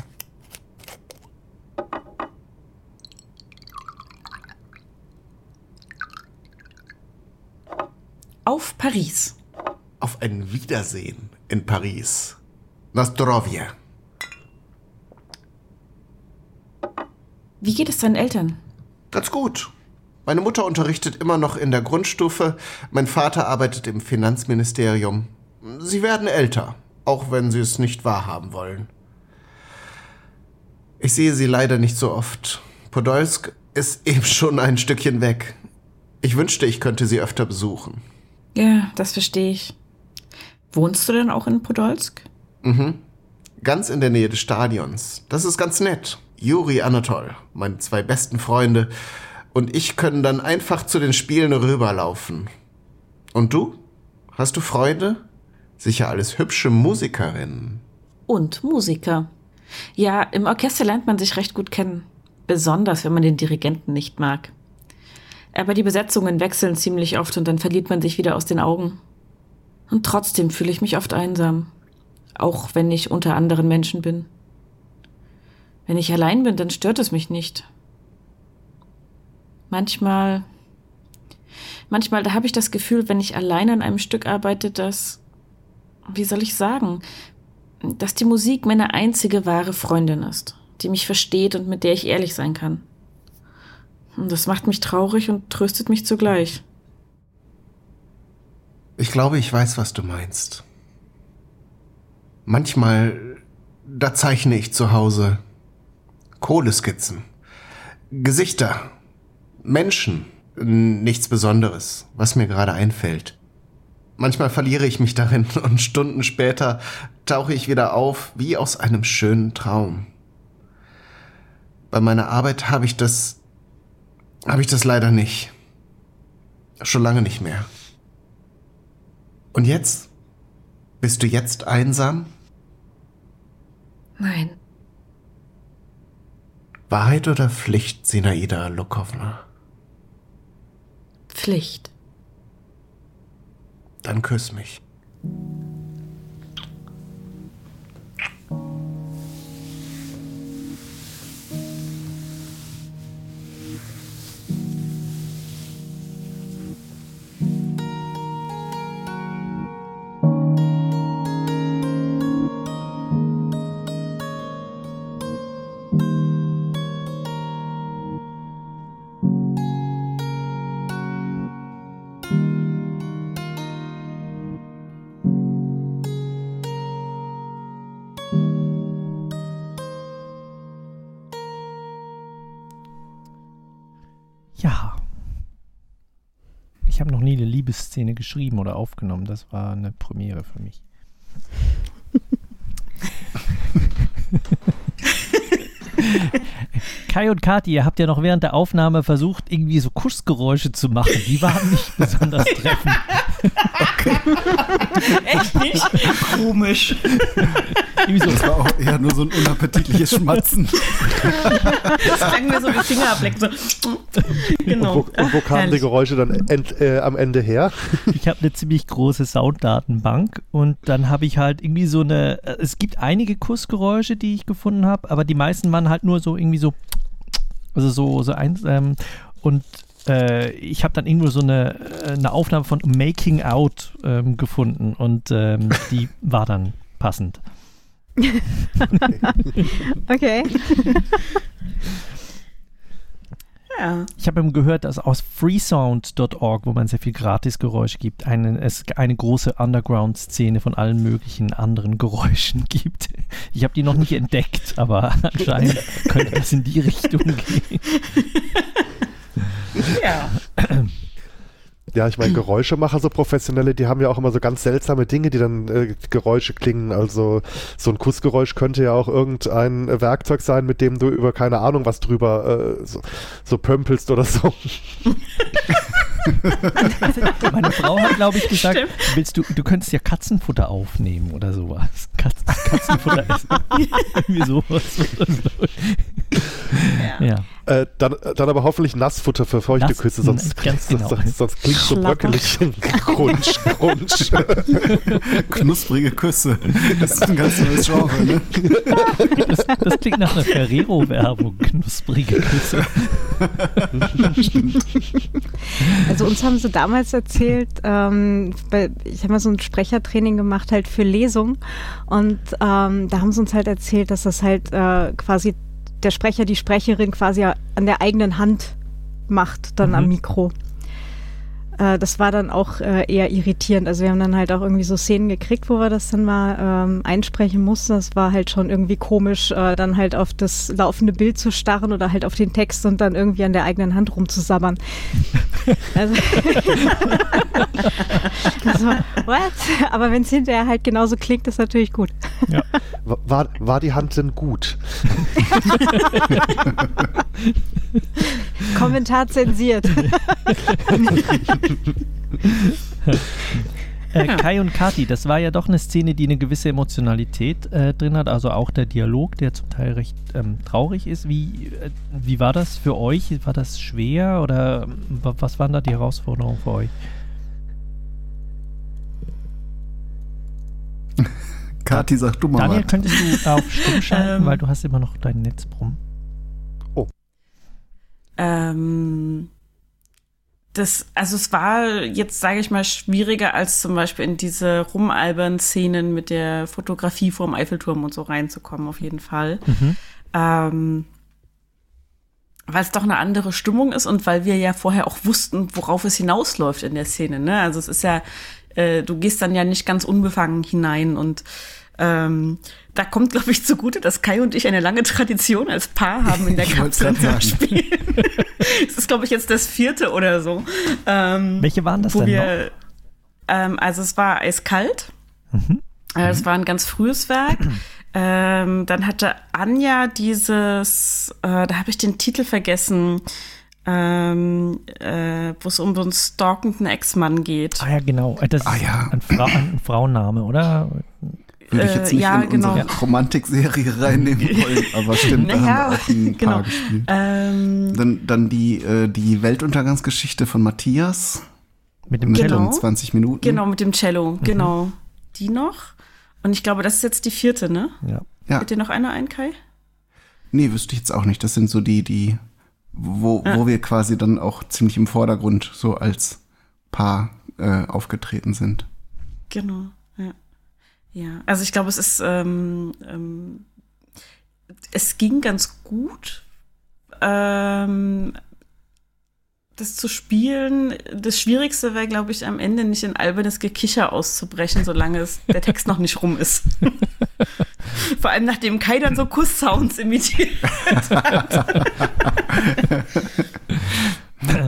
Auf Paris. Auf ein Wiedersehen in Paris. Nastrovje. Wie geht es deinen Eltern? Ganz gut. Meine Mutter unterrichtet immer noch in der Grundstufe, mein Vater arbeitet im Finanzministerium. Sie werden älter, auch wenn sie es nicht wahrhaben wollen. Ich sehe sie leider nicht so oft. Podolsk ist [LAUGHS] eben schon ein Stückchen weg. Ich wünschte, ich könnte sie öfter besuchen. Ja, das verstehe ich. Wohnst du denn auch in Podolsk? Mhm. Ganz in der Nähe des Stadions. Das ist ganz nett. Juri Anatol, meine zwei besten Freunde, und ich können dann einfach zu den Spielen rüberlaufen. Und du? Hast du Freunde? Sicher alles hübsche Musikerinnen. Und Musiker. Ja, im Orchester lernt man sich recht gut kennen. Besonders, wenn man den Dirigenten nicht mag. Aber die Besetzungen wechseln ziemlich oft und dann verliert man sich wieder aus den Augen. Und trotzdem fühle ich mich oft einsam. Auch wenn ich unter anderen Menschen bin. Wenn ich allein bin, dann stört es mich nicht. Manchmal, manchmal, da habe ich das Gefühl, wenn ich allein an einem Stück arbeite, dass, wie soll ich sagen, dass die Musik meine einzige wahre Freundin ist, die mich versteht und mit der ich ehrlich sein kann. Und das macht mich traurig und tröstet mich zugleich. Ich glaube, ich weiß, was du meinst. Manchmal, da zeichne ich zu Hause Kohleskizzen, Gesichter, Menschen, nichts Besonderes, was mir gerade einfällt. Manchmal verliere ich mich darin [LAUGHS] und Stunden später tauche ich wieder auf wie aus einem schönen Traum. Bei meiner Arbeit habe ich das habe ich das leider nicht. Schon lange nicht mehr. Und jetzt? Bist du jetzt einsam? Nein. Wahrheit oder Pflicht, Sinaida Lukowna? Pflicht. Dann küss mich. Liebesszene geschrieben oder aufgenommen. Das war eine Premiere für mich. [LAUGHS] Kai und Kati, ihr habt ja noch während der Aufnahme versucht, irgendwie so Kussgeräusche zu machen. Die waren nicht besonders treffend. Echt nicht? Komisch. Das war auch eher nur so ein unappetitliches Schmatzen. Das klang mir so wie Fingerableck. So. Genau. Und wo, und wo kamen die Herrlich. Geräusche dann end, äh, am Ende her? Ich habe eine ziemlich große Sounddatenbank und dann habe ich halt irgendwie so eine. äh, Es gibt einige Kussgeräusche, die ich gefunden habe, aber die meisten waren halt nur so irgendwie so. Also so, so eins. Ähm, und ich habe dann irgendwo so eine, äh, eine Aufnahme von Making Out ähm, gefunden und ähm, [LAUGHS] die war dann passend. [LAUGHS] Okay. [LAUGHS] Ja. Ich habe eben gehört, dass aus freesound.org, wo man sehr viel Gratisgeräusche gibt, eine, es eine große Underground-Szene von allen möglichen anderen Geräuschen gibt. Ich habe die noch nicht entdeckt, aber anscheinend könnte das in die Richtung gehen. Ja. [CLEARS THROAT] Ja, ich meine, Geräuschemacher, so professionelle, die haben ja auch immer so ganz seltsame Dinge, die dann äh, Geräusche klingen. Also so ein Kussgeräusch könnte ja auch irgendein Werkzeug sein, mit dem du über keine Ahnung was drüber äh, so, so pömpelst oder so. [LAUGHS] Meine Frau hat, glaube ich, gesagt, Stimmt. willst du, du könntest ja Katzenfutter aufnehmen oder sowas. Katz, Katzenfutter essen. [LAUGHS] Irgendwie sowas. ja. Äh, dann, dann aber hoffentlich Nassfutter für feuchte Nass- Küsse, sonst, [LAUGHS] ganz genau. sonst, sonst klingt so bröckelig. [LAUGHS] Crunch, Crunch. [LAUGHS] Knusprige Küsse. Das ist ein ganz neues Genre, ne? Das, das klingt nach einer Ferrero-Werbung. Knusprige Küsse. Also uns haben sie damals erzählt, ähm, ich habe mal so ein Sprechertraining gemacht halt für Lesung und ähm, da haben sie uns halt erzählt, dass das halt äh, quasi der Sprecher, die Sprecherin quasi an der eigenen Hand macht, dann am Mhm. Mikro. Äh, das war dann auch äh, eher irritierend. Also wir haben dann halt auch irgendwie so Szenen gekriegt, wo wir das dann mal ähm, einsprechen mussten. Das war halt schon irgendwie komisch, äh, dann halt auf das laufende Bild zu starren oder halt auf den Text und dann irgendwie an der eigenen Hand rumzusabbern. [LAUGHS] Also, [LAUGHS] also what? Aber wenn es hinterher halt genauso klingt, ist natürlich gut. [LAUGHS] War, war die Hand denn gut? Kommentar zensiert. Äh, Kai und Kati, das war ja doch eine Szene, die eine gewisse Emotionalität äh, drin hat, also auch der Dialog, der zum Teil recht ähm, traurig ist. Wie, äh, wie war das für euch? War das schwer oder ähm, wa- was waren da die Herausforderungen für euch? [LAUGHS] Kathi, sag du mal Daniel, was. könntest du [LAUGHS] auf Stumm schalten, Ähm. weil du hast immer noch dein Netzbrumm. Ähm, das, also es war jetzt, sage ich mal, schwieriger als zum Beispiel in diese rumalbern Szenen mit der Fotografie vorm Eiffelturm und so reinzukommen, auf jeden Fall. Mhm. Ähm, weil es doch eine andere Stimmung ist und weil wir ja vorher auch wussten, worauf es hinausläuft in der Szene. Ne? Also es ist ja, äh, du gehst dann ja nicht ganz unbefangen hinein und ähm, da kommt, glaube ich, zugute, dass Kai und ich eine lange Tradition als Paar haben in der [LAUGHS] Kapsel spielen. [LAUGHS] Es ist, glaube ich, jetzt das vierte oder so. Ähm, Welche waren das denn wir, ähm, also es war eiskalt. Mhm. Äh, Es war ein ganz frühes Werk. [CLEARS THROAT] ähm, dann hatte Anja dieses, äh, da habe ich den Titel vergessen, ähm, äh, wo es um so einen stalkenden Ex-Mann geht. Ah ja, genau. Äh, Das ist ein, Fra ein [CLEARS THROAT] Frauenname, oder? Würde ich jetzt Äh, nicht ja, in genau. unsere Romantikserie reinnehmen [LAUGHS] wollen, aber stimmt, da Naja, haben wir auch ein [LAUGHS] genau. Paar gespielt. Ähm, Dann, dann die, äh, die Weltuntergangsgeschichte von Matthias. Mit dem Cello. 20 Minuten. Genau, mit dem Mhm. Cello, genau. Die noch. Und ich glaube, das ist jetzt die vierte, ne? Ja. Ja. Fällt dir noch einer ein, Kai? Nee, wüsste ich jetzt auch nicht. Das sind so die, die, wo, Ah. wo wir quasi dann auch ziemlich im Vordergrund so als Paar äh, aufgetreten sind. Genau, ja. Also ich glaube, es ist, ähm, ähm, es ging ganz gut, ähm, das zu spielen. Das Schwierigste wäre, glaube ich, am Ende nicht in albernes Gekicher auszubrechen, solange es, der Text noch nicht rum ist. [LAUGHS] Vor allem nachdem Kai dann so Kuss-Sounds imitiert hat. [LAUGHS]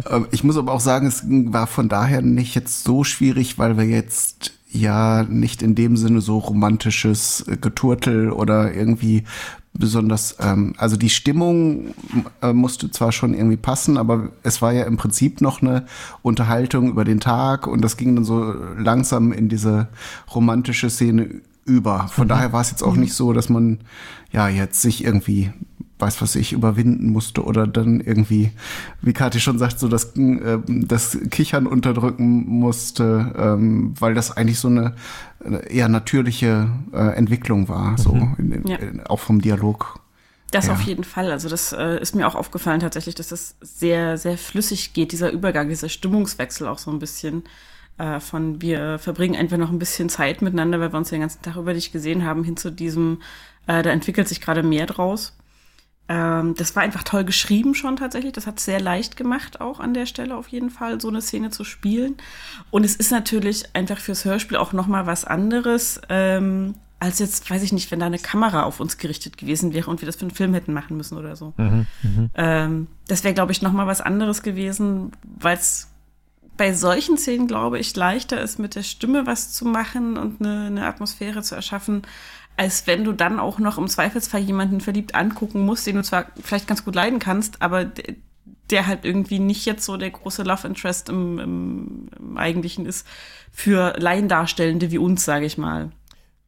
Ähm, Ich muss aber auch sagen, es war von daher nicht jetzt so schwierig, weil wir jetzt ja nicht in dem Sinne so romantisches äh, Geturtel oder irgendwie besonders, ähm, also die Stimmung äh, musste zwar schon irgendwie passen, aber es war ja im Prinzip noch eine Unterhaltung über den Tag und das ging dann so langsam in diese romantische Szene über. Von Mhm. daher war es jetzt auch nicht so, dass man ja jetzt sich irgendwie weiß was ich, überwinden musste oder dann irgendwie, wie Kathi schon sagt, so das, äh, das Kichern unterdrücken musste, ähm, weil das eigentlich so eine eine eher natürliche äh, Entwicklung war, so in, in, Ja. in, auch vom Dialog. Das Ja. auf jeden Fall. Also das äh, ist mir auch aufgefallen tatsächlich, dass das sehr, sehr flüssig geht, dieser Übergang, dieser Stimmungswechsel auch so ein bisschen äh, von wir verbringen einfach noch ein bisschen Zeit miteinander, weil wir uns den ganzen Tag über dich gesehen haben, hin zu diesem, äh, da entwickelt sich gerade mehr draus. Ähm, das war einfach toll geschrieben schon tatsächlich. Das hat sehr leicht gemacht, auch an der Stelle auf jeden Fall, so eine Szene zu spielen. Und es ist natürlich einfach fürs Hörspiel auch noch mal was anderes, ähm, als jetzt, weiß ich nicht, wenn da eine Kamera auf uns gerichtet gewesen wäre und wir das für einen Film hätten machen müssen oder so. Mhm, mhm. Ähm, das wäre, glaube ich, noch mal was anderes gewesen, weil es bei solchen Szenen, glaube ich, leichter ist, mit der Stimme was zu machen und eine, eine Atmosphäre zu erschaffen, als wenn du dann auch noch im Zweifelsfall jemanden verliebt angucken musst, den du zwar vielleicht ganz gut leiden kannst, aber der, der halt irgendwie nicht jetzt so der große Love Interest im, im, im Eigentlichen ist für Laiendarstellende wie uns, sage ich mal.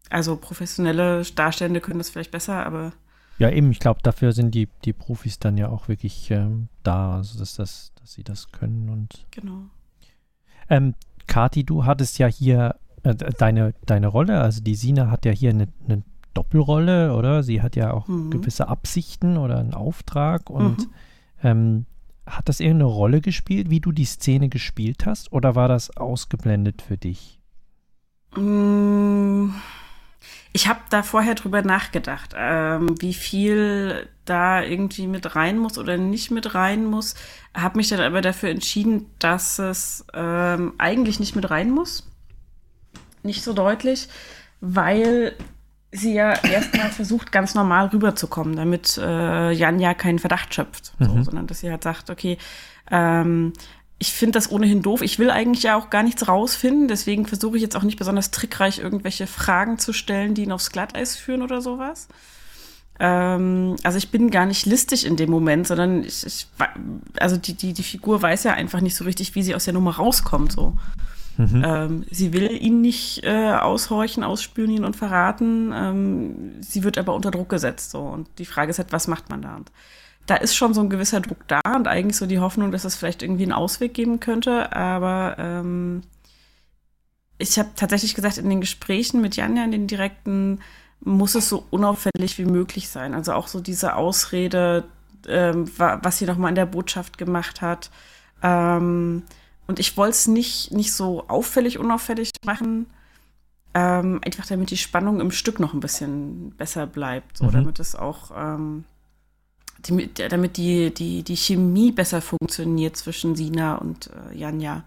Also professionelle Darstellende können das vielleicht besser, aber Ja, eben, ich glaube, dafür sind die, die Profis dann ja auch wirklich ähm, da, also dass, das, dass sie das können und genau. Ähm, Kati, du hattest ja hier äh, deine, deine Rolle, also die Sina hat ja hier eine, eine Doppelrolle, oder? Sie hat ja auch Mhm. gewisse Absichten oder einen Auftrag und Mhm. ähm, hat das irgendeine Rolle gespielt, wie du die Szene gespielt hast, oder war das ausgeblendet für dich? Mm, Ich habe da vorher drüber nachgedacht, ähm, wie viel da irgendwie mit rein muss oder nicht mit rein muss. Habe mich dann aber dafür entschieden, dass es ähm, eigentlich nicht mit rein muss. Nicht so deutlich, weil sie ja erstmal versucht, ganz normal rüberzukommen, damit äh, Jan ja keinen Verdacht schöpft, so, Mhm. sondern dass sie halt sagt, okay, ähm, ich finde das ohnehin doof. Ich will eigentlich ja auch gar nichts rausfinden. Deswegen versuche ich jetzt auch nicht besonders trickreich irgendwelche Fragen zu stellen, die ihn aufs Glatteis führen oder sowas. Ähm, also ich bin gar nicht listig in dem Moment, sondern ich, ich also die, die, die Figur weiß ja einfach nicht so richtig, wie sie aus der Nummer rauskommt. So. Mhm. Ähm, sie will ihn nicht äh, aushorchen, ausspionieren und verraten. Ähm, sie wird aber unter Druck gesetzt. So. Und die Frage ist halt, was macht man da? Und da ist schon so ein gewisser Druck da und eigentlich so die Hoffnung, dass es vielleicht irgendwie einen Ausweg geben könnte. Aber ähm, ich habe tatsächlich gesagt, in den Gesprächen mit Janja, in den direkten, muss es so unauffällig wie möglich sein. Also auch so diese Ausrede, ähm, wa- was sie nochmal in der Botschaft gemacht hat. Ähm, und ich wollte es nicht, nicht so auffällig, unauffällig machen. Ähm, einfach damit die Spannung im Stück noch ein bisschen besser bleibt. So, Mhm. damit es auch, ähm, die, damit die, die, die Chemie besser funktioniert zwischen Sina und äh, Janja.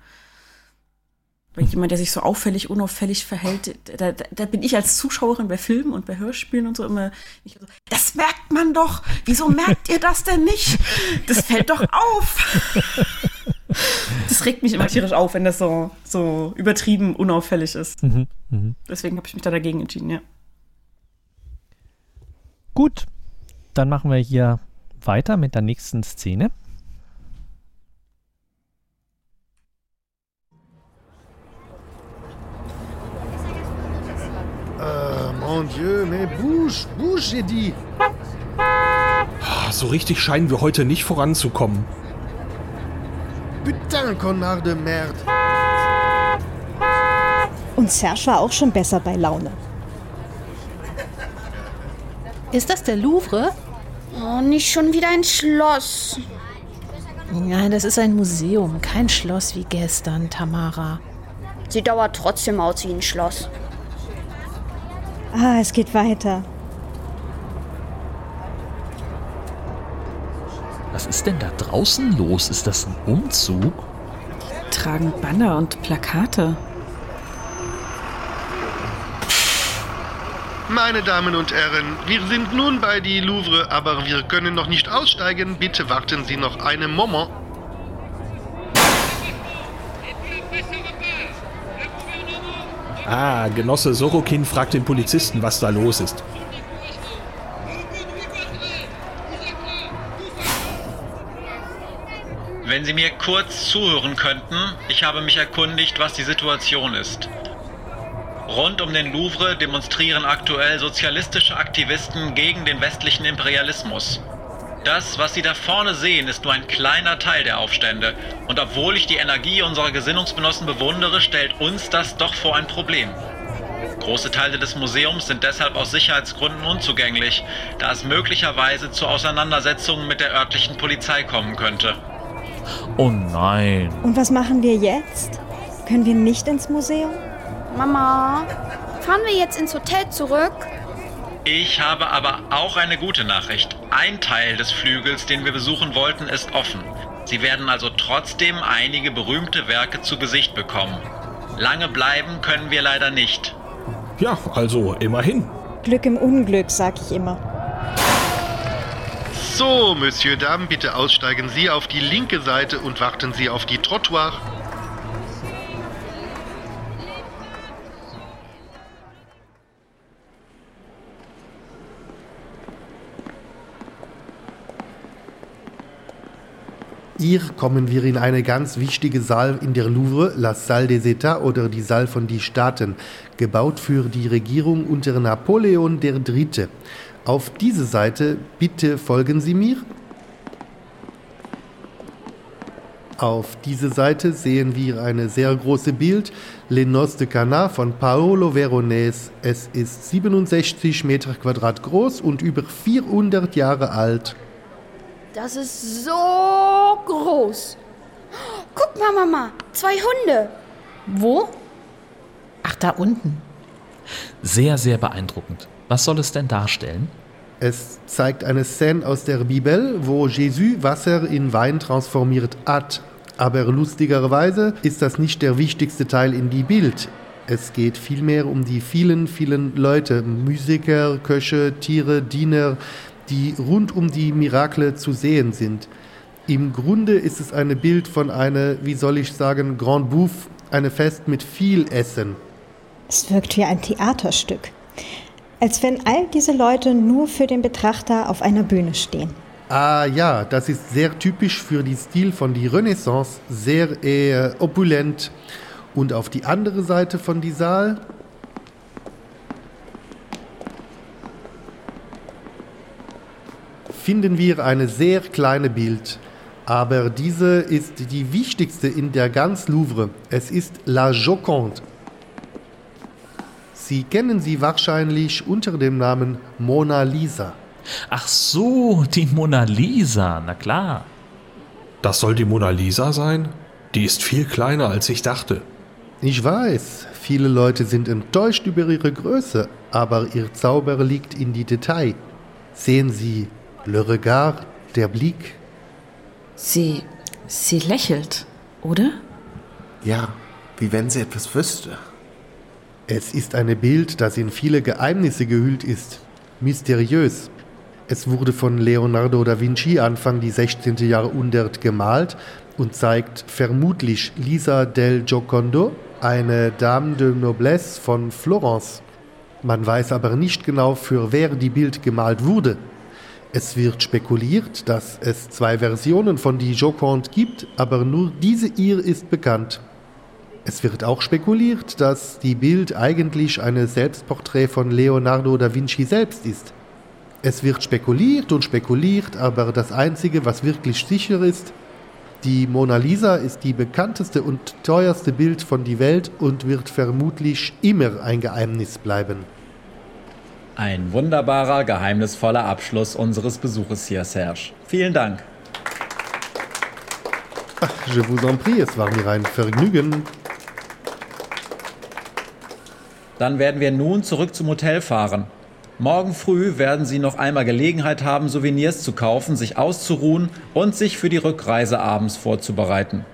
Weil jemand, der sich so auffällig, unauffällig verhält, da, da, da bin ich als Zuschauerin bei Filmen und bei Hörspielen und so immer, ich so, das merkt man doch. Wieso merkt ihr das denn nicht? Das fällt doch auf. Das regt mich immer tierisch auf, wenn das so, so übertrieben unauffällig ist. Mhm. Mhm. Deswegen habe ich mich da dagegen entschieden, ja. Gut, dann machen wir hier weiter mit der nächsten Szene. Euh, mon Dieu, mais bouge, bouge, j'ai dit. Ah, So richtig scheinen wir heute nicht voranzukommen. Putain, connard de merde. Und Serge war auch schon besser bei Laune. Ist das der Louvre? Oh, nicht schon wieder ein Schloss. Nein, das ist ein Museum, kein Schloss wie gestern, Tamara. Sieht aber trotzdem aus wie ein Schloss. Ah, es geht weiter. Was ist denn da draußen los? Ist das ein Umzug? Tragen Banner und Plakate. Meine Damen und Herren, wir sind nun bei die Louvre, aber wir können noch nicht aussteigen. Bitte warten Sie noch einen Moment. Ah, Genosse Sorokin fragt den Polizisten, was da los ist. Wenn Sie mir kurz zuhören könnten, ich habe mich erkundigt, was die Situation ist. Rund um den Louvre demonstrieren aktuell sozialistische Aktivisten gegen den westlichen Imperialismus. Das, was Sie da vorne sehen, ist nur ein kleiner Teil der Aufstände. Und obwohl ich die Energie unserer Gesinnungsgenossen bewundere, stellt uns das doch vor ein Problem. Große Teile des Museums sind deshalb aus Sicherheitsgründen unzugänglich, da es möglicherweise zu Auseinandersetzungen mit der örtlichen Polizei kommen könnte. Oh nein. Und was machen wir jetzt? Können wir nicht ins Museum? Mama, fahren wir jetzt ins Hotel zurück? Ich habe aber auch eine gute Nachricht. Ein Teil des Flügels, den wir besuchen wollten, ist offen. Sie werden also trotzdem einige berühmte Werke zu Gesicht bekommen. Lange bleiben können wir leider nicht. Ja, also immerhin. Glück im Unglück, sag ich immer. So, Monsieur Dame, bitte aussteigen Sie auf die linke Seite und warten Sie auf die Trottoir. Hier kommen wir in eine ganz wichtige Saal in der Louvre, la Salle des États oder die Saal von die Staaten, gebaut für die Regierung unter Napoleon III. Auf diese Seite, bitte folgen Sie mir. Auf diese Seite sehen wir eine sehr große Bild, Les Noces de Cana von Paolo Veronese. Es ist 67 Meter Quadrat groß und über 400 Jahre alt. Das ist so groß. Guck mal, Mama, zwei Hunde. Wo? Ach, da unten. Sehr, sehr beeindruckend. Was soll es denn darstellen? Es zeigt eine Szene aus der Bibel, wo Jesus Wasser in Wein transformiert hat. Aber lustigerweise ist das nicht der wichtigste Teil in die Bild. Es geht vielmehr um die vielen, vielen Leute, Musiker, Köche, Tiere, Diener, die rund um die Miracle zu sehen sind. Im Grunde ist es ein Bild von einer, wie soll ich sagen, Grand Bouffe, eine Fest mit viel Essen. Es wirkt wie ein Theaterstück. Als wenn all diese Leute nur für den Betrachter auf einer Bühne stehen. Ah ja, das ist sehr typisch für den Stil von die Renaissance, sehr eher opulent. Und auf die andere Seite von die Saal finden wir eine sehr kleine Bild. Aber diese ist die wichtigste in der ganz Louvre. Es ist La Joconde. Sie kennen sie wahrscheinlich unter dem Namen Mona Lisa. Ach so, die Mona Lisa, na klar. Das soll die Mona Lisa sein? Die ist viel kleiner, als ich dachte. Ich weiß, viele Leute sind enttäuscht über ihre Größe, aber ihr Zauber liegt in die Detail. Sehen Sie, le regard, der Blick. Sie. sie lächelt, oder? Ja, wie wenn sie etwas wüsste. Es ist ein Bild, das in viele Geheimnisse gehüllt ist. Mysteriös. Es wurde von Leonardo da Vinci Anfang die 16. Jahrhundert gemalt und zeigt vermutlich Lisa del Giocondo, eine Dame de Noblesse von Florence. Man weiß aber nicht genau, für wer die Bild gemalt wurde. Es wird spekuliert, dass es zwei Versionen von die Joconde gibt, aber nur diese ihr ist bekannt. Es wird auch spekuliert, dass die Bild eigentlich ein Selbstporträt von Leonardo da Vinci selbst ist. Es wird spekuliert und spekuliert, aber das Einzige, was wirklich sicher ist, die Mona Lisa ist die bekannteste und teuerste Bild von die Welt und wird vermutlich immer ein Geheimnis bleiben. Ein wunderbarer, geheimnisvoller Abschluss unseres Besuches hier, Serge. Vielen Dank. Ach, je vous en prie, es war mir ein Vergnügen. Dann werden wir nun zurück zum Hotel fahren. Morgen früh werden Sie noch einmal Gelegenheit haben, Souvenirs zu kaufen, sich auszuruhen und sich für die Rückreise abends vorzubereiten.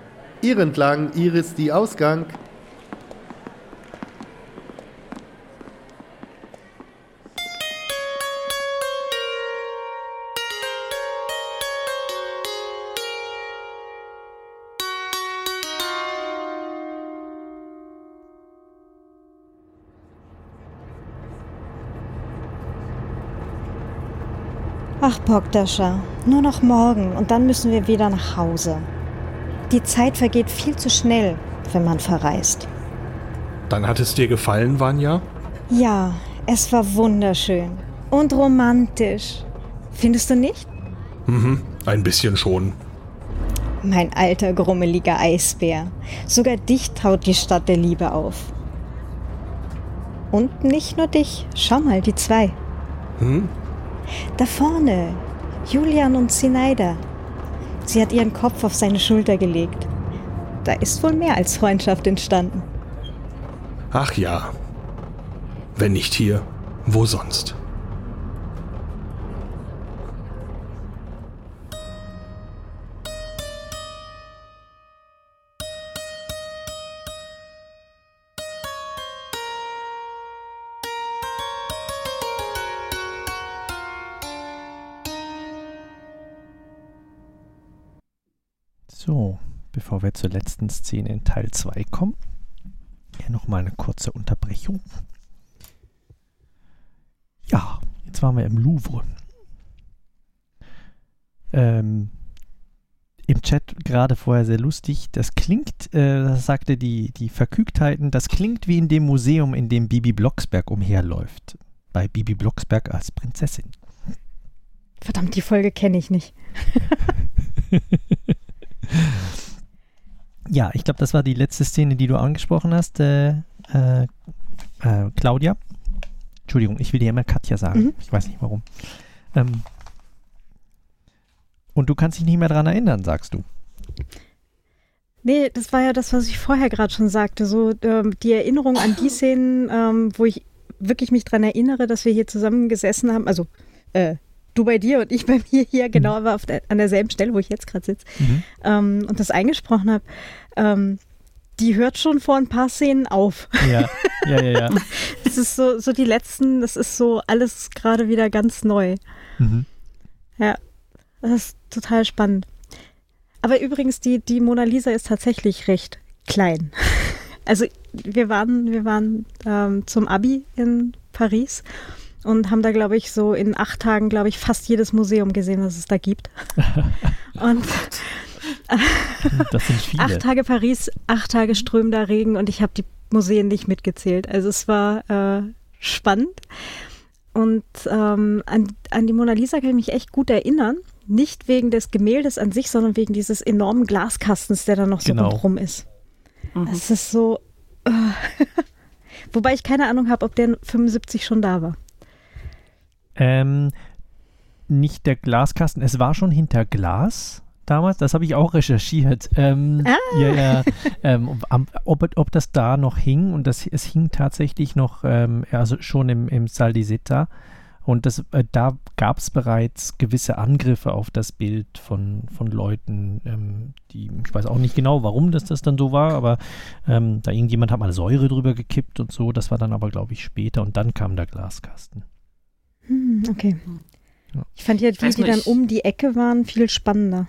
Ihr entlang, Iris die Ausgang. Ach, Bogdascha, nur noch morgen und dann müssen wir wieder nach Hause. Die Zeit vergeht viel zu schnell, wenn man verreist. Dann hat es dir gefallen, Vanya? Ja, es war wunderschön und romantisch. Findest du nicht? Mhm, ein bisschen schon. Mein alter, grummeliger Eisbär. Sogar dich taut die Stadt der Liebe auf. Und nicht nur dich. Schau mal, die zwei. Hm? Da vorne. Julian und Sineida. Sie hat ihren Kopf auf seine Schulter gelegt. Da ist wohl mehr als Freundschaft entstanden. Ach ja. Wenn nicht hier, wo sonst? So, bevor wir zur letzten Szene in Teil 2 kommen, hier nochmal eine kurze Unterbrechung. Ja, jetzt waren wir im Louvre. Ähm, Im Chat gerade vorher sehr lustig. Das klingt, äh, das sagte die, die Verkügtheiten, das klingt wie in dem Museum, in dem Bibi Blocksberg umherläuft. Bei Bibi Blocksberg als Prinzessin. Verdammt, die Folge kenne ich nicht. [LAUGHS] Ja, ich glaube, das war die letzte Szene, die du angesprochen hast, äh, äh, äh, Claudia. Entschuldigung, ich will dir immer Katja sagen. Mhm. Ich weiß nicht warum. Ähm, und du kannst dich nicht mehr daran erinnern, sagst du. Nee, das war ja das, was ich vorher gerade schon sagte. So ähm, die Erinnerung an die [LAUGHS] Szenen, ähm, wo ich wirklich mich daran erinnere, dass wir hier zusammen gesessen haben. Also äh, du bei dir und ich bei mir hier, genau, aber auf der, an derselben Stelle, wo ich jetzt gerade sitze. Ähm, und das eingesprochen habe. Ähm, die hört schon vor ein paar Szenen auf. Ja, ja, ja, ja. [LAUGHS] Das ist so, so die letzten, das ist so alles gerade wieder ganz neu. Mhm. Ja, das ist total spannend. Aber übrigens, die, die Mona Lisa ist tatsächlich recht klein. [LAUGHS] Also wir waren, wir waren ähm, zum Abi in Paris und haben da, glaube ich, so in acht Tagen, glaube ich, fast jedes Museum gesehen, was es da gibt. [LAUGHS] und [LAUGHS] Das sind viele. acht Tage Paris, acht Tage strömender Regen und ich habe die Museen nicht mitgezählt. Also es war äh, spannend. Und ähm, an, an die Mona Lisa kann ich mich echt gut erinnern. Nicht wegen des Gemäldes an sich, sondern wegen dieses enormen Glaskastens, der da noch so Genau. rundherum ist. Es ist so. Äh, [LAUGHS] Wobei ich keine Ahnung habe, ob der 75 schon da war. Ähm, nicht der Glaskasten, es war schon hinter Glas damals, das habe ich auch recherchiert. Ähm, Ah. Ja, ja. Ähm, ob, ob das da noch hing und das, es hing tatsächlich noch, ähm, also schon im, im Sal di Setta. Und das, äh, da gab es bereits gewisse Angriffe auf das Bild von, von Leuten, ähm, die, ich weiß auch nicht genau, warum das, das dann so war, aber ähm, da irgendjemand hat mal Säure drüber gekippt und so. Das war dann aber, glaube ich, später und dann kam der Glaskasten. Hm, okay. Ich fand ja die, die nur, dann um die Ecke waren, viel spannender.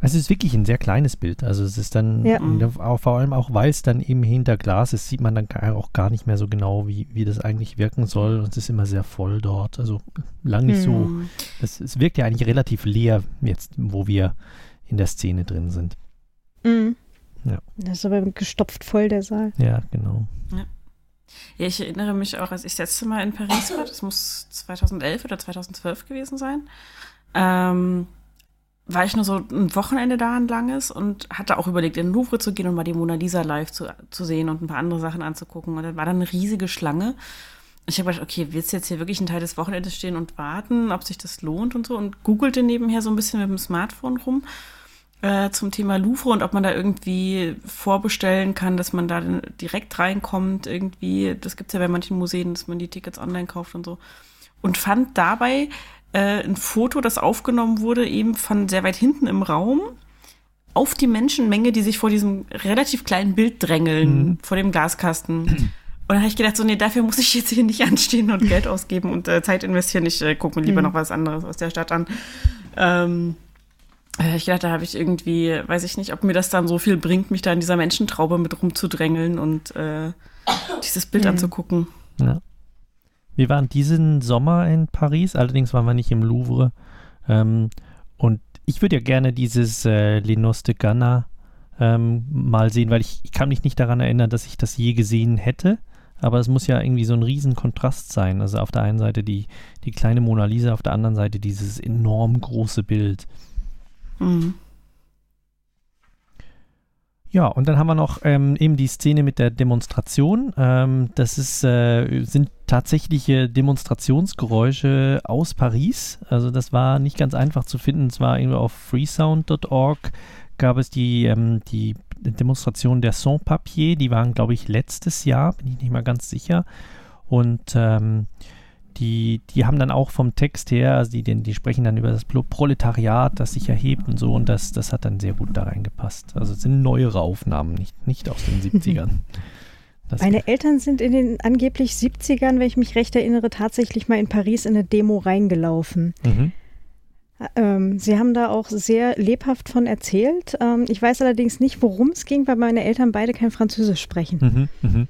Es ist wirklich ein sehr kleines Bild. Also es ist dann, Ja. auch, vor allem auch, weil es dann eben hinter Glas ist, sieht man dann auch gar nicht mehr so genau, wie, wie das eigentlich wirken soll. Und es ist immer sehr voll dort. Also lang nicht so. Hm. Es, es wirkt ja eigentlich relativ leer jetzt, wo wir in der Szene drin sind. Mhm. Ja, Das ist aber gestopft voll, der Saal. ja genau. Ja. Ja, ich erinnere mich auch, als ich das letzte Mal in Paris war, das muss 2011 oder 2012 gewesen sein, ähm, war ich nur so ein Wochenende da, ein langes, und hatte auch überlegt, in den Louvre zu gehen und mal die Mona Lisa live zu, zu sehen und ein paar andere Sachen anzugucken. Und dann war da eine riesige Schlange. Ich habe gedacht, okay, willst du jetzt hier wirklich einen Teil des Wochenendes stehen und warten, ob sich das lohnt und so? Und googelte nebenher so ein bisschen mit dem Smartphone rum äh, zum Thema Louvre und ob man da irgendwie vorbestellen kann, dass man da direkt reinkommt irgendwie. Das gibt es ja bei manchen Museen, dass man die Tickets online kauft und so. Und fand dabei äh, ein Foto, das aufgenommen wurde, eben von sehr weit hinten im Raum auf die Menschenmenge, die sich vor diesem relativ kleinen Bild drängeln, Mhm. vor dem Glaskasten. Und dann habe ich gedacht, so, nee, dafür muss ich jetzt hier nicht [LAUGHS] anstehen und Geld ausgeben und äh, Zeit investieren. Ich äh, gucke mir lieber Mhm. noch was anderes aus der Stadt an. Ähm, äh, ich dachte, da habe ich irgendwie, weiß ich nicht, ob mir das dann so viel bringt, mich da in dieser Menschentraube mit rumzudrängeln und äh, dieses Bild Mhm. anzugucken. Ja. Wir waren diesen Sommer in Paris, allerdings waren wir nicht im Louvre. Ähm, und ich würde ja gerne dieses äh, Lenos de Ghana ähm, mal sehen, weil ich, ich kann mich nicht daran erinnern, dass ich das je gesehen hätte. Aber es muss ja irgendwie so ein Riesenkontrast sein. Also auf der einen Seite die, die kleine Mona Lisa, auf der anderen Seite dieses enorm große Bild. Mhm. Ja, und dann haben wir noch ähm, eben die Szene mit der Demonstration. Ähm, das ist, äh, sind tatsächliche Demonstrationsgeräusche aus Paris. Also das war nicht ganz einfach zu finden. Es war irgendwie auf freesound.org gab es die, ähm, die Demonstration der Sans-Papier. Die waren, glaube ich, letztes Jahr, bin ich nicht mal ganz sicher. Und ähm, die, die haben dann auch vom Text her, also die, die sprechen dann über das Proletariat, das sich erhebt und so, und das, das hat dann sehr gut da reingepasst. Also es sind neuere Aufnahmen, nicht, nicht aus den 70ern. [LAUGHS] Das Meine Eltern sind in den angeblich 70ern, wenn ich mich recht erinnere, tatsächlich mal in Paris in eine Demo reingelaufen. Mhm. Ähm, sie haben da auch sehr lebhaft von erzählt. Ähm, ich weiß allerdings nicht, worum es ging, weil meine Eltern beide kein Französisch sprechen. Mhm, mhm.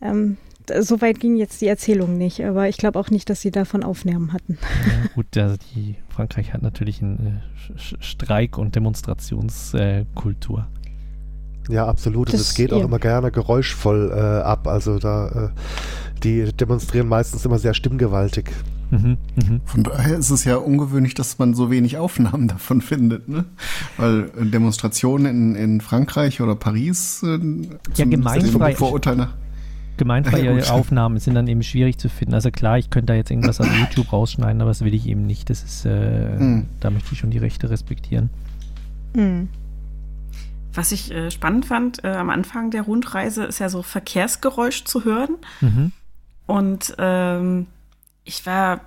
Ähm, so weit ging jetzt die Erzählung nicht, aber ich glaube auch nicht, dass sie davon Aufnahmen hatten. Ja, gut, also die, Frankreich hat natürlich eine Sch- Streik- und Demonstrationskultur. Ja, absolut. Und Das- es geht auch immer gerne geräuschvoll äh, ab. Also da, äh, die demonstrieren meistens immer sehr stimmgewaltig. Mhm, Von daher ist es ja ungewöhnlich, dass man so wenig Aufnahmen [LAUGHS] davon findet, ne? Weil äh, Demonstrationen in, in Frankreich oder Paris äh, Ja, gemeinfrei. Vorurteil nach. Gemeinfreie [LAUGHS] Ja, gut. Aufnahmen [LAUGHS] sind dann eben schwierig zu finden. Also klar, ich könnte da jetzt irgendwas aus YouTube rausschneiden, aber das will ich eben nicht. Das ist, äh, Hm. da möchte ich schon die Rechte respektieren. Mhm. Was ich äh, spannend fand, äh, am Anfang der Rundreise ist ja so Verkehrsgeräusch zu hören. Mhm. Und ähm, ich war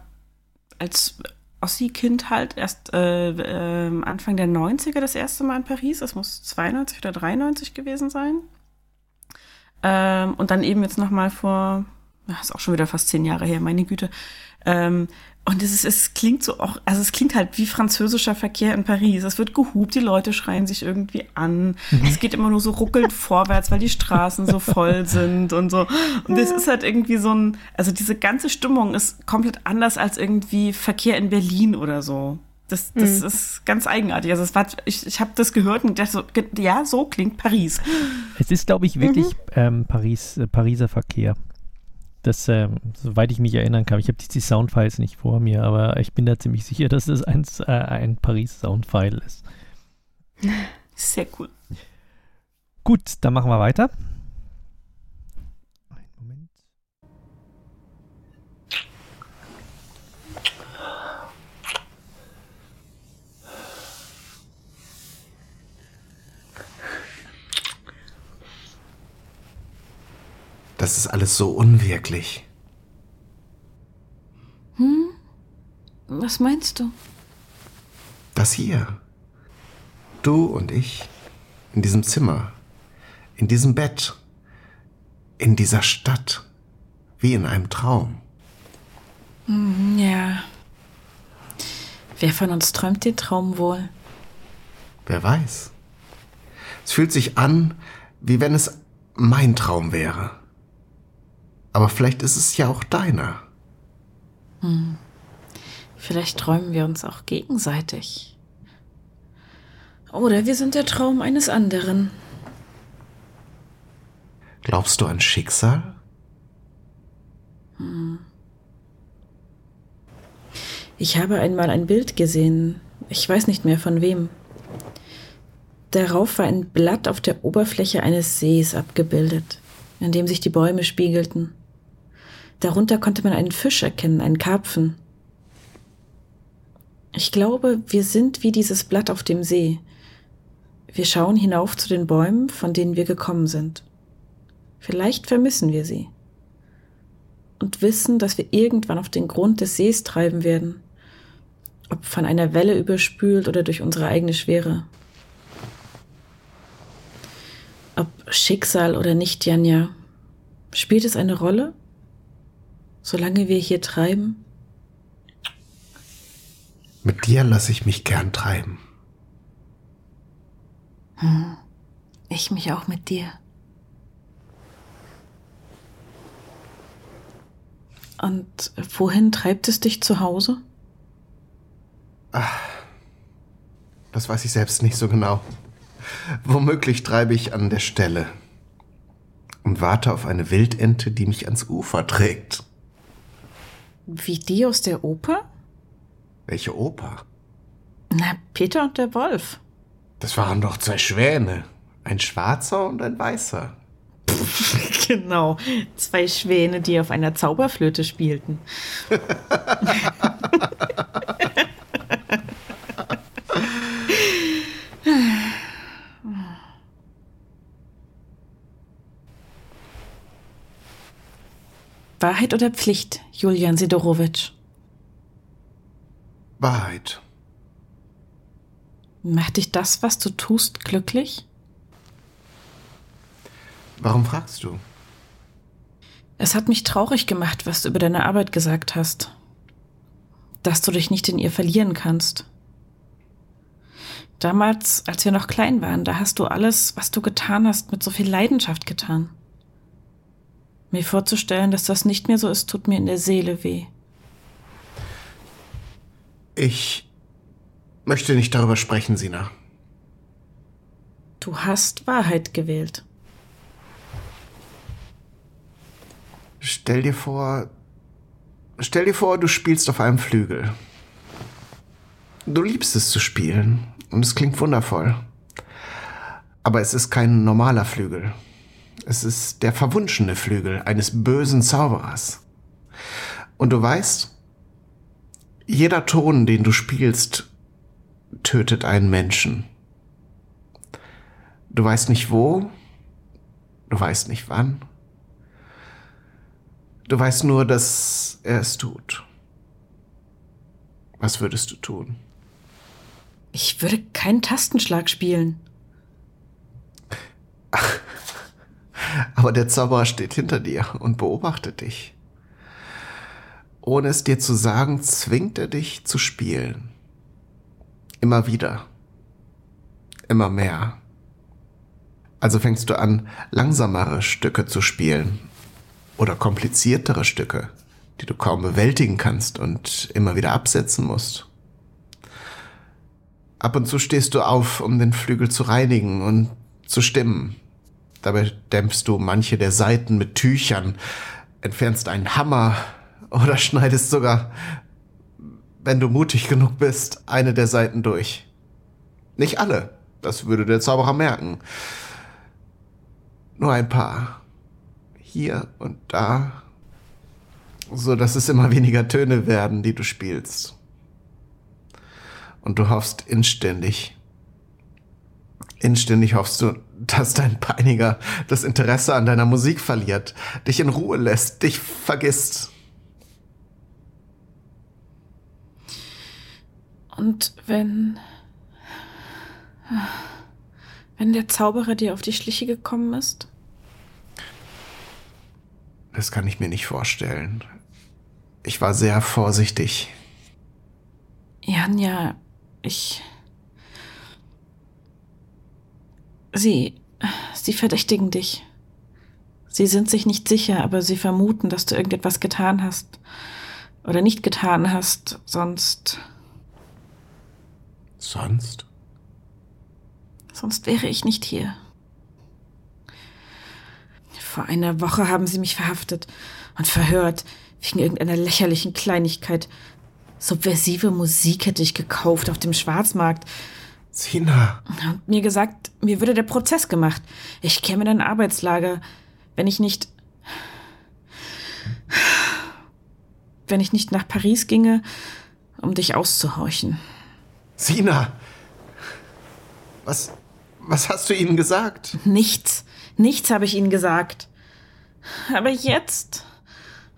als Ossi-Kind halt erst äh, ähm, Anfang der 90er das erste Mal in Paris. Das muss 92 oder 93 gewesen sein. Ähm, und dann eben jetzt noch mal vor, ach, ist auch schon wieder fast zehn Jahre her, meine Güte. Ähm, und es, ist, es klingt so auch, also es klingt halt wie französischer Verkehr in Paris. Es wird gehupt, die Leute schreien sich irgendwie an. Es geht immer nur so ruckelnd [LAUGHS] vorwärts, weil die Straßen so voll [LAUGHS] sind und so. Und es ist halt irgendwie so ein, also diese ganze Stimmung ist komplett anders als irgendwie Verkehr in Berlin oder so. Das, das Mhm. ist ganz eigenartig. Also es war, ich, ich habe das gehört und dachte so, ja, so klingt Paris. Es ist, glaube ich, wirklich ähm, Paris, äh, Pariser Verkehr. Das, ähm, soweit ich mich erinnern kann, ich habe die, die Soundfiles nicht vor mir, aber ich bin da ziemlich sicher, dass es ein, äh, ein Paris-Soundfile ist. Sehr cool. Gut, dann machen wir weiter. Das ist alles so unwirklich. Hm? Was meinst du? Das hier. Du und ich. In diesem Zimmer. In diesem Bett. In dieser Stadt. Wie in einem Traum. Hm, Ja. Wer von uns träumt den Traum wohl? Wer weiß. Es fühlt sich an, wie wenn es mein Traum wäre. Aber vielleicht ist es ja auch deiner. Hm. Vielleicht träumen wir uns auch gegenseitig. Oder wir sind der Traum eines anderen. Glaubst du an Schicksal? Hm. Ich habe einmal ein Bild gesehen. Ich weiß nicht mehr von wem. Darauf war ein Blatt auf der Oberfläche eines Sees abgebildet, in dem sich die Bäume spiegelten. Darunter konnte man einen Fisch erkennen, einen Karpfen. Ich glaube, wir sind wie dieses Blatt auf dem See. Wir schauen hinauf zu den Bäumen, von denen wir gekommen sind. Vielleicht vermissen wir sie. Und wissen, dass wir irgendwann auf den Grund des Sees treiben werden. Ob von einer Welle überspült oder durch unsere eigene Schwere. Ob Schicksal oder nicht, Janja, spielt es eine Rolle? Solange wir hier treiben? Mit dir lasse ich mich gern treiben. Hm. Ich mich auch mit dir. Und wohin treibt es dich zu Hause? Das weiß ich selbst nicht so genau. Womöglich treibe ich an der Stelle und warte auf eine Wildente, die mich ans Ufer trägt. Wie die aus der Oper? Welche Oper? Na, Peter und der Wolf. Das waren doch zwei Schwäne. Ein schwarzer und ein weißer. [LAUGHS] genau, zwei Schwäne, die auf einer Zauberflöte spielten. [LAUGHS] Wahrheit oder Pflicht, Julian Sidorowitsch? Wahrheit. Macht dich das, was du tust, glücklich? Warum fragst du? Es hat mich traurig gemacht, was du über deine Arbeit gesagt hast. Dass du dich nicht in ihr verlieren kannst. Damals, als wir noch klein waren, da hast du alles, was du getan hast, mit so viel Leidenschaft getan. Mir vorzustellen, dass das nicht mehr so ist, tut mir in der Seele weh. Ich möchte nicht darüber sprechen, Sina. Du hast Wahrheit gewählt. Stell dir vor, stell dir vor, du spielst auf einem Flügel. Du liebst es zu spielen und es klingt wundervoll. Aber es ist kein normaler Flügel. Es ist der verwunschene Flügel eines bösen Zauberers. Und du weißt, jeder Ton, den du spielst, tötet einen Menschen. Du weißt nicht wo, du weißt nicht wann. Du weißt nur, dass er es tut. Was würdest du tun? Ich würde keinen Tastenschlag spielen. [LAUGHS] Aber der Zauberer steht hinter dir und beobachtet dich. Ohne es dir zu sagen, zwingt er dich zu spielen. Immer wieder. Immer mehr. Also fängst du an, langsamere Stücke zu spielen oder kompliziertere Stücke, die du kaum bewältigen kannst und immer wieder absetzen musst. Ab und zu stehst du auf, um den Flügel zu reinigen und zu stimmen. Dabei dämpfst du manche der Saiten mit Tüchern, entfernst einen Hammer oder schneidest sogar, wenn du mutig genug bist, eine der Saiten durch. Nicht alle, das würde der Zauberer merken. Nur ein paar hier und da, so dass es immer weniger Töne werden, die du spielst. Und du hoffst inständig, inständig hoffst du, dass dein Peiniger das Interesse an deiner Musik verliert, dich in Ruhe lässt, dich vergisst. Und wenn. Wenn der Zauberer dir auf die Schliche gekommen ist? Das kann ich mir nicht vorstellen. Ich war sehr vorsichtig. Janja, ich. Sie. Sie verdächtigen dich. Sie sind sich nicht sicher, aber sie vermuten, dass du irgendetwas getan hast. Oder nicht getan hast, sonst. Sonst? Sonst wäre ich nicht hier. Vor einer Woche haben sie mich verhaftet und verhört, wegen irgendeiner lächerlichen Kleinigkeit. Subversive Musik hätte ich gekauft auf dem Schwarzmarkt. Sina. Und mir gesagt, mir würde der Prozess gemacht. Ich käme in ein Arbeitslager, wenn ich nicht. wenn ich nicht nach Paris ginge, um dich auszuhorchen. Sina! Was. Was hast du ihnen gesagt? Nichts. Nichts habe ich ihnen gesagt. Aber jetzt,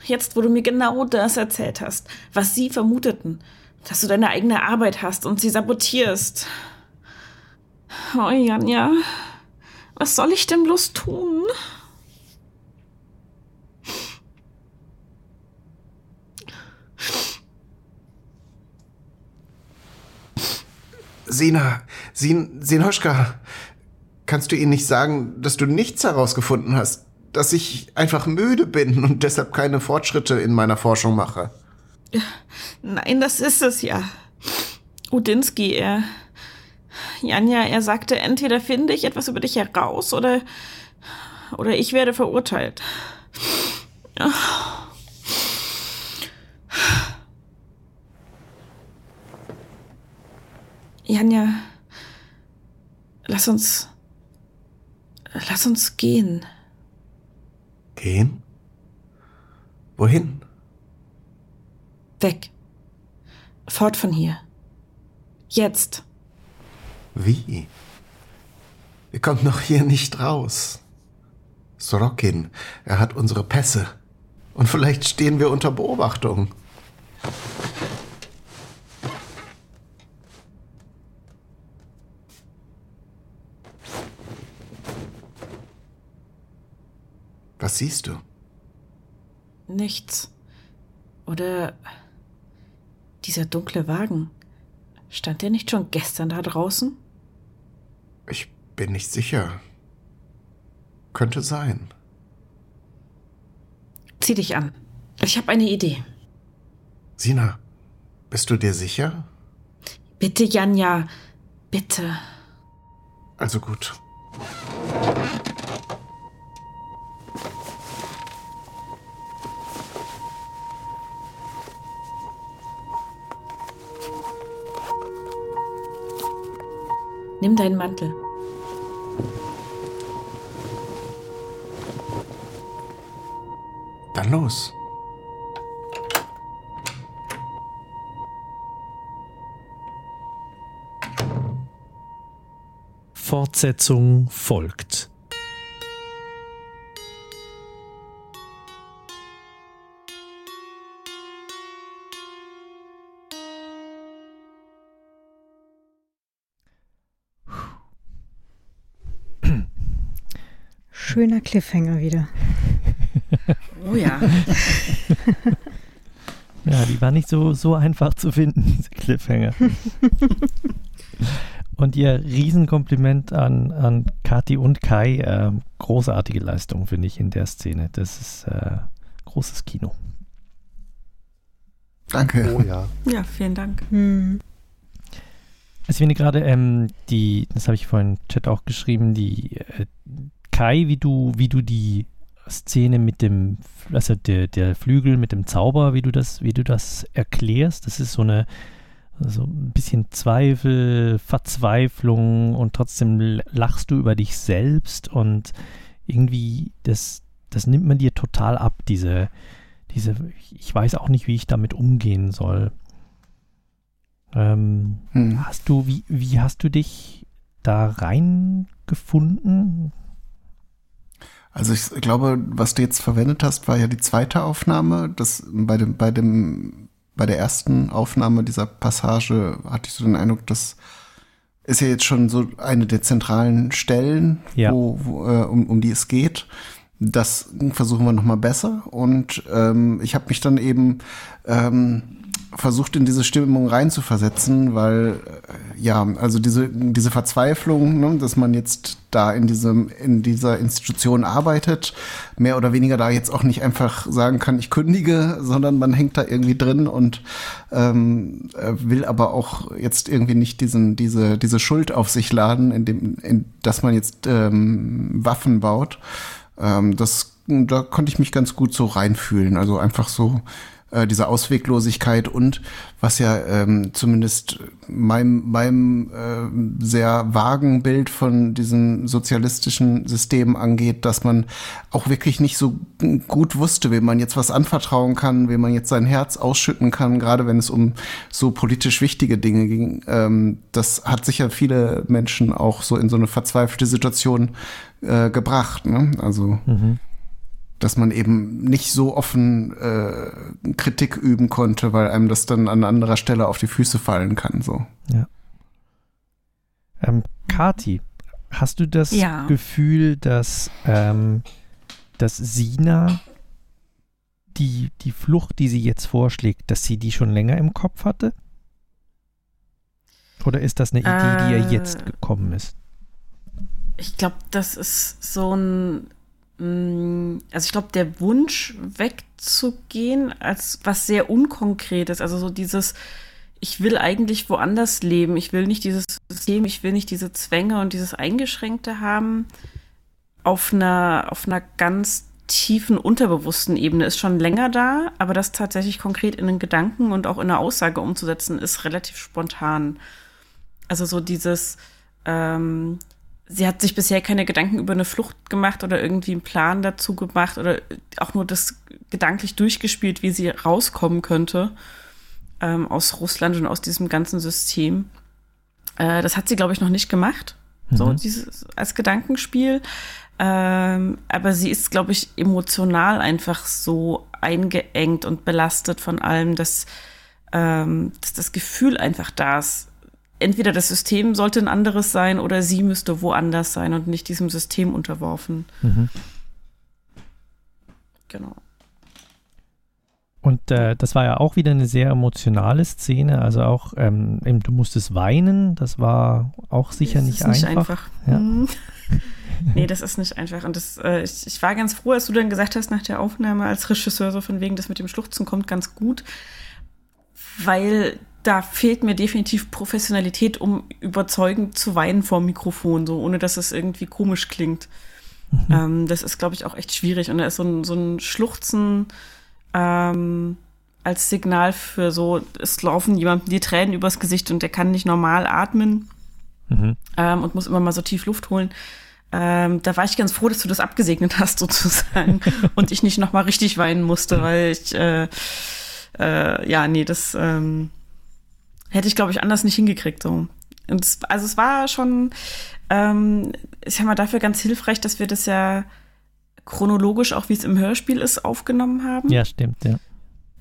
jetzt, wo du mir genau das erzählt hast, was sie vermuteten, dass du deine eigene Arbeit hast und sie sabotierst. Oh, Janja, was soll ich denn bloß tun? Sina, Sin, Sinoschka, kannst du ihnen nicht sagen, dass du nichts herausgefunden hast? Dass ich einfach müde bin und deshalb keine Fortschritte in meiner Forschung mache? Nein, das ist es ja. Udinski, er. Janja, er sagte, entweder finde ich etwas über dich heraus oder. oder ich werde verurteilt. Janja, lass uns. Lass uns gehen. Gehen? Wohin? Weg. Fort von hier. Jetzt. Wie? Wir kommen noch hier nicht raus. Sorokin, er hat unsere Pässe. Und vielleicht stehen wir unter Beobachtung. Was siehst du? Nichts. Oder dieser dunkle Wagen. Stand der nicht schon gestern da draußen? Ich bin nicht sicher. Könnte sein. Zieh dich an. Ich habe eine Idee. Sina, bist du dir sicher? Bitte, Janja. Bitte. Also gut. Nimm deinen Mantel. Dann los. Fortsetzung folgt. Schöner Cliffhanger wieder. [LAUGHS] Oh ja. [LAUGHS] Ja, die war nicht so, so einfach zu finden, diese Cliffhanger. [LAUGHS] Und ihr Riesenkompliment an, an Kati und Kai. Äh, großartige Leistung, finde ich, in der Szene. Das ist äh, großes Kino. Danke. Oh ja. Ja, vielen Dank. Also ich finde gerade, ähm, die, das habe ich vorhin im Chat auch geschrieben, die äh, Kai, wie du, wie du die Szene mit dem, also der, der Flügel mit dem Zauber, wie du das, wie du das erklärst, das ist so eine so ein bisschen Zweifel, Verzweiflung und trotzdem lachst du über dich selbst und irgendwie, das, das nimmt man dir total ab, diese, diese, ich weiß auch nicht, wie ich damit umgehen soll. Ähm, Hm. Hast du, wie, wie hast du dich da reingefunden? Also ich glaube, was du jetzt verwendet hast, war ja die zweite Aufnahme. Das bei dem, bei dem, bei der ersten Aufnahme dieser Passage hatte ich so den Eindruck, das ist ja jetzt schon so eine der zentralen Stellen, Ja. wo, wo, äh, um, um die es geht. Das versuchen wir noch mal besser. Und ähm, ich habe mich dann eben ähm, versucht, in diese Stimmung reinzuversetzen, weil äh, ja, also diese, diese Verzweiflung, ne, dass man jetzt da in diesem, in dieser Institution arbeitet, mehr oder weniger da jetzt auch nicht einfach sagen kann, ich kündige, sondern man hängt da irgendwie drin und ähm, äh, will aber auch jetzt irgendwie nicht diesen, diese, diese Schuld auf sich laden, indem, in, dass man jetzt ähm, Waffen baut. Ähm, das, da konnte ich mich ganz gut so reinfühlen. Also einfach so äh, diese Ausweglosigkeit und was ja ähm, zumindest meinem, meinem äh, sehr vagen Bild von diesem sozialistischen System angeht, dass man auch wirklich nicht so gut wusste, wem man jetzt was anvertrauen kann, wem man jetzt sein Herz ausschütten kann, gerade wenn es um so politisch wichtige Dinge ging. Ähm, das hat sicher viele Menschen auch so in so eine verzweifelte Situation äh, gebracht. Ne? Also dass man eben nicht so offen äh, Kritik üben konnte, weil einem das dann an anderer Stelle auf die Füße fallen kann. So. Ja. Ähm, Kati, hast du das Ja. Gefühl, dass, ähm, dass Sina die, die Flucht, die sie jetzt vorschlägt, dass sie die schon länger im Kopf hatte? Oder ist das eine Idee, die ihr Äh, jetzt gekommen ist? Ich glaube, das ist so ein, also ich glaube, der Wunsch wegzugehen als was sehr Unkonkretes, also so dieses, ich will eigentlich woanders leben. Ich will nicht dieses System, ich will nicht diese Zwänge und dieses Eingeschränkte haben. Auf einer, auf einer ganz tiefen, unterbewussten Ebene ist schon länger da, aber das tatsächlich konkret in den Gedanken und auch in eine Aussage umzusetzen, ist relativ spontan. Also so dieses, ähm, sie hat sich bisher keine Gedanken über eine Flucht gemacht oder irgendwie einen Plan dazu gemacht oder auch nur das gedanklich durchgespielt, wie sie rauskommen könnte ähm, aus Russland und aus diesem ganzen System. Äh, das hat sie, glaube ich, noch nicht gemacht. Mhm. So dieses als Gedankenspiel. Ähm, aber sie ist, glaube ich, emotional einfach so eingeengt und belastet von allem, dass, ähm, dass das Gefühl einfach da ist, entweder das System sollte ein anderes sein oder sie müsste woanders sein und nicht diesem System unterworfen. Mhm. Genau. Und äh, das war ja auch wieder eine sehr emotionale Szene. Also auch, ähm, du musstest weinen. Das war auch sicher das nicht, nicht einfach. einfach. Ja. Mhm. [LAUGHS] nee, das ist nicht einfach. Und das, äh, ich, ich, war ganz froh, als du dann gesagt hast nach der Aufnahme als Regisseur, so von wegen, das mit dem Schluchzen kommt ganz gut. Weil da fehlt mir definitiv Professionalität, um überzeugend zu weinen vor dem Mikrofon, so ohne dass es irgendwie komisch klingt. Mhm. Ähm, das ist, glaube ich, auch echt schwierig. Und da ist so ein, so ein Schluchzen ähm, als Signal für so, es laufen jemandem die Tränen übers Gesicht und der kann nicht normal atmen mhm. ähm, und muss immer mal so tief Luft holen. Ähm, da war ich ganz froh, dass du das abgesegnet hast, [LAUGHS] sozusagen, und ich nicht nochmal richtig weinen musste, weil ich, äh, äh, ja, nee, das ähm, hätte ich, glaube ich, anders nicht hingekriegt. So. Und es, also es war schon, ähm, ich sag mal, dafür ganz hilfreich, dass wir das ja chronologisch, auch wie es im Hörspiel ist, aufgenommen haben. Ja, stimmt, ja.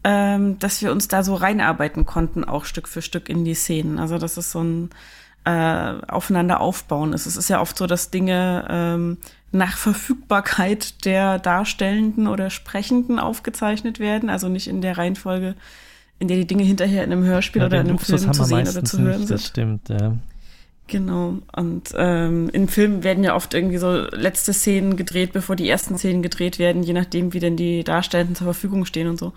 Ähm, dass wir uns da so reinarbeiten konnten, auch Stück für Stück in die Szenen. Also, dass es so ein äh, Aufeinander aufbauen ist. Es ist ja oft so, dass Dinge ähm, nach Verfügbarkeit der Darstellenden oder Sprechenden aufgezeichnet werden, also nicht in der Reihenfolge, in der die Dinge hinterher in einem Hörspiel ja, oder in einem Luxus Film zu sehen oder zu hören sind. Das stimmt, ja. Genau. Und ähm, in Filmen werden ja oft irgendwie so letzte Szenen gedreht, bevor die ersten Szenen gedreht werden, je nachdem, wie denn die Darstellenden zur Verfügung stehen und so.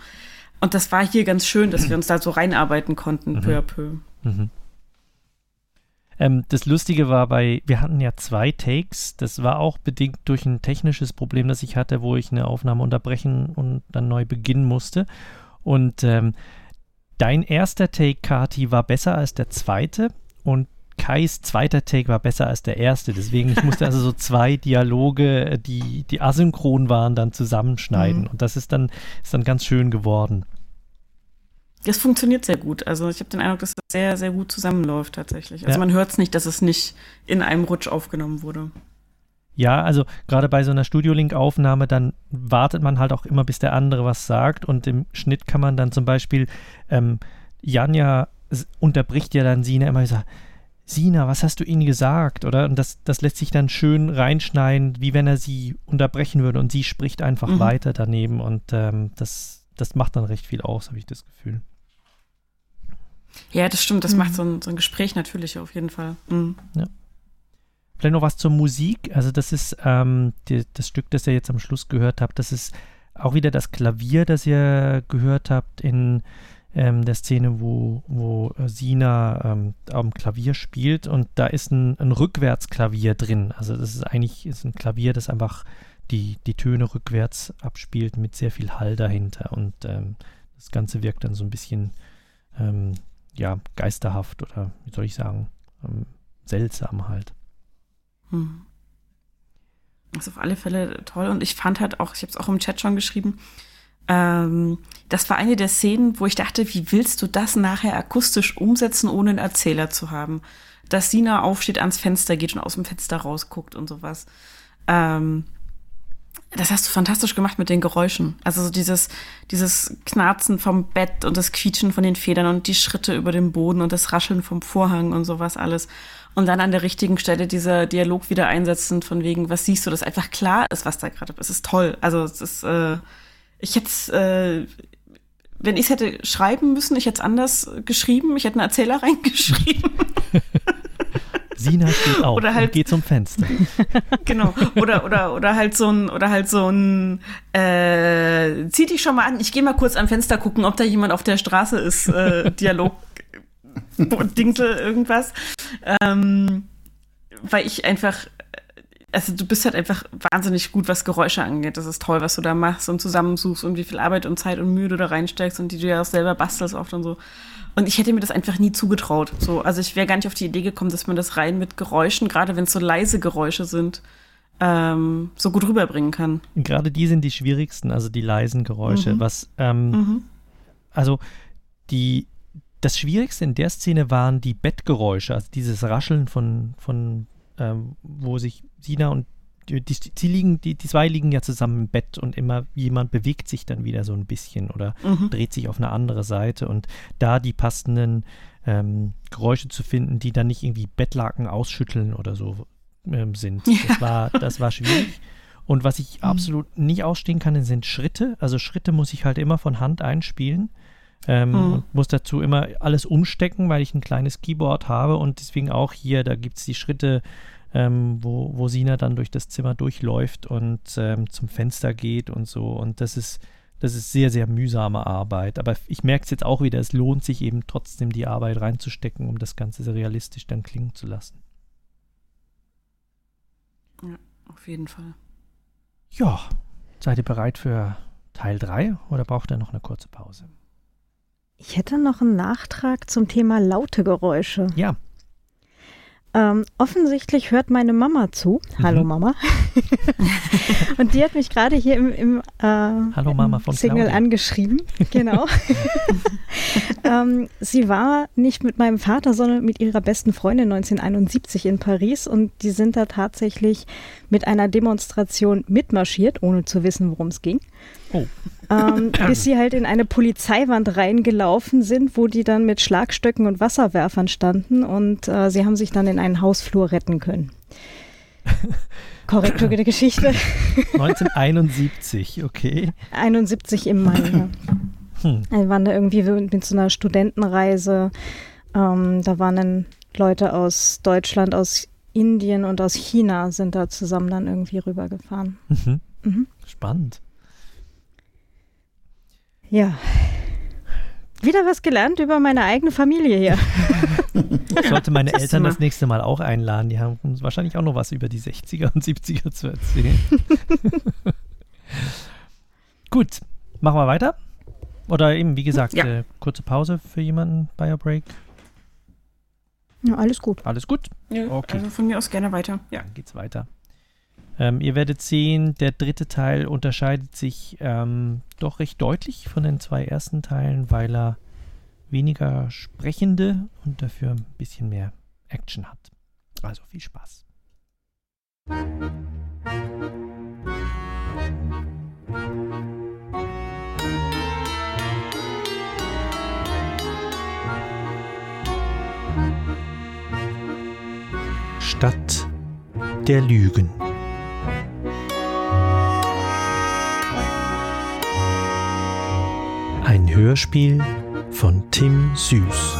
Und das war hier ganz schön, dass wir uns da so reinarbeiten konnten, mhm. peu à peu. Mhm. Ähm, das Lustige war bei, wir hatten ja zwei Takes. Das war auch bedingt durch ein technisches Problem, das ich hatte, wo ich eine Aufnahme unterbrechen und dann neu beginnen musste. Und ähm, dein erster Take, Kati, war besser als der zweite. Und Kais zweiter Take war besser als der erste. Deswegen, ich musste also so [LAUGHS] zwei Dialoge, die, die asynchron waren, dann zusammenschneiden. Mhm. Und das ist dann, ist dann ganz schön geworden. Das funktioniert sehr gut. Also ich habe den Eindruck, dass das sehr, sehr gut zusammenläuft tatsächlich. Also ja. man hört es nicht, dass es nicht in einem Rutsch aufgenommen wurde. Ja, also gerade bei so einer Studio-Link-Aufnahme, dann wartet man halt auch immer, bis der andere was sagt. Und im Schnitt kann man dann zum Beispiel, ähm, Janja unterbricht ja dann Sina immer und sagt, Sina, was hast du ihnen gesagt? Oder? Und das, das lässt sich dann schön reinschneiden, wie wenn er sie unterbrechen würde und sie spricht einfach mhm. weiter daneben und ähm, das, das macht dann recht viel aus, habe ich das Gefühl. Ja, das stimmt, das mhm. macht so ein, so ein Gespräch natürlich auf jeden Fall. Mhm. Ja. Vielleicht noch was zur Musik. Also, das ist ähm, die, das Stück, das ihr jetzt am Schluss gehört habt, das ist auch wieder das Klavier, das ihr gehört habt in ähm, der Szene, wo, wo äh, Sina ähm, am Klavier spielt und da ist ein, ein Rückwärtsklavier drin. Also das ist eigentlich ist ein Klavier, das einfach die, die Töne rückwärts abspielt mit sehr viel Hall dahinter und ähm, das Ganze wirkt dann so ein bisschen ähm, ja, geisterhaft oder wie soll ich sagen, ähm, seltsam halt. Hm. Das ist auf alle Fälle toll und ich fand halt auch, ich habe es auch im Chat schon geschrieben, ähm, das war eine der Szenen, wo ich dachte, wie willst du das nachher akustisch umsetzen, ohne einen Erzähler zu haben? Dass Sina aufsteht, ans Fenster geht und aus dem Fenster rausguckt und sowas. Ähm, das hast du fantastisch gemacht mit den Geräuschen. Also so dieses, dieses Knarzen vom Bett und das Quietschen von den Federn und die Schritte über dem Boden und das Rascheln vom Vorhang und sowas alles. Und dann an der richtigen Stelle dieser Dialog wieder einsetzen von wegen, was siehst du, dass einfach klar ist, was da gerade ist. Es ist toll. Also es ist, äh, ich hätte äh, wenn ich es hätte schreiben müssen, ich hätte es anders geschrieben, ich hätte einen Erzähler [LAUGHS] reingeschrieben. Sina steht auf oder halt, und geht zum Fenster. [LAUGHS] Genau. Oder, oder, oder halt so ein, oder halt so ein, äh, zieh dich schon mal an, ich gehe mal kurz am Fenster gucken, ob da jemand auf der Straße ist, äh, Dialog [LAUGHS] Dingsel irgendwas. Ähm, weil ich einfach, also du bist halt einfach wahnsinnig gut, was Geräusche angeht. Das ist toll, was du da machst und zusammensuchst und wie viel Arbeit und Zeit und Mühe du da reinsteckst und die du ja auch selber bastelst oft und so. Und ich hätte mir das einfach nie zugetraut. So, also ich wäre gar nicht auf die Idee gekommen, dass man das rein mit Geräuschen, gerade wenn es so leise Geräusche sind, ähm, so gut rüberbringen kann. Gerade die sind die schwierigsten, also die leisen Geräusche. Mhm. Was, ähm, Mhm. also die, das Schwierigste in der Szene waren die Bettgeräusche, also dieses Rascheln von, von ähm, wo sich Sina und die, die, sie liegen, die, die zwei liegen ja zusammen im Bett und immer jemand bewegt sich dann wieder so ein bisschen oder Mhm. dreht sich auf eine andere Seite und da die passenden ähm, Geräusche zu finden, die dann nicht irgendwie Bettlaken ausschütteln oder so ähm, sind. Ja. Das, war, das war schwierig. Und was ich Mhm. absolut nicht ausstehen kann, sind Schritte. Also Schritte muss ich halt immer von Hand einspielen. Ähm, Mhm. und muss dazu immer alles umstecken, weil ich ein kleines Keyboard habe und deswegen auch hier, da gibt es die Schritte, ähm, wo, wo Sina dann durch das Zimmer durchläuft und ähm, zum Fenster geht und so. Und das ist, das ist sehr, sehr mühsame Arbeit. Aber ich merke es jetzt auch wieder, es lohnt sich eben trotzdem, die Arbeit reinzustecken, um das Ganze sehr realistisch dann klingen zu lassen. Ja, auf jeden Fall. Ja, seid ihr bereit für Teil 3 oder braucht ihr noch eine kurze Pause? Ich hätte noch einen Nachtrag zum Thema laute Geräusche. Ja. Ähm, offensichtlich hört meine Mama zu. Hallo Mhm. Mama. [LAUGHS] Und die hat mich gerade hier im, im, äh, Hallo Mama im von Signal angeschrieben. Genau. [LAUGHS] ähm, sie war nicht mit meinem Vater, sondern mit ihrer besten Freundin 1971 in Paris und die sind da tatsächlich mit einer Demonstration mitmarschiert, ohne zu wissen, worum es ging. Oh. Ähm, bis sie halt in eine Polizeiwand reingelaufen sind, wo die dann mit Schlagstöcken und Wasserwerfern standen und äh, sie haben sich dann in einen Hausflur retten können. [LAUGHS] Korrektur der Geschichte. 1971, okay. 71 im Mai. Ja. Hm. Wir waren da irgendwie mit, so einer Studentenreise. Ähm, da waren dann Leute aus Deutschland, aus Indien und aus China sind da zusammen dann irgendwie rübergefahren. Mhm. Mhm. Spannend. Ja. Wieder was gelernt über meine eigene Familie hier. [LAUGHS] Ich sollte meine Das Eltern das nächste Mal auch einladen. Die haben uns wahrscheinlich auch noch was über die 60er und 70er zu erzählen. [LAUGHS] Gut, machen wir weiter. Oder eben, wie gesagt, Ja. äh, kurze Pause für jemanden bei der Break. Ja, alles gut. Alles gut? Ja, Okay. Also von mir aus gerne weiter. Ja. Dann geht's weiter. Ähm, ihr werdet sehen, der dritte Teil unterscheidet sich ähm, doch recht deutlich von den zwei ersten Teilen, weil er weniger sprechende und dafür ein bisschen mehr Action hat. Also viel Spaß. Stadt der Lügen. Ein Hörspiel von Tim Süß.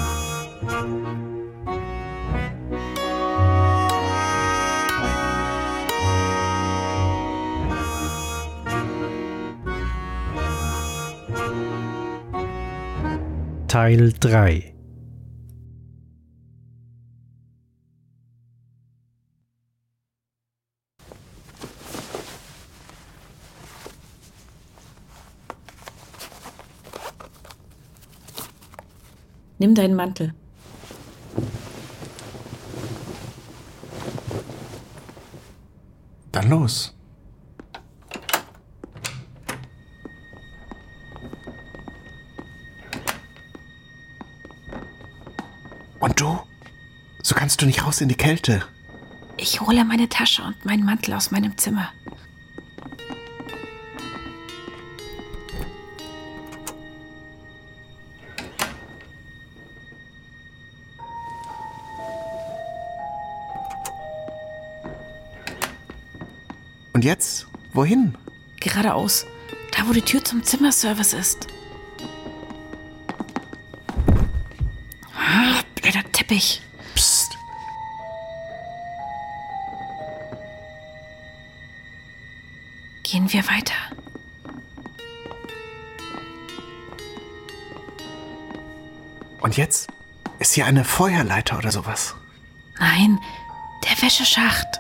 Teil 3 Nimm deinen Mantel. Dann los. Und du? So kannst du nicht raus in die Kälte. Ich hole meine Tasche und meinen Mantel aus meinem Zimmer. Und jetzt? Wohin? Geradeaus. Da, wo die Tür zum Zimmerservice ist. Ah, blöder Teppich. Psst. Gehen wir weiter. Und jetzt? Ist hier eine Feuerleiter oder sowas? Nein, der Wäscheschacht.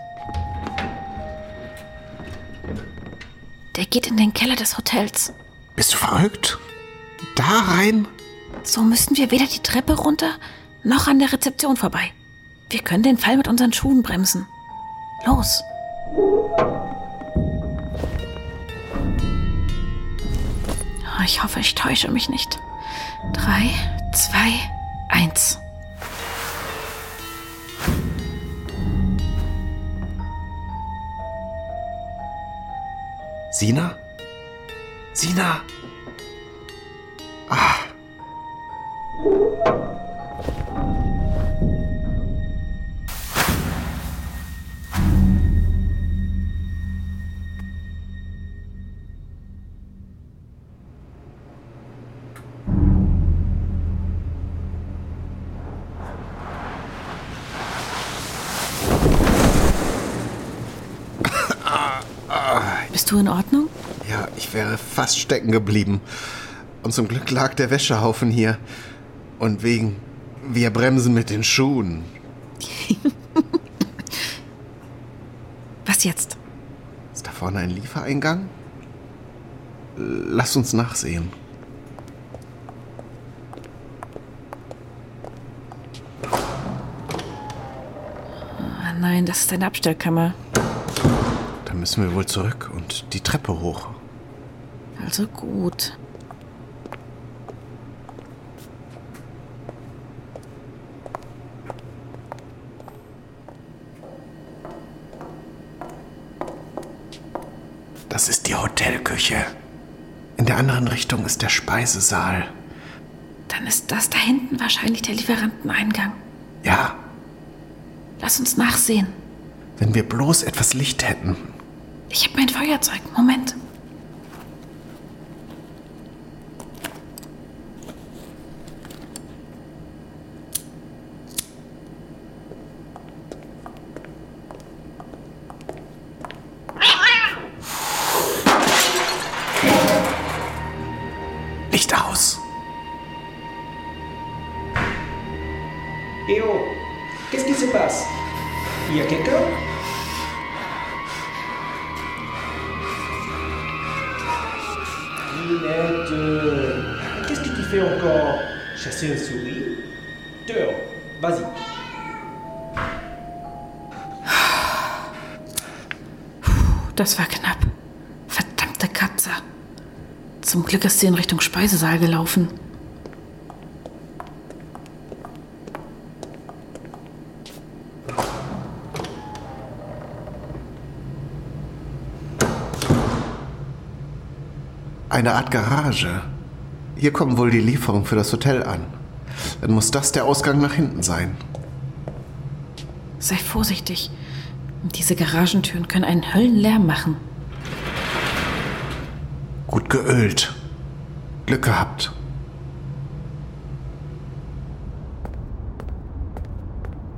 Geht in den Keller des Hotels. Bist du verrückt? Da rein? So müssten wir weder die Treppe runter noch an der Rezeption vorbei. Wir können den Fall mit unseren Schuhen bremsen. Los. Ich hoffe, ich täusche mich nicht. Drei, zwei, eins. Sina? Sina? Ah. Fast stecken geblieben. Und zum Glück lag der Wäschehaufen hier. Und wegen wir bremsen mit den Schuhen. [LAUGHS] Was jetzt? Ist da vorne ein Liefereingang? Lass uns nachsehen. Ah, nein, das ist eine Abstellkammer. Dann müssen wir wohl zurück und die Treppe hoch. Also gut. Das ist die Hotelküche. In der anderen Richtung ist der Speisesaal. Dann ist das da hinten wahrscheinlich der Lieferanteneingang. Ja, Lass uns nachsehen. wenn wir bloß etwas Licht hätten. Ich habe mein Feuerzeug. Moment. Das war knapp. Verdammte Katze. Zum Glück ist sie in Richtung Speisesaal gelaufen. Eine Art Garage. Hier kommen wohl die Lieferungen für das Hotel an. Dann muss das der Ausgang nach hinten sein. Sei vorsichtig. Diese Garagentüren können einen Höllenlärm machen. Gut geölt. Glück gehabt.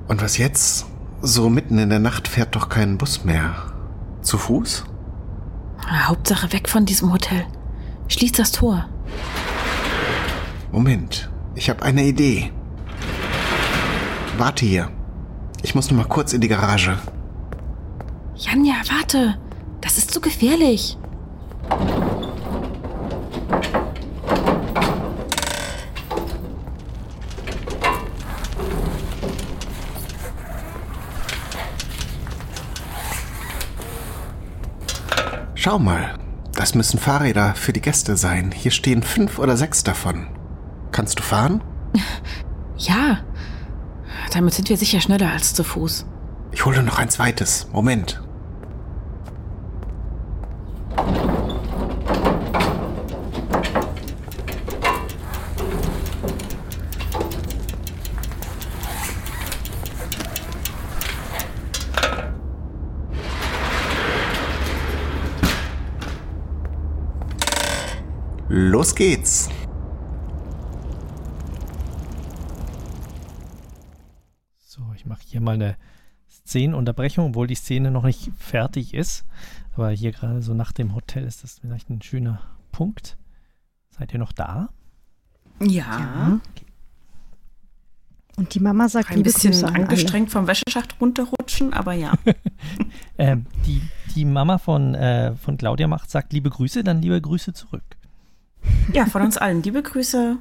Und was jetzt? So mitten in der Nacht fährt doch kein Bus mehr. Zu Fuß? Hauptsache weg von diesem Hotel. Schließ das Tor. Moment, ich habe eine Idee. Warte hier. Ich muss nur mal kurz in die Garage. Janja, warte. Das ist zu gefährlich. Schau mal, das müssen Fahrräder für die Gäste sein. Hier stehen fünf oder sechs davon. Kannst du fahren? [LAUGHS] Ja. Damit sind wir sicher schneller als zu Fuß. Ich hole noch ein zweites. Moment. Los geht's. So, ich mache hier mal eine Szenenunterbrechung, obwohl die Szene noch nicht fertig ist. Aber hier gerade so nach dem Hotel ist das vielleicht ein schöner Punkt. Seid ihr noch da? Ja. Okay. Und die Mama sagt, Ein bisschen Grüße angestrengt vom Wäscheschacht runterrutschen, aber ja. [LAUGHS] Ähm, die, die Mama von, äh, von Claudia macht, sagt liebe Grüße, dann liebe Grüße zurück. Ja, von uns allen. Liebe Grüße.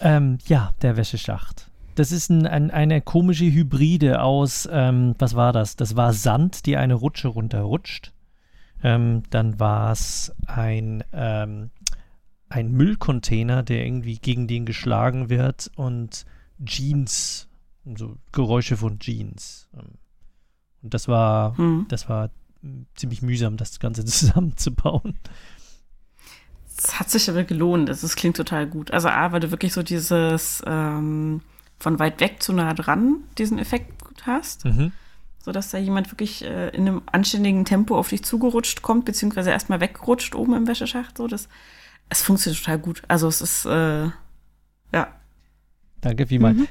Ähm, ja, der Wäscheschacht. Das ist ein, ein, eine komische Hybride aus, ähm, was war das? Das war Sand, die eine Rutsche runterrutscht. Ähm, dann war es ein, ähm, ein Müllcontainer, der irgendwie gegen den geschlagen wird und Jeans, so Geräusche von Jeans. Ähm, Und das war, Mhm. das war mm, ziemlich mühsam, das Ganze [LAUGHS] zusammenzubauen. Es hat sich aber gelohnt. Also, Es klingt total gut. Also A, weil du wirklich so dieses ähm, von weit weg zu nah dran diesen Effekt gut hast. Mhm. So dass da jemand wirklich äh, in einem anständigen Tempo auf dich zugerutscht kommt, beziehungsweise erstmal wegrutscht oben im Wäscheschacht. So, das, es funktioniert total gut. Also es ist, äh, ja. Danke vielmals. Mhm.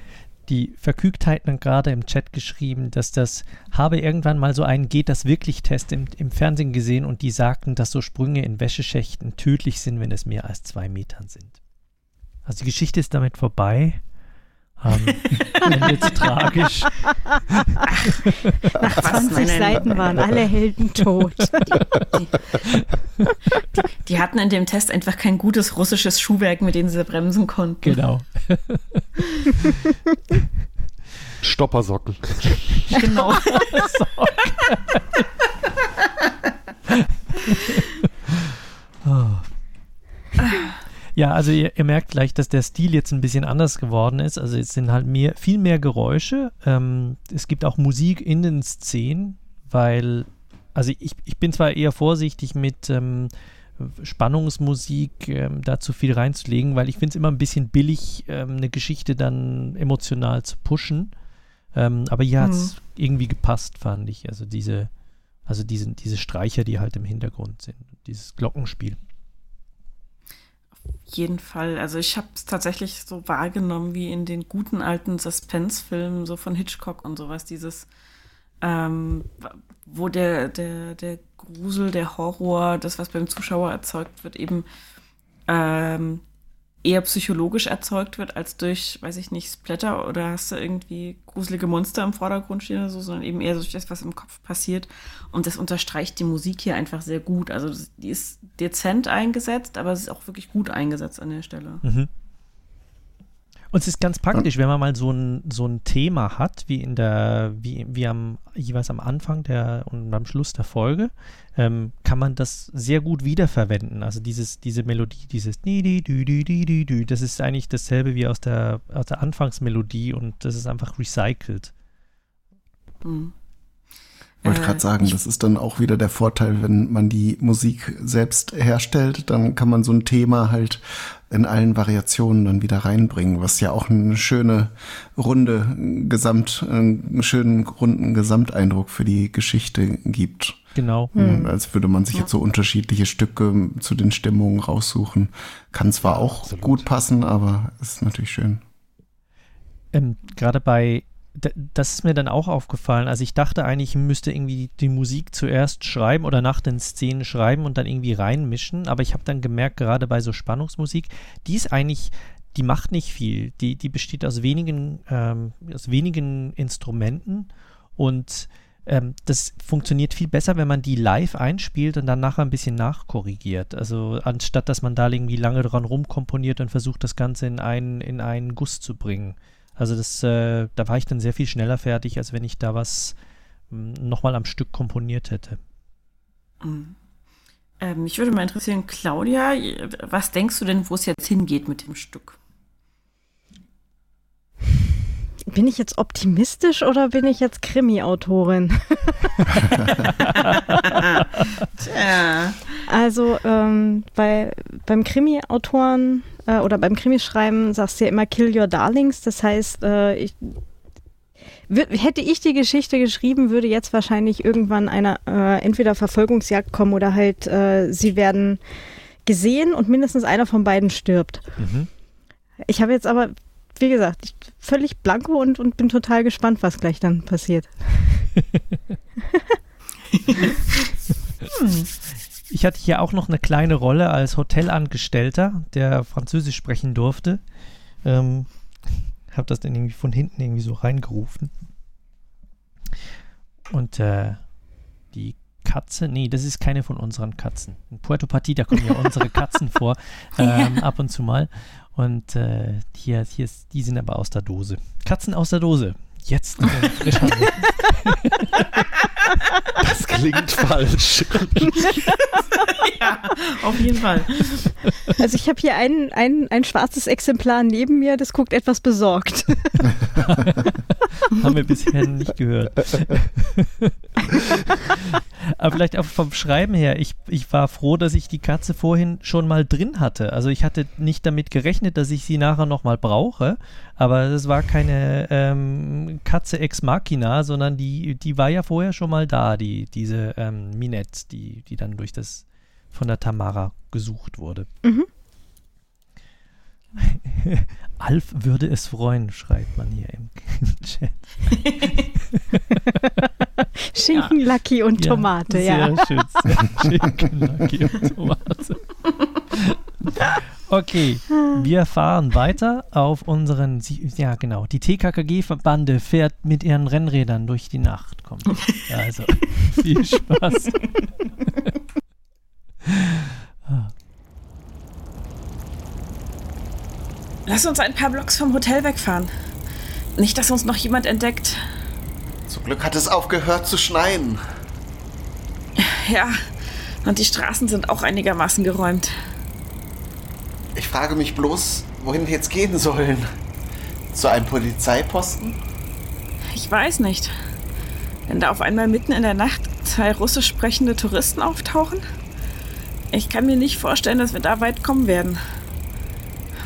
Die Verkügtheit hat gerade im Chat geschrieben, dass das habe irgendwann mal so einen Geht das wirklich Test im, im Fernsehen gesehen und die sagten, dass so Sprünge in Wäscheschächten tödlich sind, wenn es mehr als zwei Metern sind. Also die Geschichte ist damit vorbei. Ähm, [LAUGHS] jetzt tragisch. Nach 20 Seiten waren alle Helden tot. Die hatten in dem Test einfach kein gutes russisches Schuhwerk, mit dem sie bremsen konnten. Genau. Stoppersocken. Genau. [LAUGHS] Oh. Ja, also ihr, ihr merkt gleich, dass der Stil jetzt ein bisschen anders geworden ist. Also es sind halt mehr, viel mehr Geräusche. Ähm, es gibt auch Musik in den Szenen, weil, also ich, ich bin zwar eher vorsichtig mit ähm, Spannungsmusik ähm, da zu viel reinzulegen, weil ich finde es immer ein bisschen billig, ähm, eine Geschichte dann emotional zu pushen. Ähm, aber hier hat es irgendwie gepasst, fand ich. Also diese, also diese, diese Streicher, die halt im Hintergrund sind. Dieses Glockenspiel. Jeden Fall. Also ich habe es tatsächlich so wahrgenommen wie in den guten alten Suspense-Filmen, so von Hitchcock und sowas, dieses, ähm, wo der, der, der Grusel, der Horror, das, was beim Zuschauer erzeugt wird, eben ähm, eher psychologisch erzeugt wird, als durch, weiß ich nicht, Splatter oder hast du irgendwie gruselige Monster im Vordergrund stehen oder so, sondern eben eher durch das, was im Kopf passiert. Und das unterstreicht die Musik hier einfach sehr gut. Also die ist dezent eingesetzt, aber es ist auch wirklich gut eingesetzt an der Stelle. Mhm. Und es ist ganz praktisch, wenn man mal so ein, so ein Thema hat, wie in der, wie, wie am, jeweils am Anfang der und am Schluss der Folge, ähm, kann man das sehr gut wiederverwenden. Also dieses, diese Melodie, dieses das ist eigentlich dasselbe wie aus der, aus der Anfangsmelodie und das ist einfach recycelt. Mhm. Ich wollte Äh, gerade sagen, das ist dann auch wieder der Vorteil, wenn man die Musik selbst herstellt, dann kann man so ein Thema halt in allen Variationen dann wieder reinbringen, was ja auch eine schöne runde Gesamt, einen schönen runden Gesamteindruck für die Geschichte gibt. Genau. Mhm. Als würde man sich jetzt so unterschiedliche Stücke zu den Stimmungen raussuchen. Kann zwar auch gut passen, aber ist natürlich schön. Ähm, Gerade bei, das ist mir dann auch aufgefallen. Also ich dachte eigentlich, ich müsste irgendwie die, Musik zuerst schreiben oder nach den Szenen schreiben und dann irgendwie reinmischen. Aber ich habe dann gemerkt, gerade bei so Spannungsmusik, die ist eigentlich, die macht nicht viel. Die, die besteht aus wenigen, ähm, aus wenigen Instrumenten und ähm, das funktioniert viel besser, wenn man die live einspielt und dann nachher ein bisschen nachkorrigiert. Also anstatt, dass man da irgendwie lange dran rumkomponiert und versucht, das Ganze in einen, in einen Guss zu bringen. Also das, äh, da war ich dann sehr viel schneller fertig, als wenn ich da was nochmal am Stück komponiert hätte. Mhm. Ähm, mich würde mal interessieren, Claudia, was denkst du denn, wo es jetzt hingeht mit dem Stück? Bin ich jetzt optimistisch oder bin ich jetzt Krimi-Autorin? [LAUGHS] [LAUGHS] Tja. Also ähm, bei, beim Krimi-Autoren äh, oder beim Krimischreiben sagst du ja immer Kill Your Darlings. Das heißt, äh, ich, wür- hätte ich die Geschichte geschrieben, würde jetzt wahrscheinlich irgendwann eine äh, entweder Verfolgungsjagd kommen oder halt äh, sie werden gesehen und mindestens einer von beiden stirbt. Mhm. Ich habe jetzt aber, wie gesagt, ich, völlig blanko und, und bin total gespannt, was gleich dann passiert. [LAUGHS] [LAUGHS] [LAUGHS] Ich hatte hier auch noch eine kleine Rolle als Hotelangestellter, der Französisch sprechen durfte. Ähm, [LAUGHS] habe das dann irgendwie von hinten irgendwie so reingerufen. Und äh, die Katze, nee, das ist keine von unseren Katzen. In Puerto Partida kommen ja [LAUGHS] unsere Katzen vor, ähm, ab und zu mal. Und äh, hier, hier ist, die sind aber aus der Dose. Katzen aus der Dose. Jetzt [LAUGHS] frisch Das klingt [LAUGHS] falsch. [LAUGHS] ja, auf jeden Fall. Also ich habe hier ein, ein, ein schwarzes Exemplar neben mir, das guckt etwas besorgt. Haben wir bisher nicht gehört. Aber vielleicht auch vom Schreiben her, ich, ich war froh, dass ich die Katze vorhin schon mal drin hatte. Also ich hatte nicht damit gerechnet, dass ich sie nachher nochmal brauche, aber es war keine ähm, Katze ex machina, sondern die, die war ja vorher schon mal da, die, diese ähm, Minette, die, die dann durch das von der Tamara gesucht wurde. Mhm. [LAUGHS] Alf würde es freuen, schreibt man hier im [LAUGHS] Chat. Schinken, ja. Lucky und Tomate, ja. Sehr [LAUGHS] schön. Schinken, Lucky und Tomate. Okay, wir fahren weiter auf unseren, ja genau, die TKKG-Bande fährt mit ihren Rennrädern durch die Nacht. Kommt. [LAUGHS] Also, viel Spaß. [LAUGHS] Lass uns ein paar Blocks vom Hotel wegfahren. Nicht, dass uns noch jemand entdeckt. Zum Glück hat es aufgehört zu schneien. Ja, und die Straßen sind auch einigermaßen geräumt. Ich frage mich bloß, wohin wir jetzt gehen sollen. Zu einem Polizeiposten? Ich weiß nicht. Wenn da auf einmal mitten in der Nacht zwei russisch sprechende Touristen auftauchen? Ich kann mir nicht vorstellen, dass wir da weit kommen werden.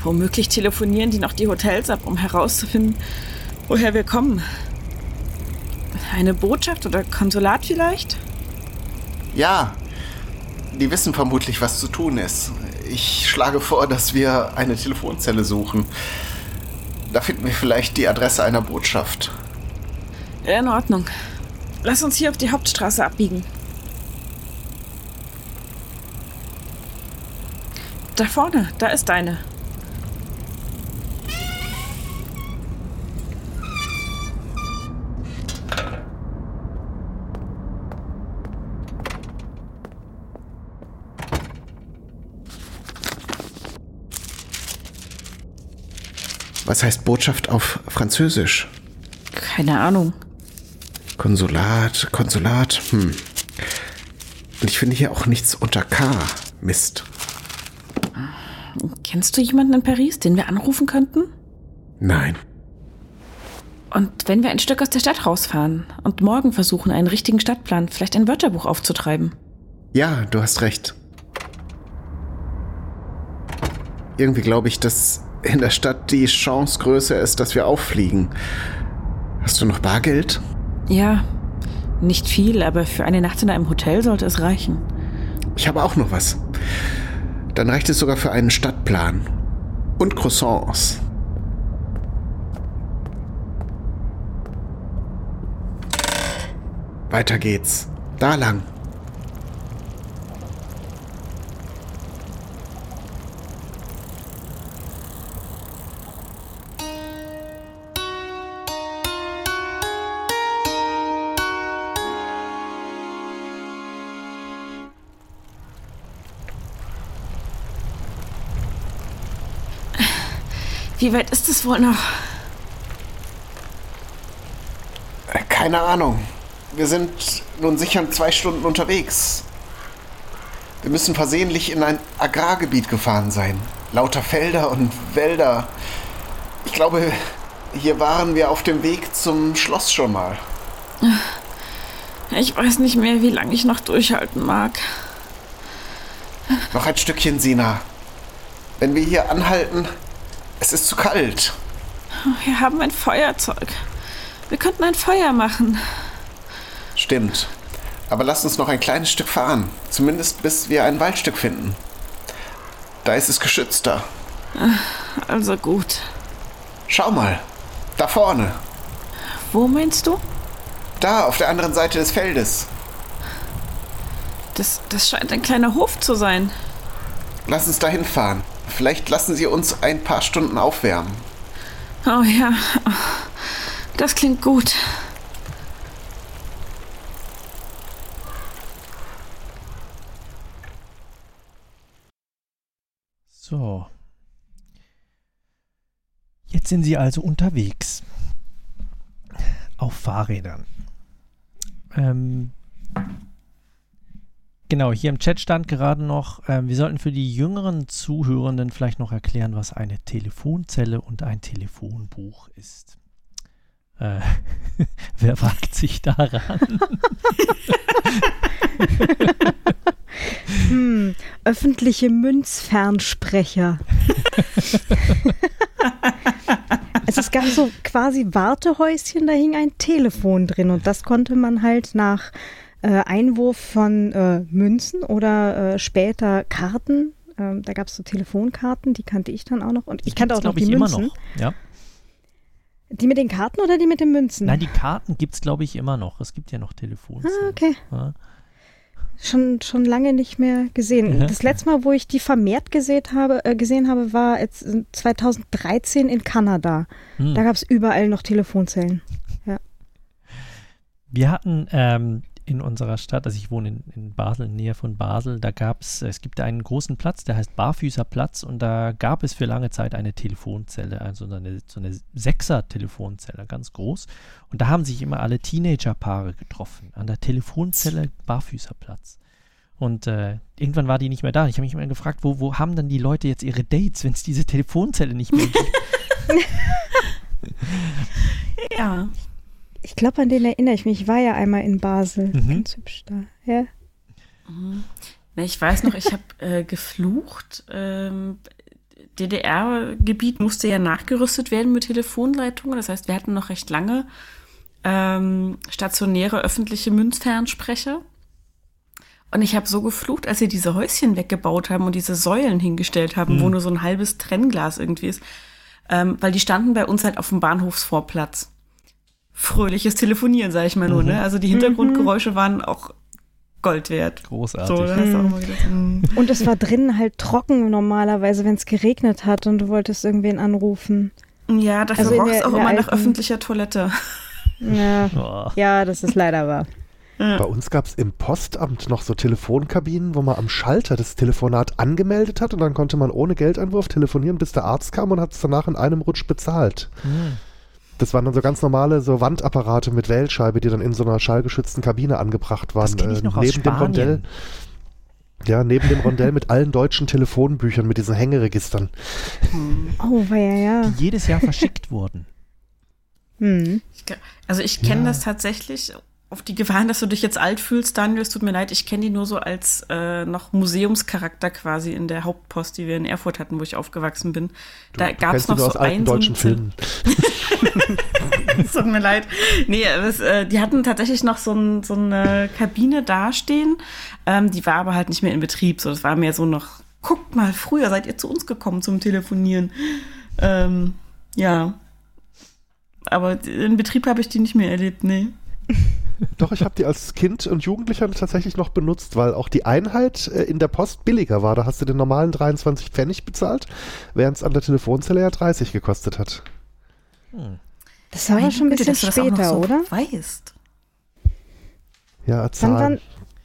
Womöglich telefonieren die noch die Hotels ab, um herauszufinden, woher wir kommen. Eine Botschaft oder Konsulat vielleicht? Ja, die wissen vermutlich, was zu tun ist. Ich schlage vor, dass wir eine Telefonzelle suchen. Da finden wir vielleicht die Adresse einer Botschaft. In Ordnung. Lass uns hier auf die Hauptstraße abbiegen. Da vorne, da ist deine. Was heißt Botschaft auf Französisch? Keine Ahnung. Konsulat, Konsulat, hm. Und ich finde hier auch nichts unter K. Mist. Kennst du jemanden in Paris, den wir anrufen könnten? Nein. Und wenn wir ein Stück aus der Stadt rausfahren und morgen versuchen, einen richtigen Stadtplan, vielleicht ein Wörterbuch aufzutreiben? Ja, du hast recht. Irgendwie glaube ich, dass in der Stadt die Chance größer ist, dass wir auffliegen. Hast du noch Bargeld? Ja, nicht viel, aber für eine Nacht in einem Hotel sollte es reichen. Ich habe auch noch was. Dann reicht es sogar für einen Stadtplan. Und Croissants. Weiter geht's. Da lang. Wie weit ist es wohl noch? Keine Ahnung. Wir sind nun sicher zwei Stunden unterwegs. Wir müssen versehentlich in ein Agrargebiet gefahren sein. Lauter Felder und Wälder. Ich glaube, hier waren wir auf dem Weg zum Schloss schon mal. Ich weiß nicht mehr, wie lange ich noch durchhalten mag. Noch ein Stückchen, Sina. Wenn wir hier anhalten, es ist zu kalt. Wir haben ein Feuerzeug. Wir könnten ein Feuer machen. Stimmt. Aber lass uns noch ein kleines Stück fahren. Zumindest bis wir ein Waldstück finden. Da ist es geschützter. Also gut. Schau mal. Da vorne. Wo meinst du? Da, auf der anderen Seite des Feldes. Das, das scheint ein kleiner Hof zu sein. Lass uns dahin fahren. Vielleicht lassen sie uns ein paar Stunden aufwärmen. Oh ja, das klingt gut. So. Jetzt sind Sie also unterwegs. Auf Fahrrädern. Ähm, genau, hier im Chat stand gerade noch, äh, wir sollten für die jüngeren Zuhörenden vielleicht noch erklären, was eine Telefonzelle und ein Telefonbuch ist. Äh, [LAUGHS] wer wagt sich daran? [LAUGHS] hm, öffentliche Münzfernsprecher. also [LAUGHS] es gab so quasi Wartehäuschen, da hing ein Telefon drin und das konnte man halt nach äh, Einwurf von äh, Münzen oder äh, später Karten, ähm, da gab es so Telefonkarten, die kannte ich dann auch noch und ich kannte auch noch die Münzen. Immer noch. Ja. Die mit den Karten oder die mit den Münzen? Nein, die Karten gibt es, glaube ich, immer noch. Es gibt ja noch Telefons. Ah, okay. Ja. Schon, schon lange nicht mehr gesehen. Ja. Das letzte Mal, wo ich die vermehrt gesehen habe, äh, gesehen habe war jetzt 2013 in Kanada. Hm. Da gab es überall noch Telefonzellen. Ja. Wir hatten ähm, in unserer Stadt, also ich wohne in, in Basel, in Nähe von Basel, da gab es, es gibt einen großen Platz, der heißt Barfüßerplatz und da gab es für lange Zeit eine Telefonzelle, also so eine, so eine Sechser-Telefonzelle, ganz groß. Und da haben sich immer alle Teenagerpaare getroffen, an der Telefonzelle Barfüßerplatz. Und äh, irgendwann war die nicht mehr da. Ich habe mich immer gefragt, wo, wo haben dann die Leute jetzt ihre Dates, wenn es diese Telefonzelle nicht mehr gibt? [LAUGHS] [LAUGHS] ja. Ich glaube, an den erinnere ich mich. Ich war ja einmal in Basel. Mhm. Ganz hübsch da. Ja. Mhm. Ich weiß noch, ich habe äh, geflucht. Ähm, DDR-Gebiet musste ja nachgerüstet werden mit Telefonleitungen. Das heißt, wir hatten noch recht lange ähm, stationäre öffentliche Münzfernsprecher. Und ich habe so geflucht, als sie diese Häuschen weggebaut haben und diese Säulen hingestellt haben, Mhm. wo nur so ein halbes Trennglas irgendwie ist. Ähm, weil die standen bei uns halt auf dem Bahnhofsvorplatz. Fröhliches Telefonieren, sage ich mal nur. Mhm. Ne? Also die Hintergrundgeräusche waren auch Gold wert. Großartig. So, du gedacht, mm. Und es war drinnen halt trocken normalerweise, wenn es geregnet hat und du wolltest irgendwen anrufen. Ja, dafür Also der- auch immer nach öffentlicher Toilette. Ja, Oh. ja das ist leider wahr. Bei uns gab es im Postamt noch so Telefonkabinen, wo man am Schalter das Telefonat angemeldet hat und dann konnte man ohne Geldeinwurf telefonieren, bis der Arzt kam und hat es danach in einem Rutsch bezahlt. Hm. Das waren dann so ganz normale so Wandapparate mit Wählscheibe, die dann in so einer schallgeschützten Kabine angebracht waren. Das kenn ich noch aus neben dem Spanien. Rondell. Ja, neben dem Rondell mit allen deutschen Telefonbüchern, mit diesen Hängeregistern. Oh, war ja, ja. Die jedes Jahr verschickt wurden. Hm. Also ich kenne Ja. das tatsächlich auf die Gefahren, dass du dich jetzt alt fühlst, Daniel, es tut mir leid, ich kenne die nur so als äh, noch Museumscharakter quasi in der Hauptpost, die wir in Erfurt hatten, wo ich aufgewachsen bin. Da Du gab es noch aus einen so einen deutschen Filmen. [LAUGHS] [LAUGHS] Es tut mir leid. Nee, das, äh, die hatten tatsächlich noch so, ein, so eine Kabine dastehen. Ähm, die war aber halt nicht mehr in Betrieb. So, das war mehr so noch, guckt mal, früher seid ihr zu uns gekommen zum Telefonieren. Ähm, ja. Aber in Betrieb habe ich die nicht mehr erlebt, nee. [LAUGHS] Doch, ich habe die als Kind und Jugendlicher tatsächlich noch benutzt, weil auch die Einheit äh, in der Post billiger war. Da hast du den normalen 23 Pfennig bezahlt, während es an der Telefonzelle ja 30 gekostet hat. Das war aber schon ein Güte, bisschen noch später, so oder? Weißt. Ja, Wann Zahlen.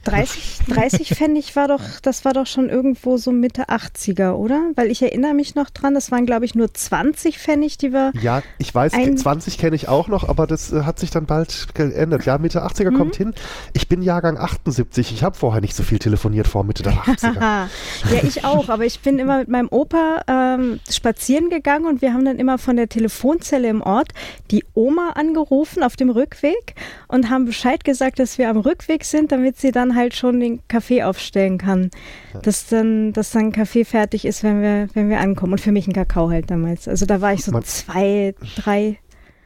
Waren 30, 30 Pfennig war doch, das war doch schon irgendwo so Mitte 80er, oder? Weil ich erinnere mich noch dran, das waren glaube ich nur 20 Pfennig, die wir Ja, ich weiß, Ein- 20 kenne ich auch noch, aber das äh, hat sich dann bald geändert. Ja, Mitte 80er kommt hin. Ich bin Jahrgang 78. Ich habe vorher nicht so viel telefoniert vor Mitte der 80er. Haha. [LAUGHS] ja, ich auch, aber ich bin immer mit meinem Opa ähm, spazieren gegangen und wir haben dann immer von der Telefonzelle im Ort die Oma angerufen auf dem Rückweg und haben Bescheid gesagt, dass wir am Rückweg sind, damit sie dann halt schon den Kaffee aufstellen kann. Dass dann, dass dann Kaffee fertig ist, wenn wir, wenn wir ankommen. Und für mich ein Kakao halt damals. Also da war ich so Man- zwei, drei.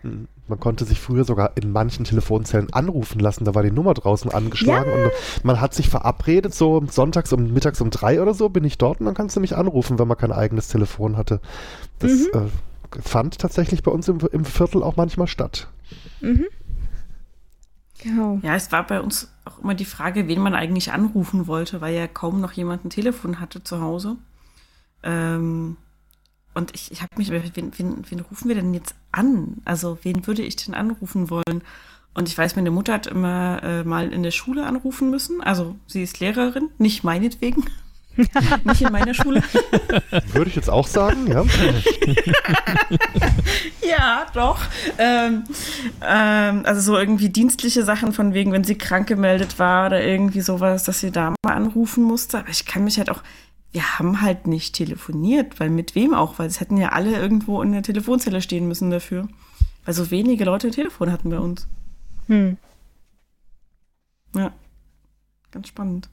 Mhm. Man konnte sich früher sogar in manchen Telefonzellen anrufen lassen. Da war die Nummer draußen angeschlagen und man hat sich verabredet, so sonntags um mittags um drei oder so bin ich dort und dann kannst du mich anrufen, wenn man kein eigenes Telefon hatte. Das Mhm. äh, fand tatsächlich bei uns im, im Viertel auch manchmal statt. Mhm. Genau. Ja, es war bei uns auch immer die Frage, wen man eigentlich anrufen wollte, weil ja kaum noch jemand ein Telefon hatte zu Hause. Ähm, und ich, ich habe mich, wen, wen, wen rufen wir denn jetzt an? Also wen würde ich denn anrufen wollen? Und ich weiß, meine Mutter hat immer äh, mal in der Schule anrufen müssen. Also sie ist Lehrerin, nicht meinetwegen. [LAUGHS] nicht in meiner Schule. Würde ich jetzt auch sagen, ja. [LAUGHS] ja, doch. Ähm, ähm, also so irgendwie dienstliche Sachen von wegen, wenn sie krank gemeldet war oder irgendwie sowas, dass sie da mal anrufen musste. Aber ich kann mich halt auch, wir haben halt nicht telefoniert, weil mit wem auch, weil es hätten ja alle irgendwo in der Telefonzelle stehen müssen dafür. Weil so wenige Leute ein Telefon hatten bei uns. Hm. Ja. Ganz spannend.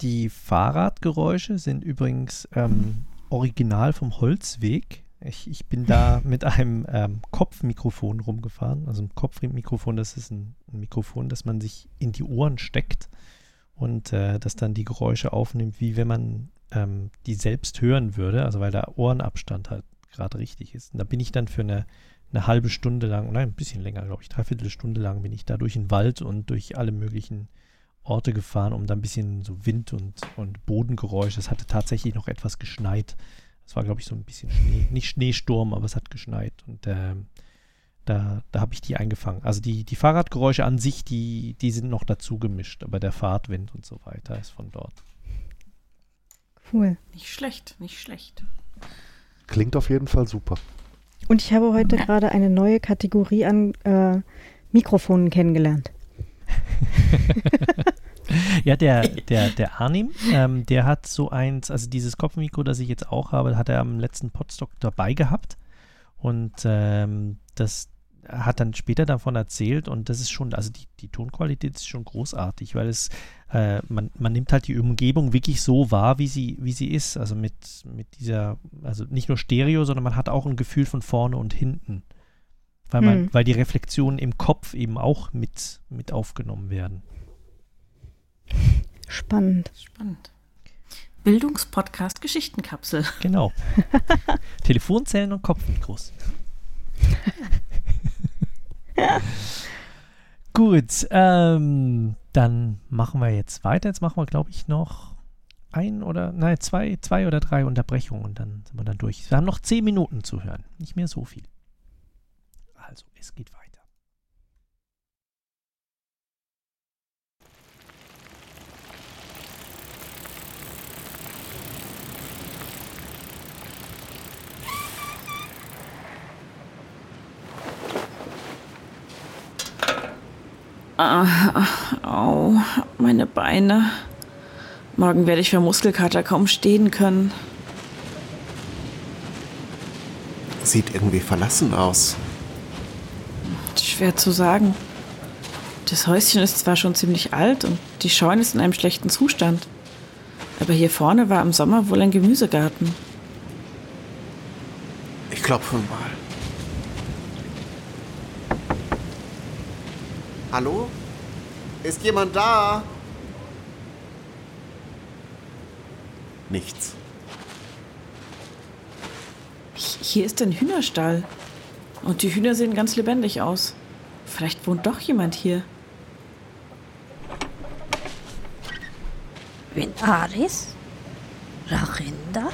Die Fahrradgeräusche sind übrigens ähm, original vom Holzweg. Ich, ich bin da [LAUGHS] mit einem ähm, Kopfmikrofon rumgefahren. Also ein Kopfmikrofon, das ist ein, ein, Mikrofon, das man sich in die Ohren steckt und äh, das dann die Geräusche aufnimmt, wie wenn man ähm, die selbst hören würde. Also weil der Ohrenabstand halt gerade richtig ist. Und da bin ich dann für eine, eine halbe Stunde lang, nein, ein bisschen länger, glaube ich, dreiviertel Stunde lang bin ich da durch den Wald und durch alle möglichen Orte gefahren, um da ein bisschen so Wind und, und Bodengeräusch. Es hatte tatsächlich noch etwas geschneit. Es war, glaube ich, so ein bisschen Schnee, nicht Schneesturm, aber es hat geschneit. Und äh, da, da habe ich die eingefangen. Also die, die Fahrradgeräusche an sich, die, die sind noch dazu gemischt, aber der Fahrtwind und so weiter ist von dort. Cool. Nicht schlecht, nicht schlecht. Klingt auf jeden Fall super. Und ich habe heute gerade eine neue Kategorie an äh, Mikrofonen kennengelernt. [LAUGHS] ja, der, der, der Arnim, ähm, der hat so eins, also dieses Kopfmikro, das ich jetzt auch habe, hat er am letzten Podstock dabei gehabt. Und ähm, das hat dann später davon erzählt und das ist schon, also die, die Tonqualität ist schon großartig, weil es, äh, man, man nimmt halt die Umgebung wirklich so wahr, wie sie, wie sie ist. Also mit, mit dieser, also nicht nur Stereo, sondern man hat auch ein Gefühl von vorne und hinten weil, man, hm. weil die Reflexionen im Kopf eben auch mit, mit aufgenommen werden. Spannend. Spannend. Bildungspodcast Geschichtenkapsel. [LAUGHS] Genau. Telefonzellen und Kopfmikros. [LAUGHS] Gut, ähm, dann machen wir jetzt weiter. Jetzt machen wir, glaube ich, noch ein oder, nein, zwei, zwei oder drei Unterbrechungen und dann sind wir dann durch. Wir haben noch zehn Minuten zu hören. Nicht mehr so viel. Also, es geht weiter. Ah, au, meine Beine. Morgen werde ich für Muskelkater kaum stehen können. Sieht irgendwie verlassen aus. Schwer zu sagen. Das Häuschen ist zwar schon ziemlich alt und die Scheune ist in einem schlechten Zustand. Aber hier vorne war im Sommer wohl ein Gemüsegarten. Ich klopfe mal. Hallo? Ist jemand da? Nichts. Hier ist ein Hühnerstall. Und die Hühner sehen ganz lebendig aus. Vielleicht wohnt doch jemand hier. Wen Aris? Rachinda?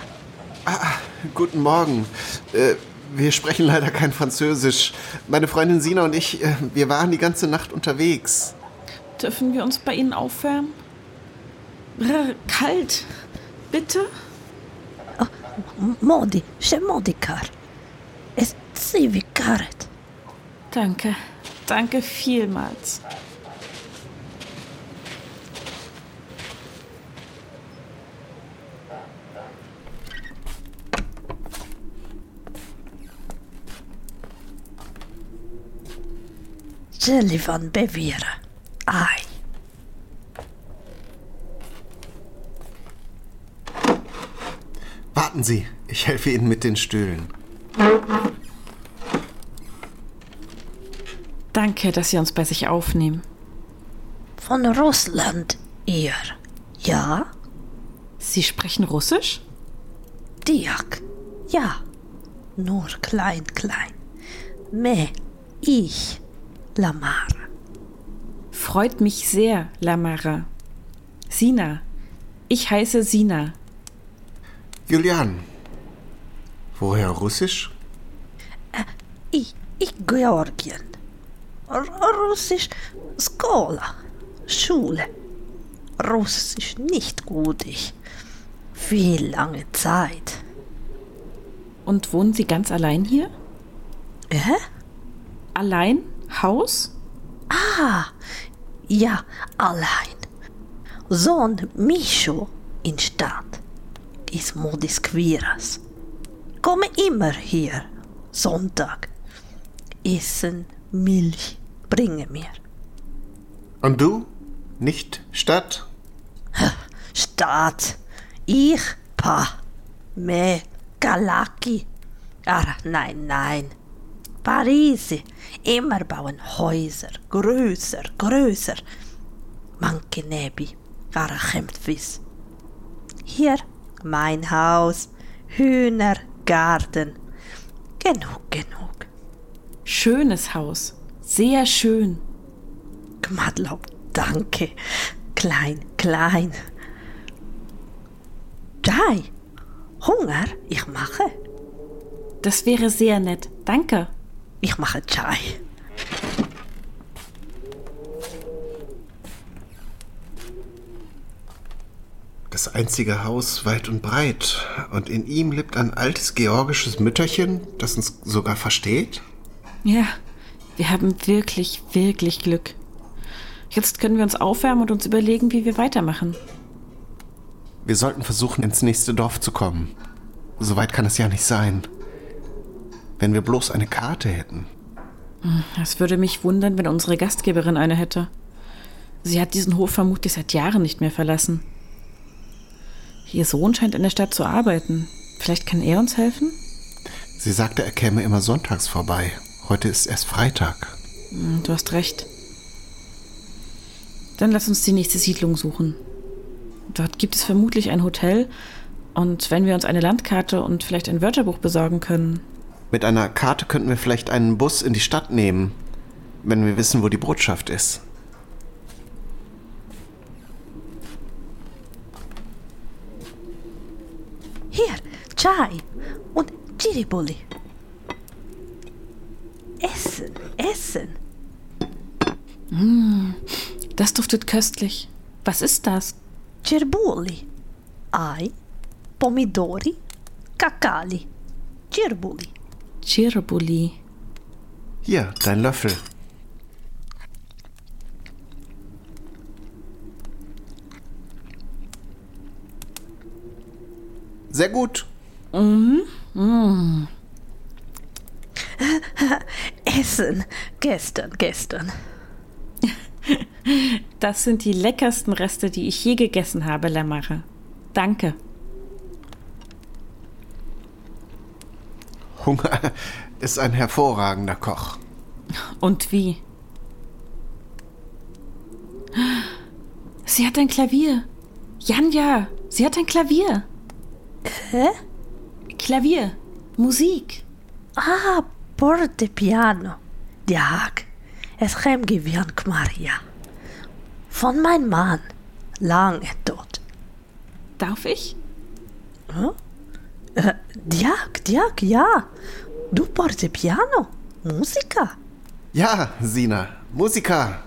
Ah, guten Morgen. Äh, wir sprechen leider kein Französisch. Meine Freundin Sina und ich, äh, wir waren die ganze Nacht unterwegs. Dürfen wir uns bei Ihnen aufwärmen? Brr, kalt. Bitte? Oh, Modi, c'è Modicar. Es sie Karet. Danke. Danke vielmals. Jellivan Bevira. Ai. Warten Sie, ich helfe Ihnen mit den Stühlen. Danke, dass Sie uns bei sich aufnehmen. Von Russland, ihr. Ja? Sie sprechen Russisch? Diak. Ja. Nur klein, klein. Me, ich, Lamara. Freut mich sehr, Lamara. Sina, ich heiße Sina. Julian. Woher Russisch? Ich, ich Georgien. Russisch Skola. Schule. Russisch nicht gut, ich. Viel lange Zeit. Und wohnen Sie ganz allein hier? Hä? Allein? Haus? Ah, ja, allein. Sohn Micho in Stadt ist Modis Quiras. Komme immer hier, Sonntag. Essen, Milch, bringe mir. Und du? Nicht Stadt? Stadt. Ich, pa. Me, Galaki. Ah, nein, nein. Paris. Immer bauen Häuser. Größer, größer. Manche Nebi. Arachemtvis. Hier, mein Haus. Hühner, Garten. Genug, genug. Schönes Haus. Sehr schön. Gmadlob, danke. Klein, klein. Chai. Hunger? Ich mache. Das wäre sehr nett. Danke. Ich mache Chai. Das einzige Haus weit und breit. Und in ihm lebt ein altes georgisches Mütterchen, das uns sogar versteht? Ja, wir haben wirklich, wirklich Glück. Jetzt können wir uns aufwärmen und uns überlegen, wie wir weitermachen. Wir sollten versuchen, ins nächste Dorf zu kommen. So weit kann es ja nicht sein. Wenn wir bloß eine Karte hätten. Es würde mich wundern, wenn unsere Gastgeberin eine hätte. Sie hat diesen Hof vermutlich seit Jahren nicht mehr verlassen. Ihr Sohn scheint in der Stadt zu arbeiten. Vielleicht kann er uns helfen? Sie sagte, er käme immer sonntags vorbei. Heute ist erst Freitag. Hm, Du hast recht. Dann lass uns die nächste Siedlung suchen. Dort gibt es vermutlich ein Hotel. Und wenn wir uns eine Landkarte und vielleicht ein Wörterbuch besorgen können. Mit einer Karte könnten wir vielleicht einen Bus in die Stadt nehmen, wenn wir wissen, wo die Botschaft ist. Hier, Chai und Chiribuli. Essen, essen. Mm, das duftet köstlich. Was ist das? Cirbuli. Ei, pomidori, kakali. Cirbuli. Cirbuli. Hier, dein Löffel. Sehr gut. Mhm. Mm. [LAUGHS] Essen. Gestern, gestern. [LAUGHS] Das sind die leckersten Reste, die ich je gegessen habe, Lämmere. Danke. Hunger ist ein hervorragender Koch. Und wie? Sie hat ein Klavier. Janja, sie hat ein Klavier. Hä? Klavier. Musik. Ah, fortepiano. Jag es hemgewöhnt Maria. Von meinem Mann, lange tot. Darf ich? Hm? Äh, Diak, Diak, ja. Du Fortepiano, Musiker. Ja, Sina, Musiker.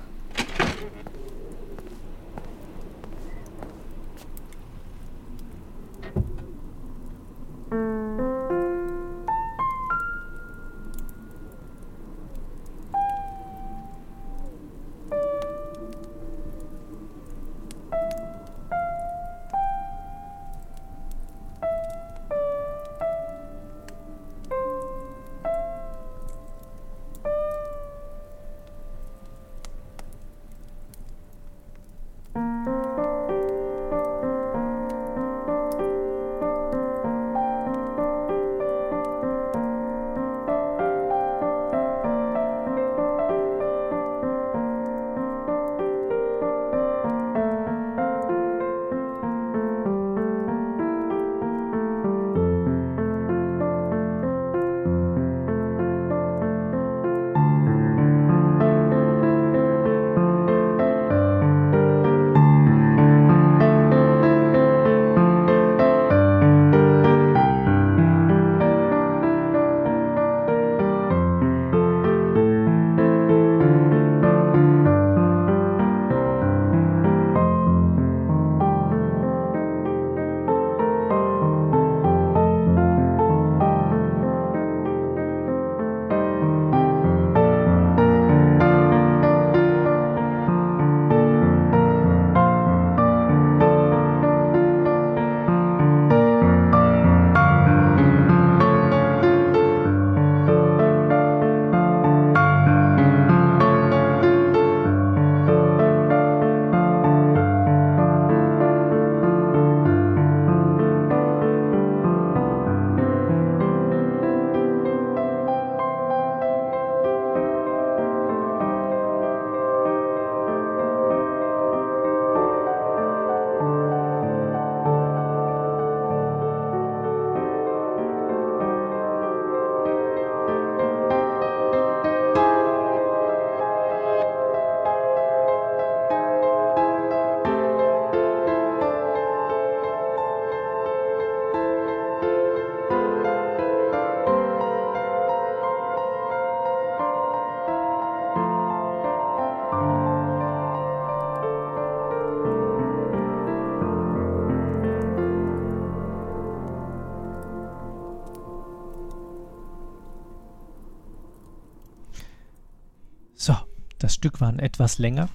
Stück waren etwas länger,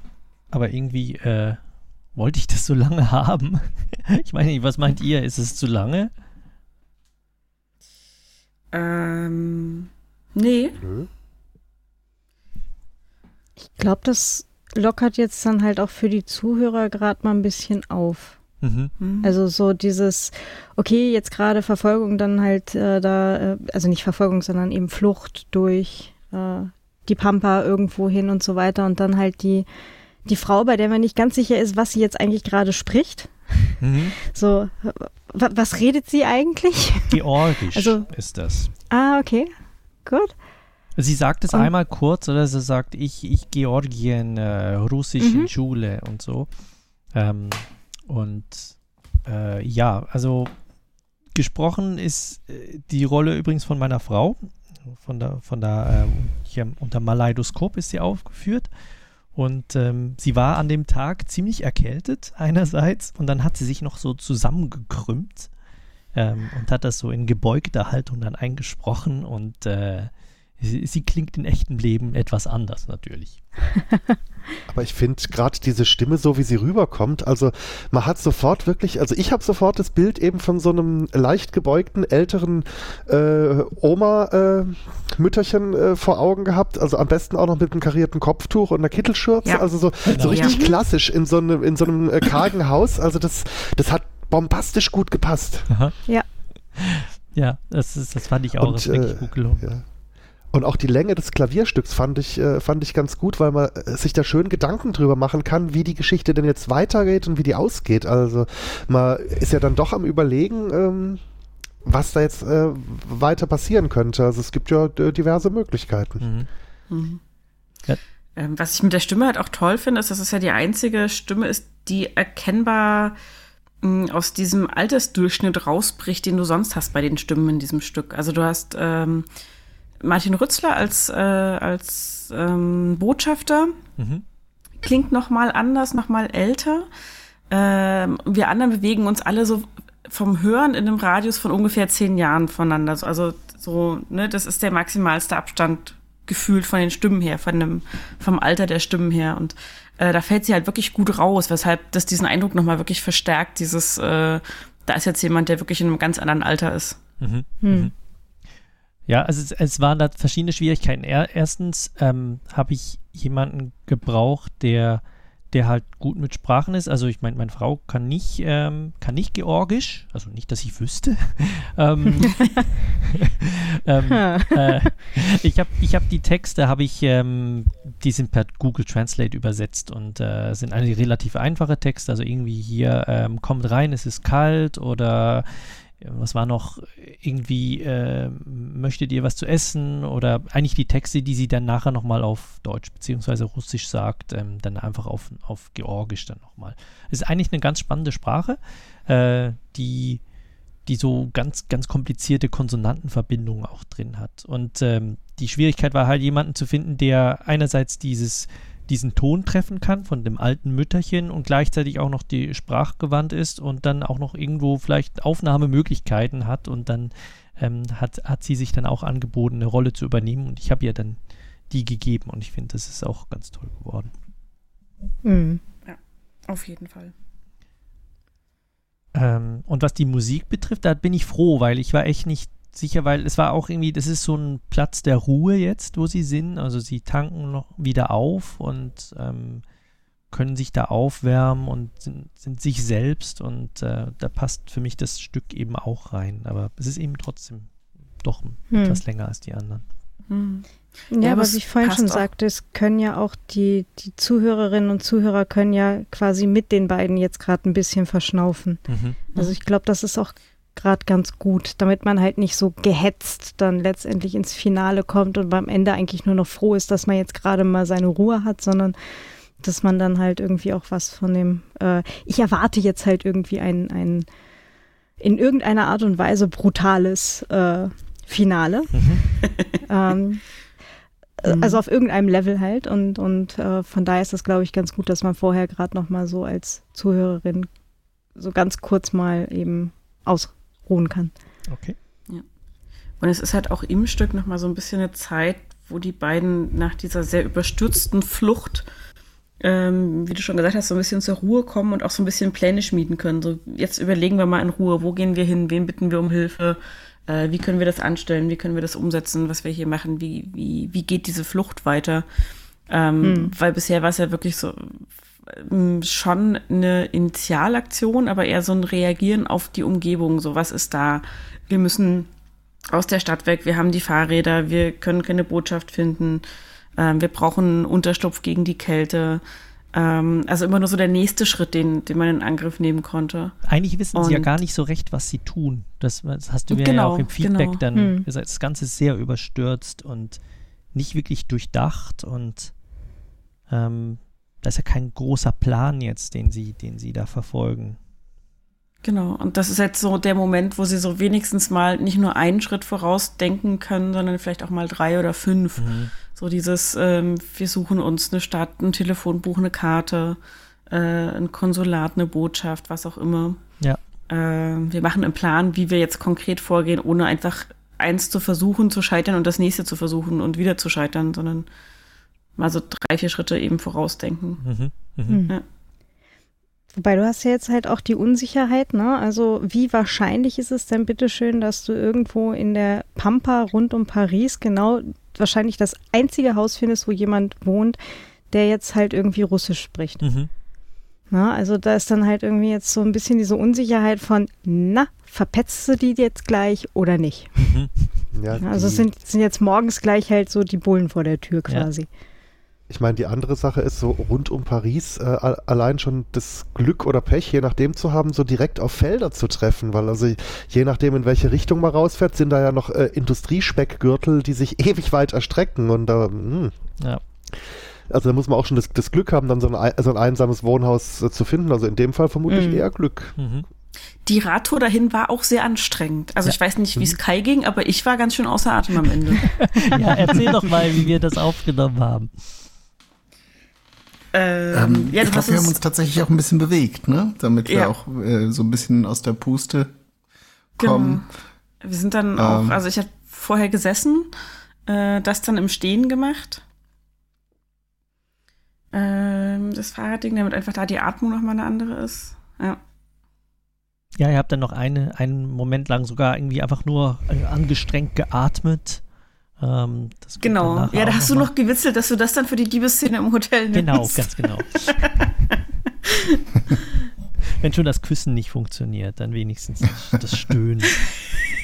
aber irgendwie äh, wollte ich das so lange [LAUGHS] haben. ich meine nicht, was meint ihr? Ist es zu lange? Ähm, nee. Ich glaube, das lockert jetzt dann halt auch für die Zuhörer gerade mal ein bisschen auf. Mhm. Also so dieses, okay, jetzt gerade Verfolgung dann halt äh, da, äh, also nicht Verfolgung, sondern eben Flucht durch äh, die Pampa irgendwo hin und so weiter und dann halt die, die Frau, bei der man nicht ganz sicher ist, was sie jetzt eigentlich gerade spricht. Mhm. So, wa- was redet sie eigentlich? Georgisch Also- ist das. Ah, okay. Gut. Sie sagt es Und- einmal kurz, oder sie sagt, ich, ich Georgien, äh, Russisch Mhm. in Schule und so. Ähm, und äh, ja, also gesprochen ist äh, die Rolle übrigens von meiner Frau. Von der, von der ähm, hier unter Maleidoskop ist sie aufgeführt. Und ähm, sie war an dem Tag ziemlich erkältet einerseits und dann hat sie sich noch so zusammengekrümmt ähm, und hat das so in gebeugter Haltung dann eingesprochen und äh, sie, sie klingt in echtem Leben etwas anders natürlich. [LAUGHS] Aber ich finde gerade diese Stimme, so wie sie rüberkommt, also man hat sofort wirklich, also ich habe sofort das Bild eben von so einem leicht gebeugten älteren äh, Oma-Mütterchen äh, vor Augen gehabt. Also am besten auch noch mit einem karierten Kopftuch und einer Kittelschürze. Ja. Also so, Genau. so richtig Ja. klassisch in so, einem in so einem äh, kargen Haus. Also das, das hat bombastisch gut gepasst. Aha. Ja. Ja, das, ist, das fand ich auch Und, ist wirklich äh, gut gelungen. Ja. Und auch die Länge des Klavierstücks fand ich, äh, fand ich ganz gut, weil man äh, sich da schön Gedanken drüber machen kann, wie die Geschichte denn jetzt weitergeht und wie die ausgeht. Also man ist ja dann doch am Überlegen, ähm, was da jetzt äh, weiter passieren könnte. Also es gibt ja diverse Möglichkeiten. Mhm. Mhm. Ja. Ähm, was ich mit der Stimme halt auch toll finde, ist, dass es ja die einzige Stimme ist, die erkennbar mh, aus diesem Altersdurchschnitt rausbricht, den du sonst hast bei den Stimmen in diesem Stück. Also du hast ähm, Martin Rützler als, äh, als ähm, Botschafter, Mhm. klingt noch mal anders, noch mal älter. Ähm, wir anderen bewegen uns alle so vom Hören in einem Radius von ungefähr zehn Jahren voneinander. So- Also so, ne, das ist der maximalste Abstand gefühlt von den Stimmen her, von dem, vom Alter der Stimmen her. Und äh, da fällt sie halt wirklich gut raus, weshalb das diesen Eindruck nochmal wirklich verstärkt, dieses, äh, da ist jetzt jemand, der wirklich in einem ganz anderen Alter ist. Mhm. Hm. Mhm. Ja, also es, es waren da verschiedene Schwierigkeiten. Er, erstens ähm, habe ich jemanden gebraucht, der, der halt gut mit Sprachen ist. Also ich meine, meine Frau kann nicht, ähm, kann nicht Georgisch, also nicht, dass ich wüsste. [LAUGHS] ähm, [LAUGHS] ähm, äh, ich habe ich hab die Texte, habe ich, ähm, die sind per Google Translate übersetzt und äh, sind eigentlich relativ einfache Texte. Also irgendwie hier ähm, kommt rein, es ist kalt oder was war noch irgendwie, äh, möchtet ihr was zu essen oder eigentlich die Texte, die sie dann nachher nochmal auf Deutsch beziehungsweise Russisch sagt, ähm, dann einfach auf, auf Georgisch dann nochmal. Es ist eigentlich eine ganz spannende Sprache, äh, die, die so ganz, ganz komplizierte Konsonantenverbindungen auch drin hat. Und ähm, die Schwierigkeit war halt jemanden zu finden, der einerseits dieses diesen Ton treffen kann von dem alten Mütterchen und gleichzeitig auch noch die sprachgewandt ist und dann auch noch irgendwo vielleicht Aufnahmemöglichkeiten hat und dann ähm, hat, hat sie sich dann auch angeboten, eine Rolle zu übernehmen und ich habe ihr dann die gegeben und ich finde, das ist auch ganz toll geworden. Mhm. Ja, auf jeden Fall. Ähm, und was die Musik betrifft, da bin ich froh, weil ich war echt nicht sicher, weil es war auch irgendwie, das ist so ein Platz der Ruhe jetzt, wo sie sind. Also sie tanken noch wieder auf und ähm, können sich da aufwärmen und sind, sind sich selbst und äh, da passt für mich das Stück eben auch rein. Aber es ist eben trotzdem doch Hm. etwas länger als die anderen. Hm. Ja, Ja, aber wie ich vorhin schon auch. sagte, es können ja auch die, die Zuhörerinnen und Zuhörer können ja quasi mit den beiden jetzt gerade ein bisschen verschnaufen. Mhm. Also ich glaube, das ist auch gerade ganz gut, damit man halt nicht so gehetzt dann letztendlich ins Finale kommt und beim Ende eigentlich nur noch froh ist, dass man jetzt gerade mal seine Ruhe hat, sondern dass man dann halt irgendwie auch was von dem, äh, ich erwarte jetzt halt irgendwie ein, ein in irgendeiner Art und Weise brutales äh, Finale. [LAUGHS] ähm, äh, Mhm. also auf irgendeinem Level halt und, und äh, von daher ist das, glaube ich, ganz gut, dass man vorher gerade noch mal so als Zuhörerin so ganz kurz mal eben ausruhen kann. Okay. Ja. Und es ist halt auch im Stück nochmal so ein bisschen eine Zeit, wo die beiden nach dieser sehr überstürzten Flucht, ähm, wie du schon gesagt hast, so ein bisschen zur Ruhe kommen und auch so ein bisschen Pläne schmieden können. So, jetzt überlegen wir mal in Ruhe, wo gehen wir hin, wen bitten wir um Hilfe, äh, wie können wir das anstellen, wie können wir das umsetzen, was wir hier machen, wie, wie, wie geht diese Flucht weiter. Ähm, Hm. Weil bisher war es ja wirklich so schon eine Initialaktion, aber eher so ein Reagieren auf die Umgebung. So, was ist da? Wir müssen aus der Stadt weg, wir haben die Fahrräder, wir können keine Botschaft finden, ähm, wir brauchen Unterschlupf gegen die Kälte. Ähm, also immer nur so der nächste Schritt, den, den man in Angriff nehmen konnte. Eigentlich wissen sie ja Und- gar nicht so recht, was sie tun. Das, das hast du mir ja Genau, auch im Feedback genau. dann Hm. gesagt. Das Ganze ist sehr überstürzt und nicht wirklich durchdacht und ähm, da ist ja kein großer Plan jetzt, den sie, den sie da verfolgen. Genau, und das ist jetzt so der Moment, wo sie so wenigstens mal nicht nur einen Schritt vorausdenken können, sondern vielleicht auch mal drei oder fünf. Mhm. So dieses, ähm, wir suchen uns eine Stadt, ein Telefonbuch, eine Karte, äh, ein Konsulat, eine Botschaft, was auch immer. Ja. Äh, wir machen einen Plan, wie wir jetzt konkret vorgehen, ohne einfach eins zu versuchen zu scheitern und das nächste zu versuchen und wieder zu scheitern, sondern mal so drei, vier Schritte eben vorausdenken. Mhm. Mhm. Ja. Wobei du hast ja jetzt halt auch die Unsicherheit, ne? Also wie wahrscheinlich ist es denn bitteschön, dass du irgendwo in der Pampa rund um Paris genau wahrscheinlich das einzige Haus findest, wo jemand wohnt, der jetzt halt irgendwie Russisch spricht. Mhm. Na, also da ist dann halt irgendwie jetzt so ein bisschen diese Unsicherheit von, na, verpetzt du die jetzt gleich oder nicht? Ja, Also es sind, sind jetzt morgens gleich halt so die Bullen vor der Tür Ja. Ich meine, die andere Sache ist so rund um Paris äh, allein schon das Glück oder Pech, je nachdem zu haben, so direkt auf Felder zu treffen, weil also je nachdem, in welche Richtung man rausfährt, sind da ja noch äh, Industriespeckgürtel, die sich [LAUGHS] ewig weit erstrecken und da, mh. Ja. Also da muss man auch schon das, das Glück haben, dann so ein, ei- so ein einsames Wohnhaus äh, zu finden. Also in dem Fall vermutlich Mhm. eher Glück. Die Radtour dahin war auch sehr anstrengend. Also ich weiß nicht, wie Mhm. es Kai ging, aber ich war ganz schön außer Atem am Ende. [LAUGHS] Ja, erzähl doch mal, wie wir das aufgenommen haben. Ähm, ja, du ich glaube, wir haben uns tatsächlich auch ein bisschen bewegt, ne? Damit wir Ja. auch äh, so ein bisschen aus der Puste kommen. Genau. Wir sind dann auch, Ähm. also ich habe vorher gesessen, äh, das dann im Stehen gemacht. Ähm, das Fahrradding, damit einfach da die Atmung nochmal eine andere ist. Ja. Ja, ihr habt dann noch eine, einen Moment lang sogar irgendwie einfach nur äh, angestrengt geatmet. Ähm, Genau. Ja, da hast du noch gewitzelt, dass du das dann für die Liebesszene im Hotel nimmst. Genau, ganz genau. [LAUGHS] Wenn schon das Küssen nicht funktioniert, dann wenigstens das, Stöhnen.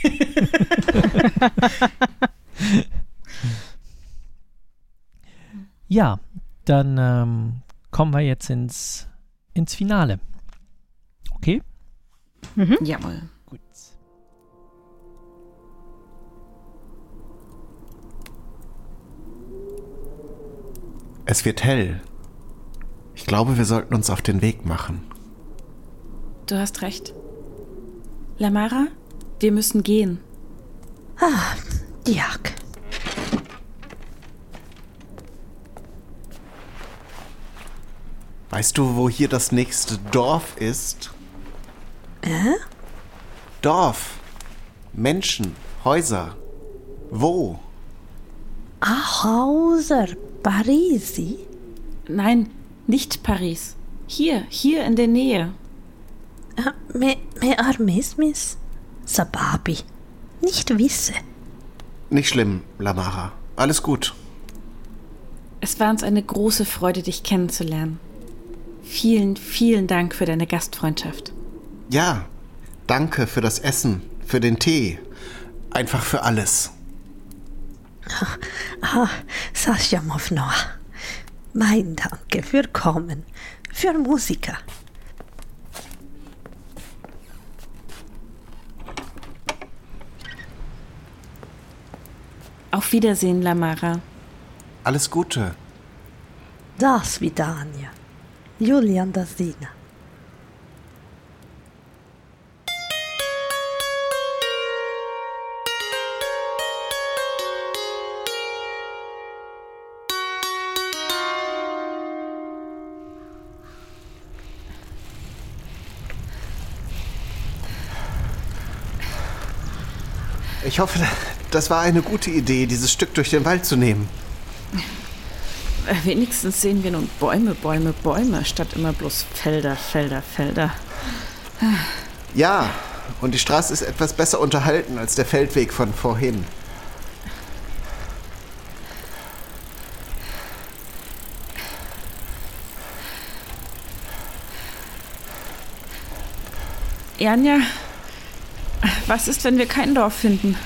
[LAUGHS] ja, dann ähm, kommen wir jetzt ins, ins Finale. Okay? Jawohl. Es wird hell. Ich glaube, wir sollten uns auf den Weg machen. Du hast recht. Lamara, wir müssen gehen. Ah, Diak. Weißt du, wo hier das nächste Dorf ist? Äh? Dorf. Menschen. Häuser. Wo? Ah, Hauser, Parisi? Nein, nicht Paris. Hier, hier in der Nähe. Ah, Me, me armismis? Sababi. Nicht wisse. Nicht schlimm, Lamara. Alles gut. Es war uns eine große Freude, dich kennenzulernen. Vielen, vielen Dank für deine Gastfreundschaft. Ja, danke für das Essen, für den Tee. Einfach für alles. Ah, Sascha Mofnoa. Mein Danke für Kommen. Für Musiker. Auf Wiedersehen, Lamara. Alles Gute. Das Vidania. Julian Dasina. Ich hoffe, das war eine gute Idee, dieses Stück durch den Wald zu nehmen. Wenigstens sehen wir nun Bäume, Bäume, Bäume, statt immer bloß Felder, Felder, Felder. Ja, und die Straße ist etwas besser unterhalten als der Feldweg von vorhin. Janja, was ist, wenn wir kein Dorf finden?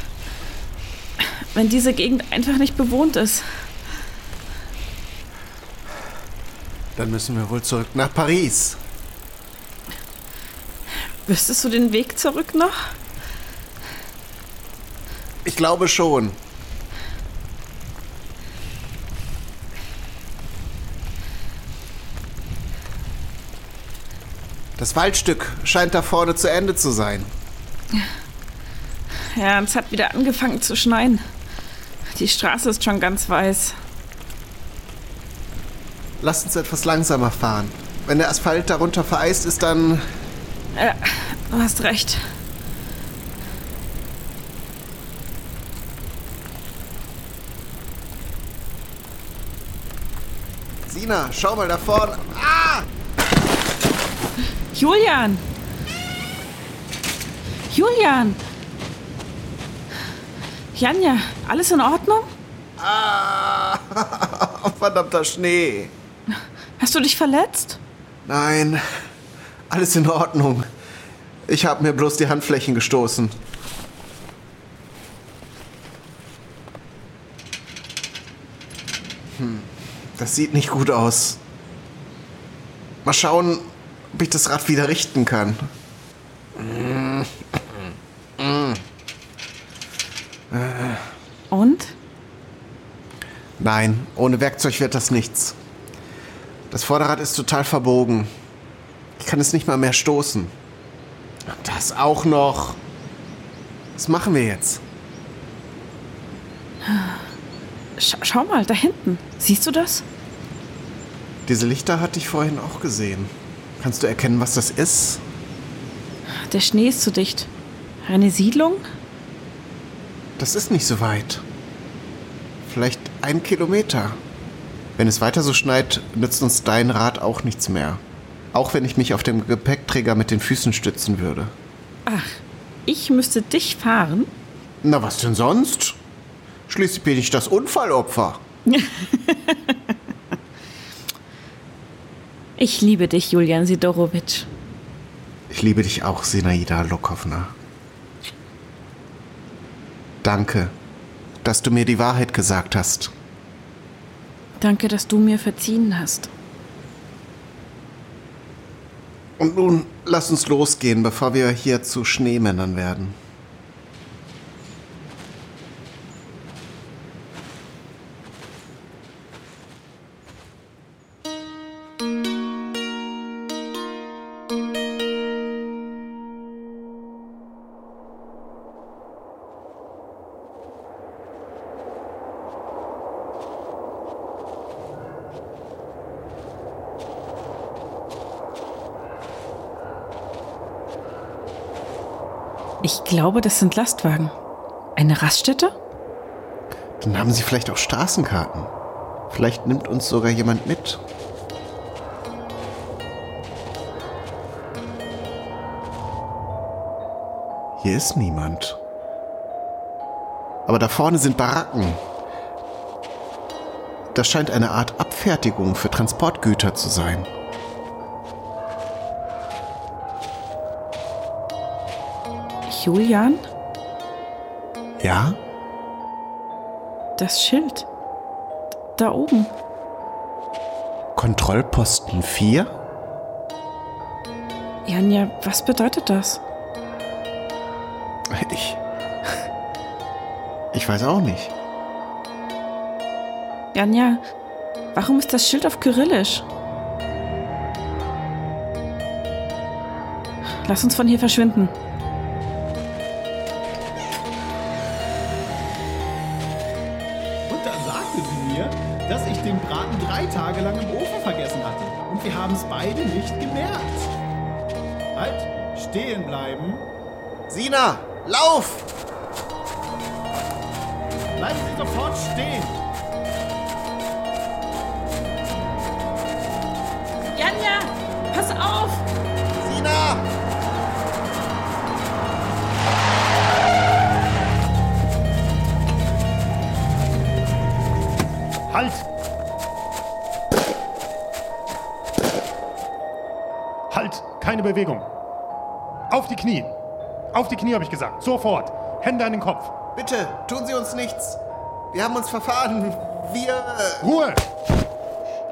Wenn diese Gegend einfach nicht bewohnt ist? Dann müssen wir wohl zurück nach Paris. Wüsstest du den Weg zurück noch? Ich glaube schon. Das Waldstück scheint da vorne zu Ende zu sein. Ja, es hat wieder angefangen zu schneien. Die Straße ist schon ganz weiß. Lass uns etwas langsamer fahren. Wenn der Asphalt darunter vereist ist, dann. Ja, du hast recht. Sina, schau mal da vorne. Ah! Julian! Julian! Janja, alles in Ordnung? Ah! [LAUGHS] Verdammter Schnee. Hast du dich verletzt? Nein, alles in Ordnung. Ich habe mir bloß die Handflächen gestoßen. Hm, das sieht nicht gut aus. Mal schauen, ob ich das Rad wieder richten kann. Und? Nein, ohne Werkzeug wird das nichts. Das Vorderrad ist total verbogen. Ich kann es nicht mal mehr stoßen. Das auch noch. Was machen wir jetzt? Sch schau mal, da hinten. Siehst du das? Diese Lichter hatte ich vorhin auch gesehen. Kannst du erkennen, was das ist? Der Schnee ist zu dicht. Eine Siedlung? Das ist nicht so weit. Vielleicht ein Kilometer. Wenn es weiter so schneit, nützt uns dein Rad auch nichts mehr. Auch wenn ich mich auf dem Gepäckträger mit den Füßen stützen würde. Ach, ich müsste dich fahren? Na, was denn sonst? Schließlich bin ich das Unfallopfer. [LAUGHS] Ich liebe dich, Julian Sidorowitsch. Ich liebe dich auch, Sinaida Lokowna. Danke, dass du mir die Wahrheit gesagt hast. Danke, dass du mir verziehen hast. Und nun lass uns losgehen, bevor wir hier zu Schneemännern werden. Glaube, das sind Lastwagen. Eine Raststätte? Dann haben sie vielleicht auch Straßenkarten. Vielleicht nimmt uns sogar jemand mit. Hier ist niemand. Aber da vorne sind Baracken. Das scheint eine Art Abfertigung für Transportgüter zu sein. Julian? Ja? Das Schild. Da oben. Kontrollposten 4? Janja, was bedeutet das? Ich. Ich weiß auch nicht. Janja, warum ist das Schild auf Kyrillisch? Lass uns von hier verschwinden. Auf die Knie, habe ich gesagt. Sofort! Hände an den Kopf! Bitte, tun Sie uns nichts. Wir haben uns verfahren. Wir. äh, Ruhe!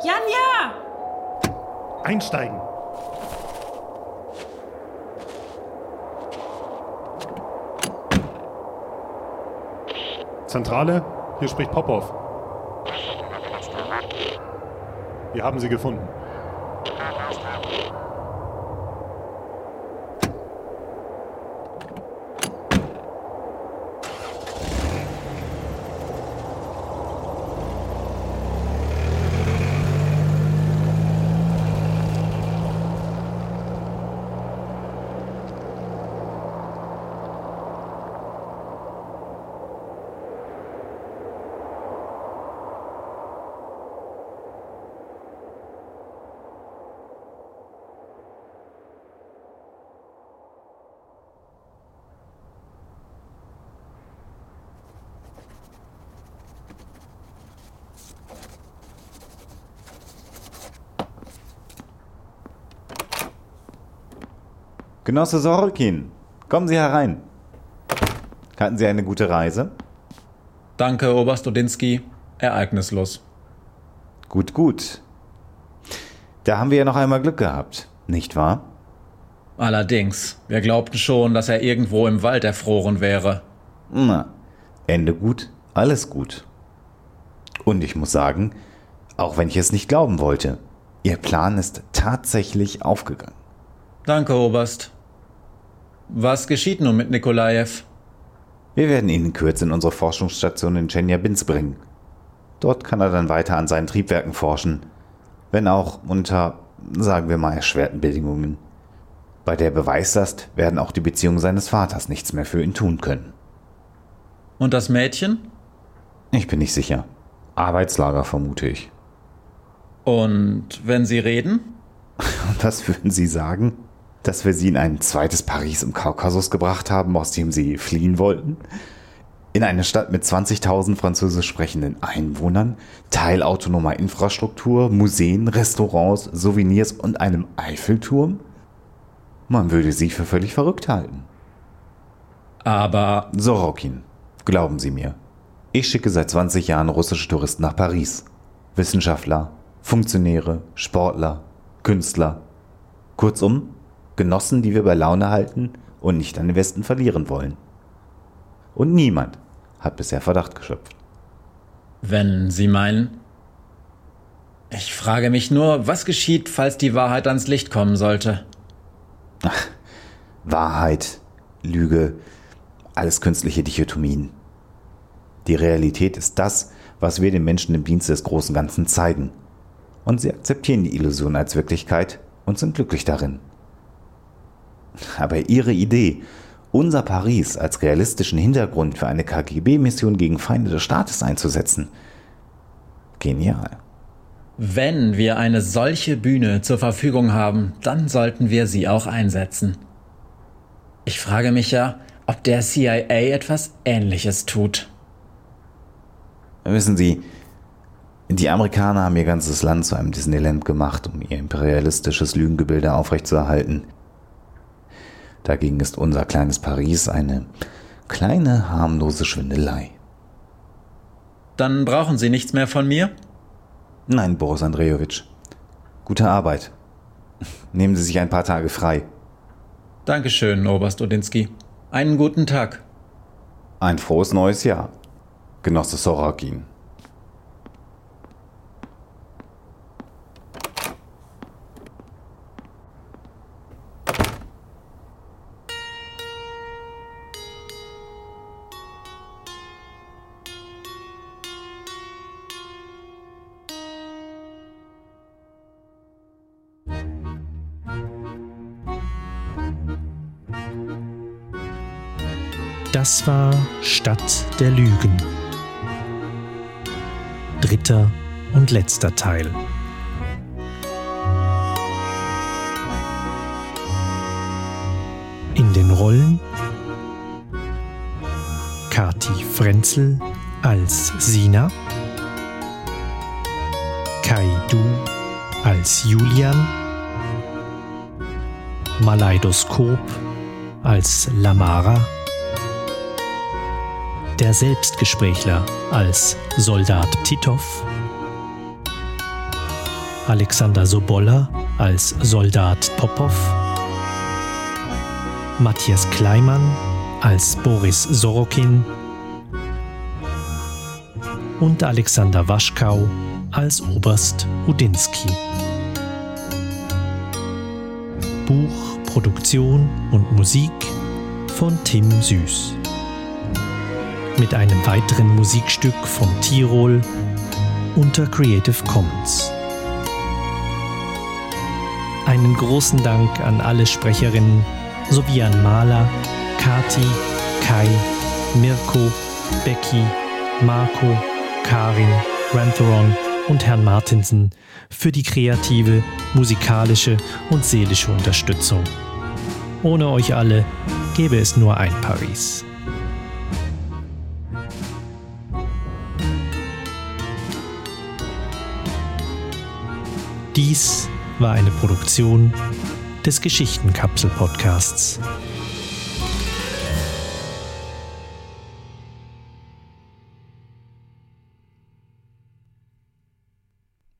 Janja! Einsteigen! Zentrale, hier spricht Popov. Wir haben sie gefunden. Genosse Sorokin, kommen Sie herein. Hatten Sie eine gute Reise? Danke, Oberst Odinski. Ereignislos. Gut, gut. Da haben wir ja noch einmal Glück gehabt, nicht wahr? Allerdings, wir glaubten schon, dass er irgendwo im Wald erfroren wäre. Na, Ende gut, alles gut. Und ich muss sagen, auch wenn ich es nicht glauben wollte, Ihr Plan ist tatsächlich aufgegangen. Danke, Oberst. Was geschieht nun mit Nikolajew? Wir werden ihn in Kürze in unsere Forschungsstation in Chelyabinsk bringen. Dort kann er dann weiter an seinen Triebwerken forschen, wenn auch unter, sagen wir mal, erschwerten Bedingungen. Bei der Beweislast werden auch die Beziehungen seines Vaters nichts mehr für ihn tun können. Und das Mädchen? Ich bin nicht sicher. Arbeitslager vermute ich. Und wenn Sie reden? [LAUGHS] Was würden Sie sagen? Dass wir Sie in ein zweites Paris im Kaukasus gebracht haben, aus dem Sie fliehen wollten? In eine Stadt mit 20.000 französisch sprechenden Einwohnern, teilautonomer Infrastruktur, Museen, Restaurants, Souvenirs und einem Eiffelturm? Man würde Sie für völlig verrückt halten. Aber. Sorokin, glauben Sie mir. Ich schicke seit 20 Jahren russische Touristen nach Paris. Wissenschaftler, Funktionäre, Sportler, Künstler. Kurzum, Genossen, die wir bei Laune halten und nicht an den Westen verlieren wollen. Und niemand hat bisher Verdacht geschöpft. Wenn Sie meinen. Ich frage mich nur, was geschieht, falls die Wahrheit ans Licht kommen sollte. Ach, [LAUGHS] Wahrheit, Lüge, alles künstliche Dichotomien. Die Realität ist das, was wir den Menschen im Dienste des großen Ganzen zeigen. Und sie akzeptieren die Illusion als Wirklichkeit und sind glücklich darin. Aber ihre Idee, unser Paris als realistischen Hintergrund für eine KGB-Mission gegen Feinde des Staates einzusetzen, genial. Wenn wir eine solche Bühne zur Verfügung haben, dann sollten wir sie auch einsetzen. Ich frage mich ja, ob der CIA etwas Ähnliches tut. Wissen Sie, die Amerikaner haben ihr ganzes Land zu einem Disneyland gemacht, um ihr imperialistisches Lügengebilde aufrechtzuerhalten. Dagegen ist unser kleines Paris eine kleine, harmlose Schwindelei. Dann brauchen Sie nichts mehr von mir? Nein, Boris Andrejewitsch. Gute Arbeit. Nehmen Sie sich ein paar Tage frei. Dankeschön, Oberst Odinski. Einen guten Tag. Ein frohes neues Jahr, Genosse Sorokin. Das war Stadt der Lügen. dritter und letzter Teil. In den Rollen Kati Frenzel als Sina, Kai Du als Julian, Maleidoskop als Lamara, der Selbstgesprächler als Soldat Titov, Alexander Sobolla als Soldat Popov, Matthias Kleimann als Boris Sorokin und Alexander Waschkau als Oberst Udinsky. Buch, Produktion und Musik von Tim Süß. Mit einem weiteren Musikstück von Tirol unter Creative Commons. Einen großen Dank an alle Sprecherinnen sowie an Maler, Kati, Kai, Mirko, Becky, Marco, Karin, Rantheron und Herrn Martinsen für die kreative, musikalische und seelische Unterstützung. Ohne euch alle gäbe es nur ein Paris. Dies war eine Produktion des Geschichtenkapsel-Podcasts.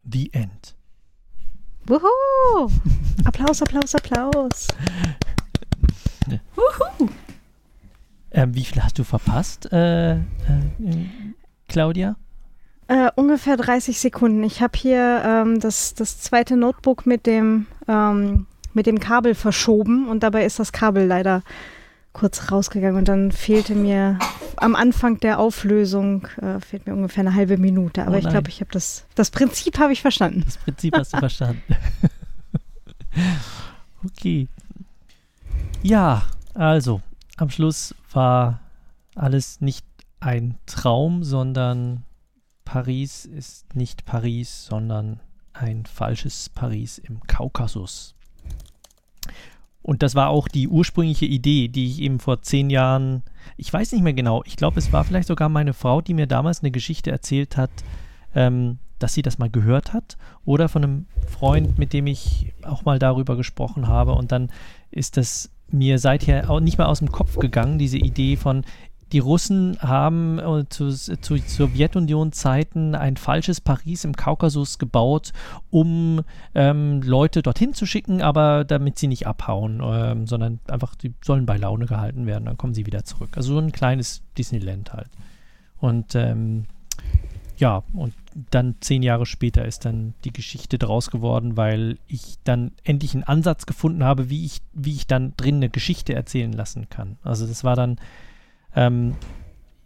The End. Wuhu! Applaus, Applaus, Applaus. Wuhu! Ähm, wie viel hast du verpasst, äh, äh, Claudia? Äh, ungefähr 30 Sekunden. Ich habe hier ähm, das, das zweite Notebook mit dem, ähm, mit dem Kabel verschoben und dabei ist das Kabel leider kurz rausgegangen und dann fehlte mir am Anfang der Auflösung äh, fehlt mir ungefähr eine halbe Minute. Aber Oh ich glaube, ich habe das, das Prinzip habe ich verstanden. Das Prinzip hast du [LAUGHS] verstanden. [LAUGHS] okay. Ja, also, am Schluss war alles nicht ein Traum, sondern Paris ist nicht Paris, sondern ein falsches Paris im Kaukasus. Und das war auch die ursprüngliche Idee, die ich eben vor zehn Jahren, ich weiß nicht mehr genau, ich glaube, es war vielleicht sogar meine Frau, die mir damals eine Geschichte erzählt hat, ähm, dass sie das mal gehört hat oder von einem Freund, mit dem ich auch mal darüber gesprochen habe. Und dann ist das mir seither auch nicht mehr aus dem Kopf gegangen, diese Idee von, die Russen haben äh, zu, zu Sowjetunion-Zeiten ein falsches Paris im Kaukasus gebaut, um ähm, Leute dorthin zu schicken, aber damit sie nicht abhauen, ähm, sondern einfach, die sollen bei Laune gehalten werden, dann kommen sie wieder zurück. Also so ein kleines Disneyland halt. Und ähm, ja, und dann zehn Jahre später ist dann die Geschichte draus geworden, weil ich dann endlich einen Ansatz gefunden habe, wie ich, wie ich dann drin eine Geschichte erzählen lassen kann. Also das war dann ähm,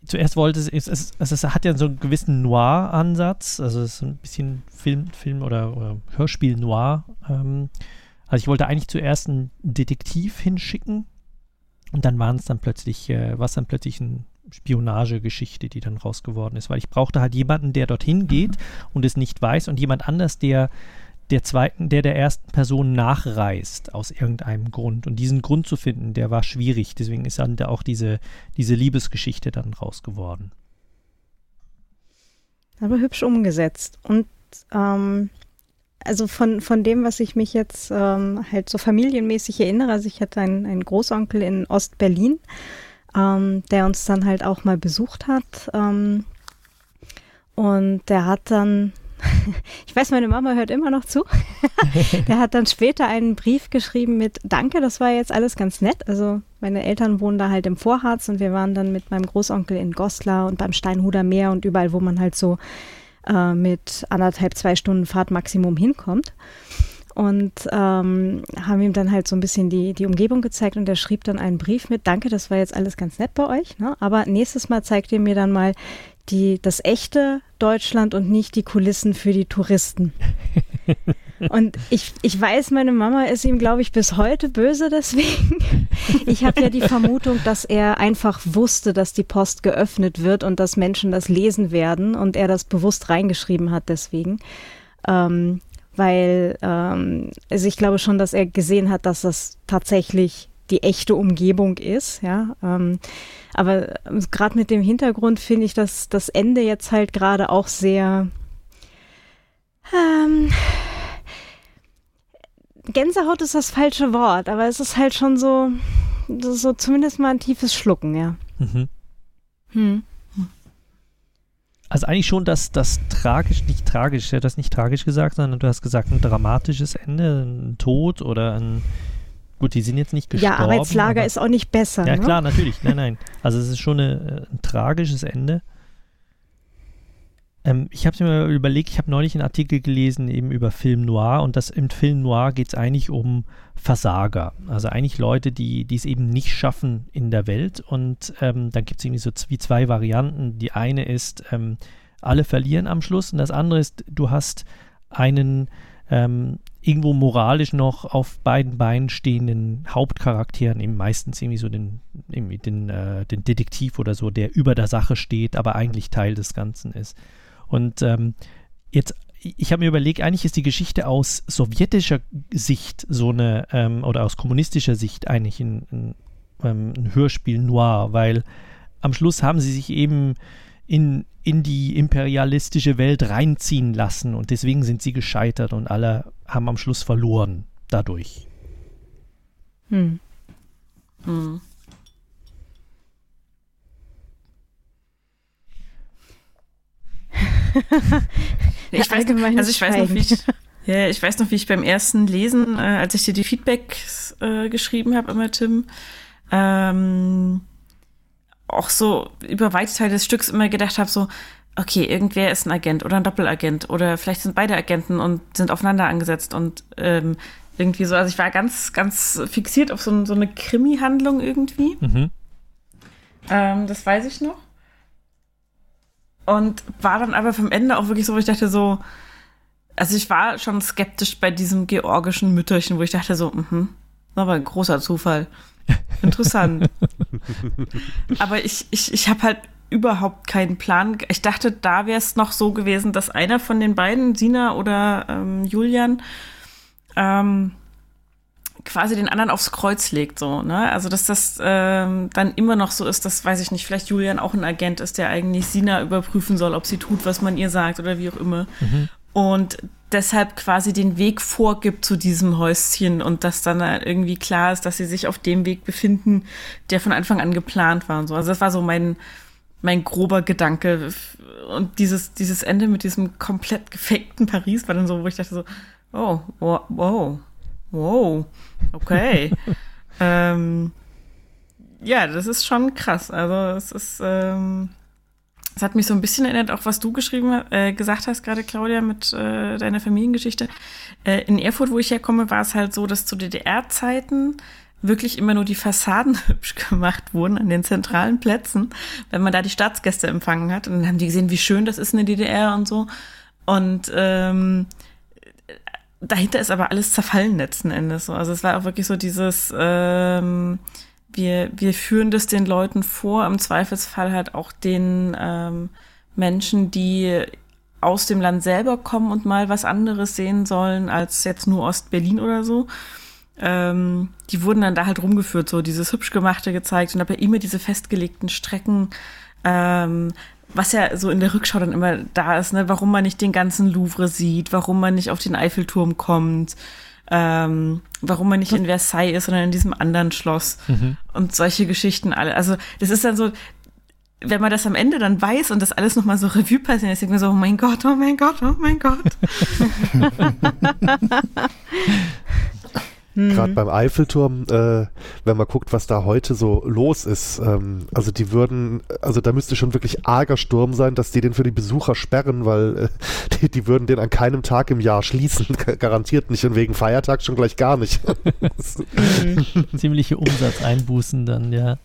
zuerst wollte es, es, es, es, es hat ja so einen gewissen Noir-Ansatz, also es ist ein bisschen Film, Film oder, oder Hörspiel Noir. Ähm, also ich wollte eigentlich zuerst einen Detektiv hinschicken und dann waren es dann plötzlich, äh, war es dann plötzlich eine Spionagegeschichte, die dann raus geworden ist, weil ich brauchte halt jemanden, der dorthin geht und es nicht weiß und jemand anders, der der zweiten, der der ersten Person nachreist aus irgendeinem Grund. Und diesen Grund zu finden, der war schwierig. Deswegen ist dann da auch diese, diese Liebesgeschichte dann raus geworden. Aber hübsch umgesetzt. Und ähm, also von, von dem, was ich mich jetzt ähm, halt so familienmäßig erinnere, also ich hatte einen, einen Großonkel in Ostberlin, ähm, der uns dann halt auch mal besucht hat. Ähm, und der hat dann [LAUGHS] ich weiß, meine Mama hört immer noch zu. [LAUGHS] der hat dann später einen Brief geschrieben mit Danke, das war jetzt alles ganz nett. Also meine Eltern wohnen da halt im Vorharz und wir waren dann mit meinem Großonkel in Goslar und beim Steinhuder Meer und überall, wo man halt so äh, mit anderthalb, zwei Stunden Fahrt Maximum hinkommt. Und ähm, haben ihm dann halt so ein bisschen die, die Umgebung gezeigt und er schrieb dann einen Brief mit, danke, das war jetzt alles ganz nett bei euch, ne? aber nächstes Mal zeigt ihr mir dann mal die, das echte Deutschland und nicht die Kulissen für die Touristen. [LAUGHS] Und ich, ich weiß, meine Mama ist ihm, glaube ich, bis heute böse deswegen. [LAUGHS] Ich habe ja die Vermutung, dass er einfach wusste, dass die Post geöffnet wird und dass Menschen das lesen werden und er das bewusst reingeschrieben hat deswegen. Ähm, weil ähm, also ich glaube schon, dass er gesehen hat, dass das tatsächlich die echte Umgebung ist, ja. Ähm, aber gerade mit dem Hintergrund finde ich, dass das Ende jetzt halt gerade auch sehr ähm, Gänsehaut ist das falsche Wort, aber es ist halt schon so, so zumindest mal ein tiefes Schlucken, ja. Mhm. Hm. Also eigentlich schon das, das tragisch, nicht tragisch, er hat das nicht tragisch gesagt, sondern du hast gesagt, ein dramatisches Ende, ein Tod oder ein, gut, die sind jetzt nicht gestorben. Ja, Arbeitslager aber, ist auch nicht besser. Ja, ne? klar, natürlich, nein, nein. Also es ist schon eine, ein tragisches Ende. Ähm, ich habe mir überlegt, ich habe neulich einen Artikel gelesen eben über Film Noir und das im Film Noir geht es eigentlich um Versager. Also eigentlich Leute, die es eben nicht schaffen in der Welt. Und ähm, dann gibt es irgendwie so wie zwei Varianten. Die eine ist, ähm, alle verlieren am Schluss und das andere ist, du hast einen ähm, irgendwo moralisch noch auf beiden Beinen stehenden Hauptcharakteren, eben meistens irgendwie so den, irgendwie den, äh, den Detektiv oder so, der über der Sache steht, aber eigentlich Teil des Ganzen ist. Und ähm, jetzt, ich habe mir überlegt, eigentlich ist die Geschichte aus sowjetischer Sicht so eine, ähm, oder aus kommunistischer Sicht eigentlich ein, ein, ähm, ein Hörspiel noir, weil am Schluss haben sie sich eben in, in die imperialistische Welt reinziehen lassen und deswegen sind sie gescheitert und alle haben am Schluss verloren dadurch. Hm. Hm. [LAUGHS] ich weiß, also ich weiß noch, wie ich, [LAUGHS] ja, ich weiß noch, wie ich beim ersten Lesen, äh, als ich dir die Feedbacks äh, geschrieben habe, immer Tim, ähm, auch so über weite Teile des Stücks immer gedacht habe, so, okay, irgendwer ist ein Agent oder ein Doppelagent oder vielleicht sind beide Agenten und sind aufeinander angesetzt und ähm, irgendwie so. Also ich war ganz, ganz fixiert auf so, so eine Krimi-Handlung irgendwie. Mhm. Ähm, das weiß ich noch. Und war dann aber vom Ende auch wirklich so, wo ich dachte so, also ich war schon skeptisch bei diesem georgischen Mütterchen, wo ich dachte so, mhm, aber ein großer Zufall. Interessant. aber ich, ich, ich habe halt überhaupt keinen Plan. Ich dachte, da wäre es noch so gewesen, dass einer von den beiden, Sina oder ähm, Julian, ähm, quasi den anderen aufs Kreuz legt, so, ne? Also, dass das ähm, dann immer noch so ist, dass, weiß ich nicht, vielleicht Julian auch ein Agent ist, der eigentlich Sina überprüfen soll, ob sie tut, was man ihr sagt oder wie auch immer. Mhm. Und deshalb quasi den Weg vorgibt zu diesem Häuschen und dass dann irgendwie klar ist, dass sie sich auf dem Weg befinden, der von Anfang an geplant war und so. Also, das war so mein, mein grober Gedanke. Und dieses, dieses Ende mit diesem komplett gefakten Paris war dann so, wo ich dachte so, oh, wow, wow okay. [LAUGHS] ähm, ja, das ist schon krass. Also es ist, ähm, es hat mich so ein bisschen erinnert, auch was du geschrieben, äh, gesagt hast gerade, Claudia, mit äh, deiner Familiengeschichte. Äh, in Erfurt, wo ich herkomme, war es halt so, dass zu DDR-Zeiten wirklich immer nur die Fassaden [LAUGHS] hübsch gemacht wurden an den zentralen Plätzen, wenn man da die Staatsgäste empfangen hat. Und dann haben die gesehen, wie schön das ist in der DDR und so. Und ähm, dahinter ist aber alles zerfallen letzten Endes. Also es war auch wirklich so dieses, ähm, wir, wir führen das den Leuten vor, im Zweifelsfall halt auch den ähm, Menschen, die aus dem Land selber kommen und mal was anderes sehen sollen als jetzt nur Ost-Berlin oder so. Ähm, die wurden dann da halt rumgeführt, so dieses hübsch gemachte gezeigt und aber immer diese festgelegten Strecken, ähm, was ja so in der Rückschau dann immer da ist, ne, warum man nicht den ganzen Louvre sieht, warum man nicht auf den Eiffelturm kommt, ähm, warum man nicht in Versailles ist, sondern in diesem anderen Schloss mhm. und solche Geschichten alle. Also das ist dann so, wenn man das am Ende dann weiß und das alles nochmal so Revue passiert, ist irgendwie so, oh mein Gott, oh mein Gott, oh mein Gott. [LAUGHS] Mhm. Gerade beim Eiffelturm, äh, wenn man guckt, was da heute so los ist, ähm, also die würden, also da müsste schon wirklich arger Sturm sein, dass die den für die Besucher sperren, weil äh, [LAUGHS] die, die würden den an keinem Tag im Jahr schließen, [LAUGHS] garantiert nicht und wegen Feiertag schon gleich gar nicht. mhm. [LAUGHS] Ziemliche Umsatzeinbußen dann, ja.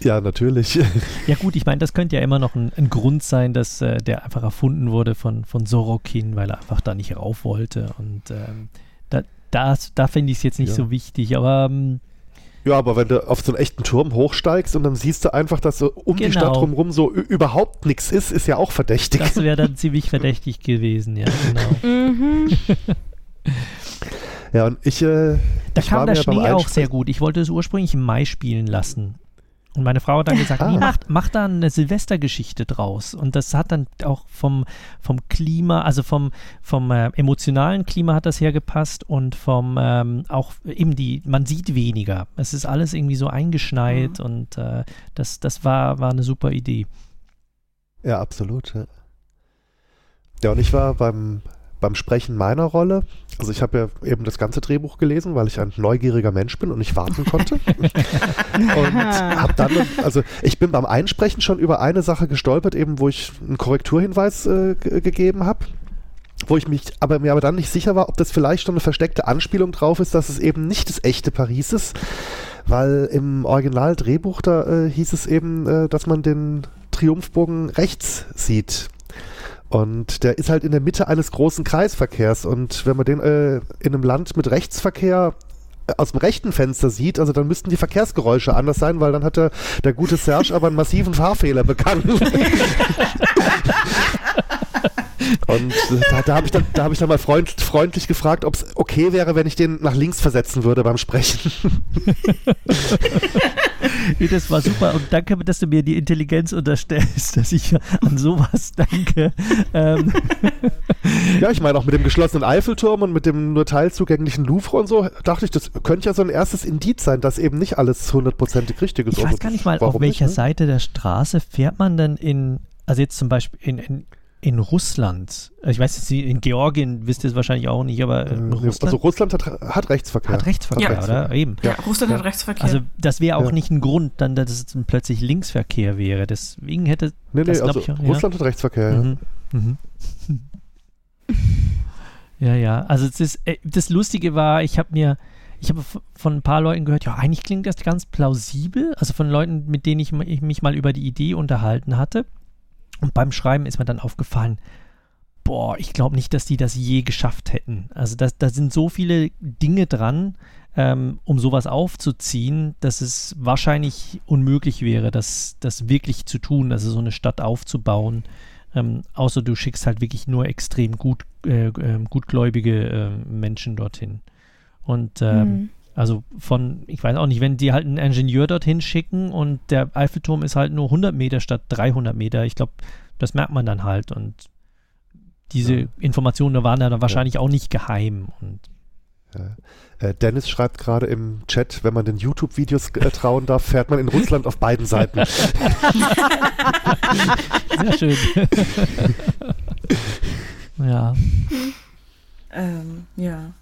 Ja, natürlich. Ja gut, ich meine, das könnte ja immer noch ein, ein Grund sein, dass äh, der einfach erfunden wurde von, von Sorokin, weil er einfach da nicht rauf wollte. Und ähm, das, da finde ich es jetzt nicht Ja. so wichtig, aber ähm, Ja, aber wenn du auf so einen echten Turm hochsteigst und dann siehst du einfach, dass so um die Genau. Stadt drumherum so ü- überhaupt nichts ist, ist ja auch verdächtig. das wäre dann [LAUGHS] ziemlich verdächtig gewesen, ja, genau. Mhm. [LAUGHS] Ja, und ich. Äh, Da ich kam der Schnee auch sehr gut. Ich wollte es ursprünglich im Mai spielen lassen. Und meine Frau hat dann gesagt, Ah. nee, mach, mach da eine Silvestergeschichte draus. Und das hat dann auch vom, vom Klima, also vom, vom äh, emotionalen Klima hat das hergepasst und vom ähm, auch eben die, man sieht weniger. Es ist alles irgendwie so eingeschneit und äh, das, das war, war eine super Idee. Ja, absolut. Ja, ja und ich war beim, beim Sprechen meiner Rolle, also ich habe ja eben das ganze Drehbuch gelesen, weil ich ein neugieriger Mensch bin und nicht warten konnte. [LAUGHS] und hab dann, also ich bin beim Einsprechen schon über eine Sache gestolpert, eben wo ich einen Korrekturhinweis äh, ge- gegeben habe. Wo ich mich aber mir aber dann nicht sicher war, ob das vielleicht schon eine versteckte Anspielung drauf ist, dass es eben nicht das echte Paris ist, weil im Original-Drehbuch da äh, hieß es eben, äh, dass man den Triumphbogen rechts sieht. Und der ist halt in der Mitte eines großen Kreisverkehrs. Und wenn man den äh, in einem Land mit Rechtsverkehr äh, aus dem rechten Fenster sieht, also dann müssten die Verkehrsgeräusche anders sein, weil dann hat der, der gute Serge aber einen massiven Fahrfehler begangen. [LAUGHS] [LAUGHS] Und äh, da, da habe ich, dann- da hab ich dann mal freund, freundlich gefragt, ob es okay wäre, wenn ich den nach links versetzen würde beim Sprechen. [LAUGHS] Das war super und danke, dass du mir die Intelligenz unterstellst, dass ich an sowas denke. Ähm, [LAUGHS] Ja, ich meine auch mit dem geschlossenen Eiffelturm und mit dem nur teilzugänglichen Louvre und so, dachte ich, das könnte ja so ein erstes Indiz sein, dass eben nicht alles hundertprozentig richtig ist. Ich weiß gar nicht mal, warum auf welcher nicht, ne? Seite der Straße fährt man denn in, also jetzt zum Beispiel in, in, in Russland. Ich weiß jetzt, in Georgien wisst ihr es wahrscheinlich auch nicht, aber in Äh, Russland Also Russland hat, hat Rechtsverkehr. hat Rechtsverkehr, Hat oder? Eben. Ja, Russland hat Rechtsverkehr. Also das wäre auch Ja. nicht ein Grund, dann, dass es dann plötzlich Linksverkehr wäre. Deswegen hätte Nee, nee, das, also ich, Russland hat Rechtsverkehr, ja. Mhm. Mhm. [LAUGHS] Ja, ja. Also ist, äh, das Lustige war, ich habe mir, ich habe von ein paar Leuten gehört, ja, eigentlich klingt das ganz plausibel. Also von Leuten, mit denen ich mich mal über die Idee unterhalten hatte. Und beim Schreiben ist mir dann aufgefallen, boah, ich glaube nicht, dass die das je geschafft hätten. Also das, da sind so viele Dinge dran, ähm, um sowas aufzuziehen, dass es wahrscheinlich unmöglich wäre, das, das wirklich zu tun, also so eine Stadt aufzubauen. Ähm, außer du schickst halt wirklich nur extrem gut, äh, ähm, gutgläubige äh, Menschen dorthin. Und ähm, Mhm. Also von, ich weiß auch nicht, wenn die halt einen Ingenieur dorthin schicken und der Eiffelturm ist halt nur 100 Meter statt 300 Meter, ich glaube, das merkt man dann halt und diese Informationen waren ja dann wahrscheinlich auch nicht geheim und Ja. Äh, Dennis schreibt gerade im Chat, wenn man den YouTube-Videos äh, trauen darf, fährt man in Russland auf beiden Seiten. [LAUGHS] Sehr schön. [LAUGHS] ja. Ähm, ja.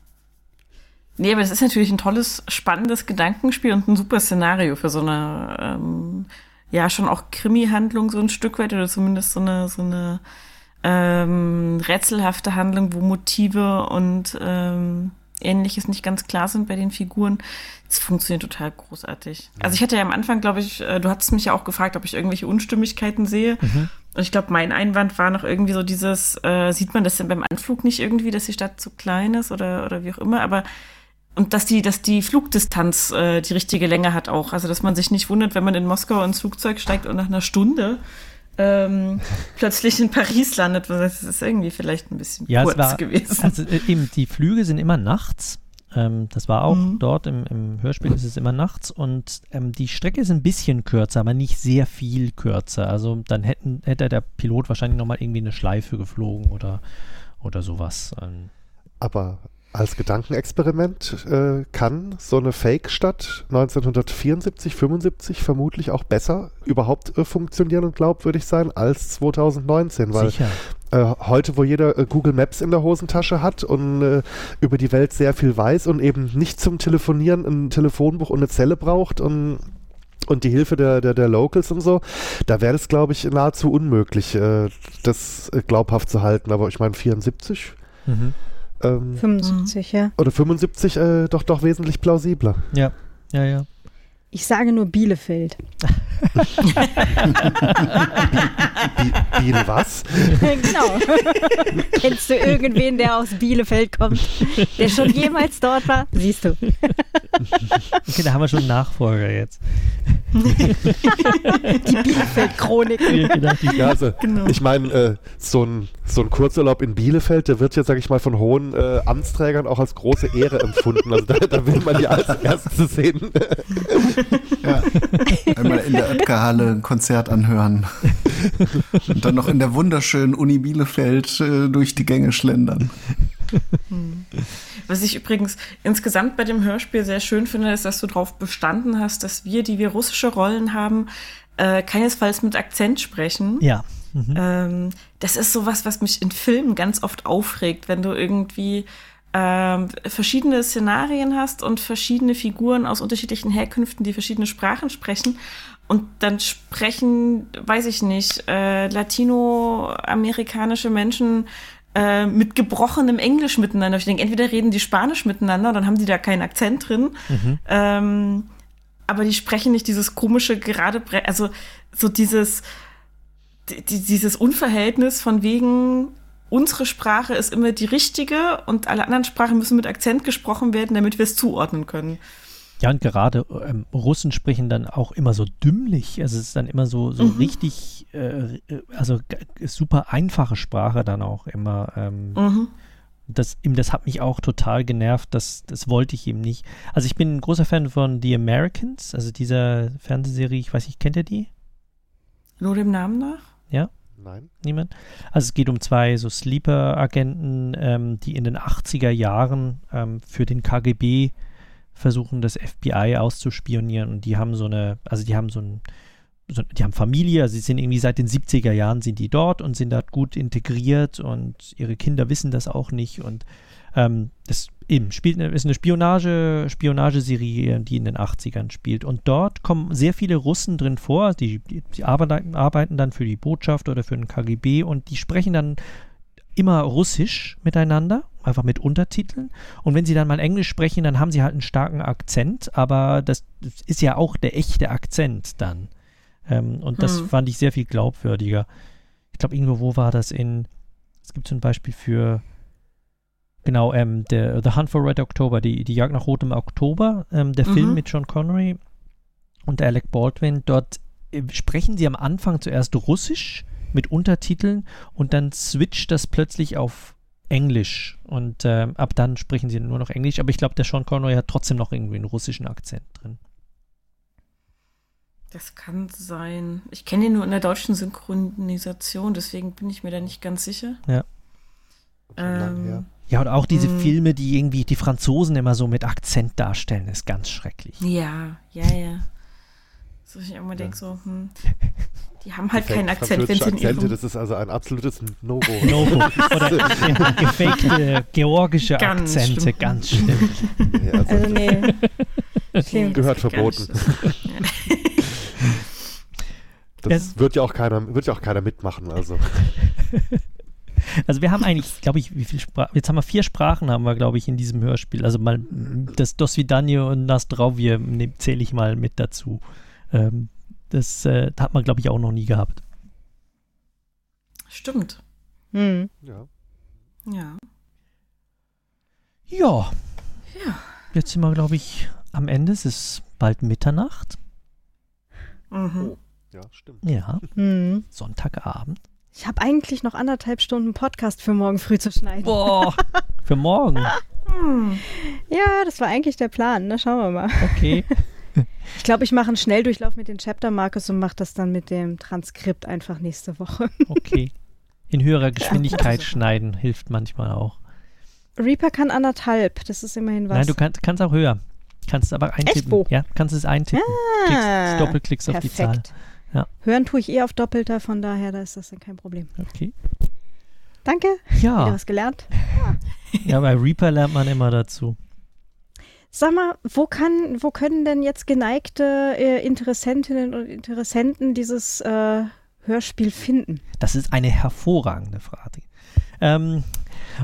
Nee, aber das ist natürlich ein tolles, spannendes Gedankenspiel und ein super Szenario für so eine, ähm, ja, schon auch Krimi-Handlung so ein Stück weit oder zumindest so eine, so eine ähm, rätselhafte Handlung, wo Motive und ähm, Ähnliches nicht ganz klar sind bei den Figuren. Das funktioniert total großartig. Also ich hatte ja am Anfang, glaube ich, äh, du hattest mich ja auch gefragt, ob ich irgendwelche Unstimmigkeiten sehe. Mhm. Und ich glaube, mein Einwand war noch irgendwie so dieses, äh, sieht man das denn beim Anflug nicht irgendwie, dass die Stadt zu klein ist oder, oder wie auch immer, aber und dass die, dass die Flugdistanz äh, die richtige Länge hat auch. Also dass man sich nicht wundert, wenn man in Moskau ins Flugzeug steigt und nach einer Stunde ähm, [LAUGHS] plötzlich in Paris landet. Das ist irgendwie vielleicht ein bisschen Ja, kurz es war, gewesen. [LAUGHS] also äh, eben, die Flüge sind immer nachts. Ähm, das war auch Mhm. dort im, im Hörspiel ist es immer nachts und ähm, die Strecke ist ein bisschen kürzer, aber nicht sehr viel kürzer. Also dann hätten, hätte der Pilot wahrscheinlich nochmal irgendwie eine Schleife geflogen oder, oder sowas. Ähm, Aber als Gedankenexperiment äh, kann so eine Fake-Stadt 1974, 75 vermutlich auch besser überhaupt äh, funktionieren und glaubwürdig sein als 2019, weil Sicher. äh, heute, wo jeder äh, Google Maps in der Hosentasche hat und äh, über die Welt sehr viel weiß und eben nicht zum Telefonieren ein Telefonbuch und eine Zelle braucht und und die Hilfe der, der, der Locals und so, da wäre es, glaube ich, nahezu unmöglich, äh, das glaubhaft zu halten. Aber ich meine, 74, Mhm. Ähm, 75, ja. oder 75 äh, doch doch wesentlich plausibler. Ja, ja, ja. Ich sage nur Bielefeld. [LAUGHS] Biel was? [LAUGHS] genau. [LAUGHS] Kennst du irgendwen, der aus Bielefeld kommt, der schon jemals dort war? Siehst du. Okay, da haben wir schon einen Nachfolger jetzt. Die Bielefeld-Chronik. Ja, genau, die- Ja, also, Genau. ich meine, äh, so, ein, so ein Kurzurlaub in Bielefeld, der wird jetzt, sag ich mal, von hohen äh, Amtsträgern auch als große Ehre empfunden. Also da, da will man ja als erstes sehen. Ja. Einmal in der Oetker-Halle ein Konzert anhören. Und dann noch in der wunderschönen Uni Bielefeld äh, durch die Gänge schlendern. Was ich übrigens insgesamt bei dem Hörspiel sehr schön finde, ist, dass du darauf bestanden hast, dass wir, die wir russische Rollen haben, äh, keinesfalls mit Akzent sprechen. Ja. Mhm. Ähm, das ist sowas, was mich in Filmen ganz oft aufregt, wenn du irgendwie ähm, verschiedene Szenarien hast und verschiedene Figuren aus unterschiedlichen Herkünften, die verschiedene Sprachen sprechen. Und dann sprechen, weiß ich nicht, äh, latinoamerikanische Menschen äh, mit gebrochenem Englisch miteinander. Ich denke, entweder reden die Spanisch miteinander, dann haben die da keinen Akzent drin. Mhm. Ähm, aber die sprechen nicht dieses komische, gerade, also so dieses, die, die- dieses Unverhältnis von wegen, unsere Sprache ist immer die richtige und alle anderen Sprachen müssen mit Akzent gesprochen werden, damit wir es zuordnen können. Ja, und gerade ähm, Russen sprechen dann auch immer so dümmlich. Also es ist dann immer so, so Mhm. richtig, äh, äh, also super einfache Sprache dann auch immer. Ähm, Mhm. das, das hat mich auch total genervt, das, das wollte ich ihm nicht. Also ich bin ein großer Fan von The Americans, also dieser Fernsehserie, ich weiß nicht, kennt ihr die? Nur dem Namen nach? Ja? Nein. Niemand? Also es geht um zwei so Sleeper-Agenten, ähm, die in den 80er Jahren ähm, für den KGB versuchen, das FBI auszuspionieren und die haben so eine, also die haben so ein, so, die haben Familie, also sie sind irgendwie seit den 70er Jahren sind die dort und sind dort gut integriert und ihre Kinder wissen das auch nicht und ähm, das eben spielt ist eine Spionage, Spionageserie, die in den 80ern spielt. Und dort kommen sehr viele Russen drin vor, die, die, die arbeiten, arbeiten dann für die Botschaft oder für den KGB und die sprechen dann immer Russisch miteinander, einfach mit Untertiteln. Und wenn sie dann mal Englisch sprechen, dann haben sie halt einen starken Akzent, aber das, das ist ja auch der echte Akzent dann. Ähm, und das Hm. fand ich sehr viel glaubwürdiger. Ich glaube, irgendwo, wo war das in, es gibt so ein Beispiel für, genau, ähm, der The Hunt for Red October, die, die Jagd nach Rotem Oktober, ähm, der Mhm. Film mit Sean Connery und Alec Baldwin. Dort äh, sprechen sie am Anfang zuerst Russisch mit Untertiteln und dann switcht das plötzlich auf Englisch und ähm, ab dann sprechen sie nur noch Englisch. Aber ich glaube, der Sean Connery hat trotzdem noch irgendwie einen russischen Akzent drin. Das kann sein. Ich kenne ihn nur in der deutschen Synchronisation, deswegen bin ich mir da nicht ganz sicher. Ja. Ähm, Ja, und auch diese Mm. Filme, die irgendwie die Franzosen immer so mit Akzent darstellen, ist ganz schrecklich. ja, ja, ja. So ich immer denke so, hm, die haben halt keinen Akzent, wenn sie in Akzente, das ist also ein absolutes No-Go. [LAUGHS] No-Go. Oder ge- [LAUGHS] gefakte georgische Ganz Akzente, schlimm. ganz schlimm. Ja, also- Also nee. Schlimm. Gehört verboten. Das- Das wird ja auch keiner, wird ja auch keiner mitmachen. Also [LAUGHS] Also wir haben eigentlich, glaube ich, wie viel Sprachen, jetzt haben wir vier Sprachen, haben wir, glaube ich, in diesem Hörspiel. Also mal das Dosvidanje und Nastrovje ne, zähle ich mal mit dazu. Ähm, das äh, hat man, glaube ich, auch noch nie gehabt. Stimmt. Hm. ja. Ja. Ja. Ja. Jetzt sind wir, glaube ich, am Ende. Es ist bald Mitternacht. Mhm. ja, stimmt. Ja. Hm. Sonntagabend. Ich habe eigentlich noch anderthalb Stunden Podcast für morgen früh zu schneiden. Boah. [LAUGHS] Für morgen. Hm. Ja, das war eigentlich der Plan. Na, schauen wir mal. Okay. [LAUGHS] Ich glaube, ich mache einen Schnelldurchlauf mit den Chapter Markers und mache das dann mit dem Transkript einfach nächste Woche. Okay. In höherer [LAUGHS] Geschwindigkeit schneiden hilft manchmal auch. Reaper kann anderthalb. Das ist immerhin was. Nein, du kannst, kannst auch höher. Kannst aber eintippen. wo? Ja, kannst es eintippen. Ah, Klickst, doppelklickst auf die Zahl. Ja, Hören tue ich eh auf Doppelter, von daher da ist das dann kein Problem. okay. Danke. Ja. Wieder was gelernt. [LAUGHS] Ja, bei Reaper lernt man immer dazu. Sag mal, wo, kann, wo können denn jetzt geneigte äh, Interessentinnen und Interessenten dieses äh, Hörspiel finden? Das ist eine hervorragende Frage. Ähm,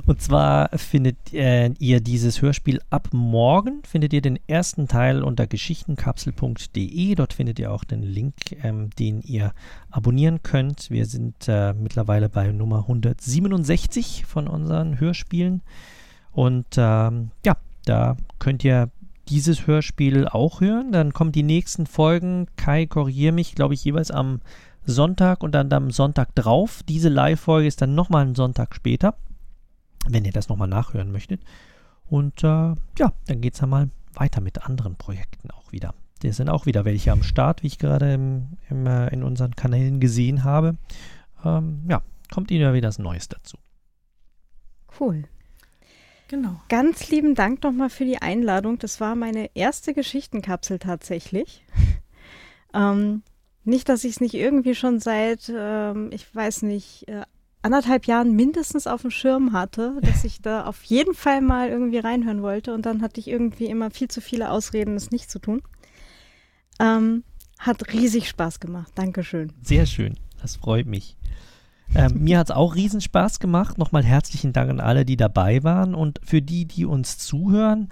und zwar findet äh, ihr dieses Hörspiel ab morgen, findet ihr den ersten Teil unter geschichtenkapsel.de. Dort findet ihr auch den Link, ähm, den ihr abonnieren könnt. Wir sind äh, mittlerweile bei Nummer 167 von unseren Hörspielen. Und ähm, ja, da könnt ihr dieses Hörspiel auch hören. Dann kommen die nächsten Folgen. Kai, korrigiere mich, glaube ich, jeweils am Sonntag und dann am Sonntag drauf. Diese Live-Folge ist dann nochmal einen Sonntag später, wenn ihr das nochmal nachhören möchtet. Und äh, ja, dann geht es dann mal weiter mit anderen Projekten auch wieder. Da sind auch wieder welche am Start, wie ich gerade im, im, äh, in unseren Kanälen gesehen habe. Ähm, ja, kommt Ihnen ja wieder was Neues dazu. Cool. Genau. Ganz lieben Dank nochmal für die Einladung. Das war meine erste Geschichtenkapsel tatsächlich. [LAUGHS] ähm, nicht, dass ich es nicht irgendwie schon seit, ähm, ich weiß nicht, äh, anderthalb Jahren mindestens auf dem Schirm hatte, dass ich da auf jeden Fall mal irgendwie reinhören wollte. Und dann hatte ich irgendwie immer viel zu viele Ausreden, es nicht zu tun. Ähm, hat riesig Spaß gemacht. Dankeschön. Sehr schön. Das freut mich. Ähm, mir hat es auch riesen Spaß gemacht. Nochmal herzlichen Dank an alle, die dabei waren. Und für die, die uns zuhören,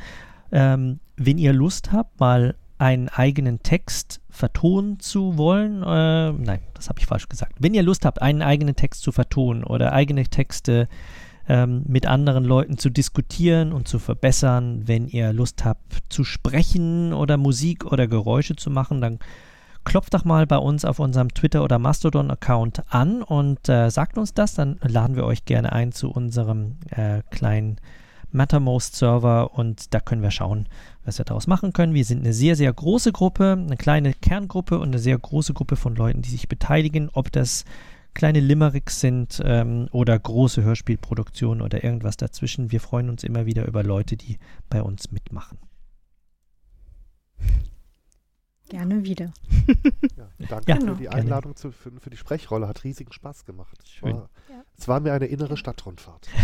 ähm, wenn ihr Lust habt, mal einen eigenen Text vertonen zu wollen, äh, nein, das habe ich falsch gesagt. Wenn ihr Lust habt, einen eigenen Text zu vertonen oder eigene Texte ähm, mit anderen Leuten zu diskutieren und zu verbessern, wenn ihr Lust habt zu sprechen oder Musik oder Geräusche zu machen, dann klopft doch mal bei uns auf unserem Twitter- oder Mastodon-Account an und äh, sagt uns das. Dann laden wir euch gerne ein zu unserem äh, kleinen Mattermost-Server und da können wir schauen, was wir daraus machen können. Wir sind eine sehr, sehr große Gruppe, eine kleine Kerngruppe und eine sehr große Gruppe von Leuten, die sich beteiligen, ob das kleine Limericks sind ähm, oder große Hörspielproduktionen oder irgendwas dazwischen. Wir freuen uns immer wieder über Leute, die bei uns mitmachen. Gerne wieder. Ja, danke Ja, für genau. die gerne. Einladung zu, für, für die Sprechrolle. Hat riesigen Spaß gemacht. Es Schön. war, es war mir eine innere Stadtrundfahrt. [LAUGHS]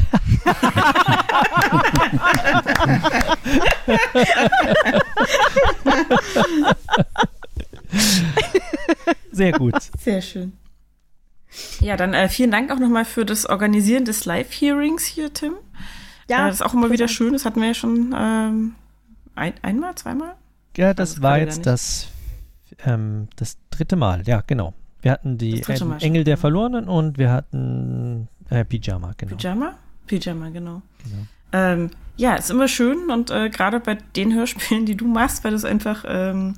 Sehr gut. Sehr schön. Ja, dann äh, vielen Dank auch nochmal für das Organisieren des Live-Hearings hier, Tim. Ja, äh, das ist auch immer wieder schön. Das hatten wir ja schon ähm, ein, einmal, zweimal. Ja, das Also war gerade jetzt das, ähm, das dritte Mal. Ja, genau. Wir hatten die schon, Engel der Verlorenen und wir hatten äh, Pyjama, genau. Pyjama? Pyjama, genau. Ähm, ja, ist immer schön und äh, gerade bei den Hörspielen, die du machst, weil das einfach ähm,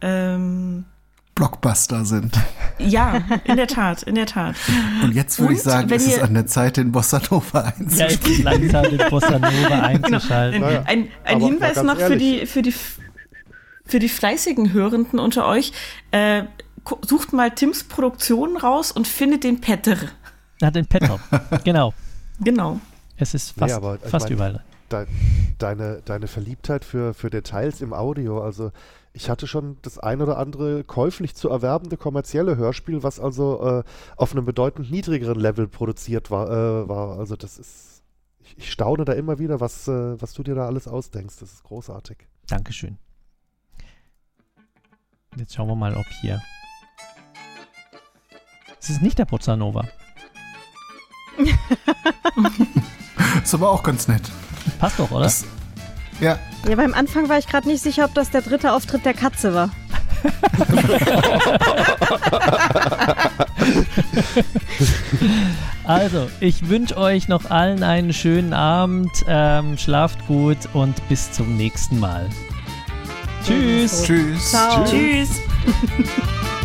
ähm, Blockbuster sind. ja, in der Tat, in der Tat. Und jetzt würde ich sagen, ist es ihr- an der Zeit, den Bossa Nova Ja, jetzt ist einzuspielen. langsam den Bossa Nova [LAUGHS] einzuschalten. Genau. Ein, ein, ein Hinweis noch für ehrlich. die, für die, für die fleißigen Hörenden unter euch. Äh, sucht mal Tims Produktion raus und findet den Petter. Na, den Petop. [LAUGHS] genau. Genau. Es ist fast, Nee, fast mein, überall. de- deine, deine Verliebtheit für, für Details im Audio, also ich hatte schon das ein oder andere käuflich zu erwerbende kommerzielle Hörspiel, was also äh, auf einem bedeutend niedrigeren Level produziert war. Äh, war. Also das ist, ich, ich staune da immer wieder, was, äh, was du dir da alles ausdenkst. Das ist großartig. Dankeschön. Jetzt schauen wir mal, ob hier. Es ist nicht der Bossa Nova. [LAUGHS] Ist aber auch ganz nett. Passt doch, oder? Das- Ja, Ja, beim Anfang war ich gerade nicht sicher, ob das der dritte Auftritt der Katze war. [LAUGHS] Also, ich wünsche euch noch allen einen schönen Abend. Ähm, schlaft gut und bis zum nächsten Mal. Tschüss. tschüss. Ciao. Tschüss. [LAUGHS]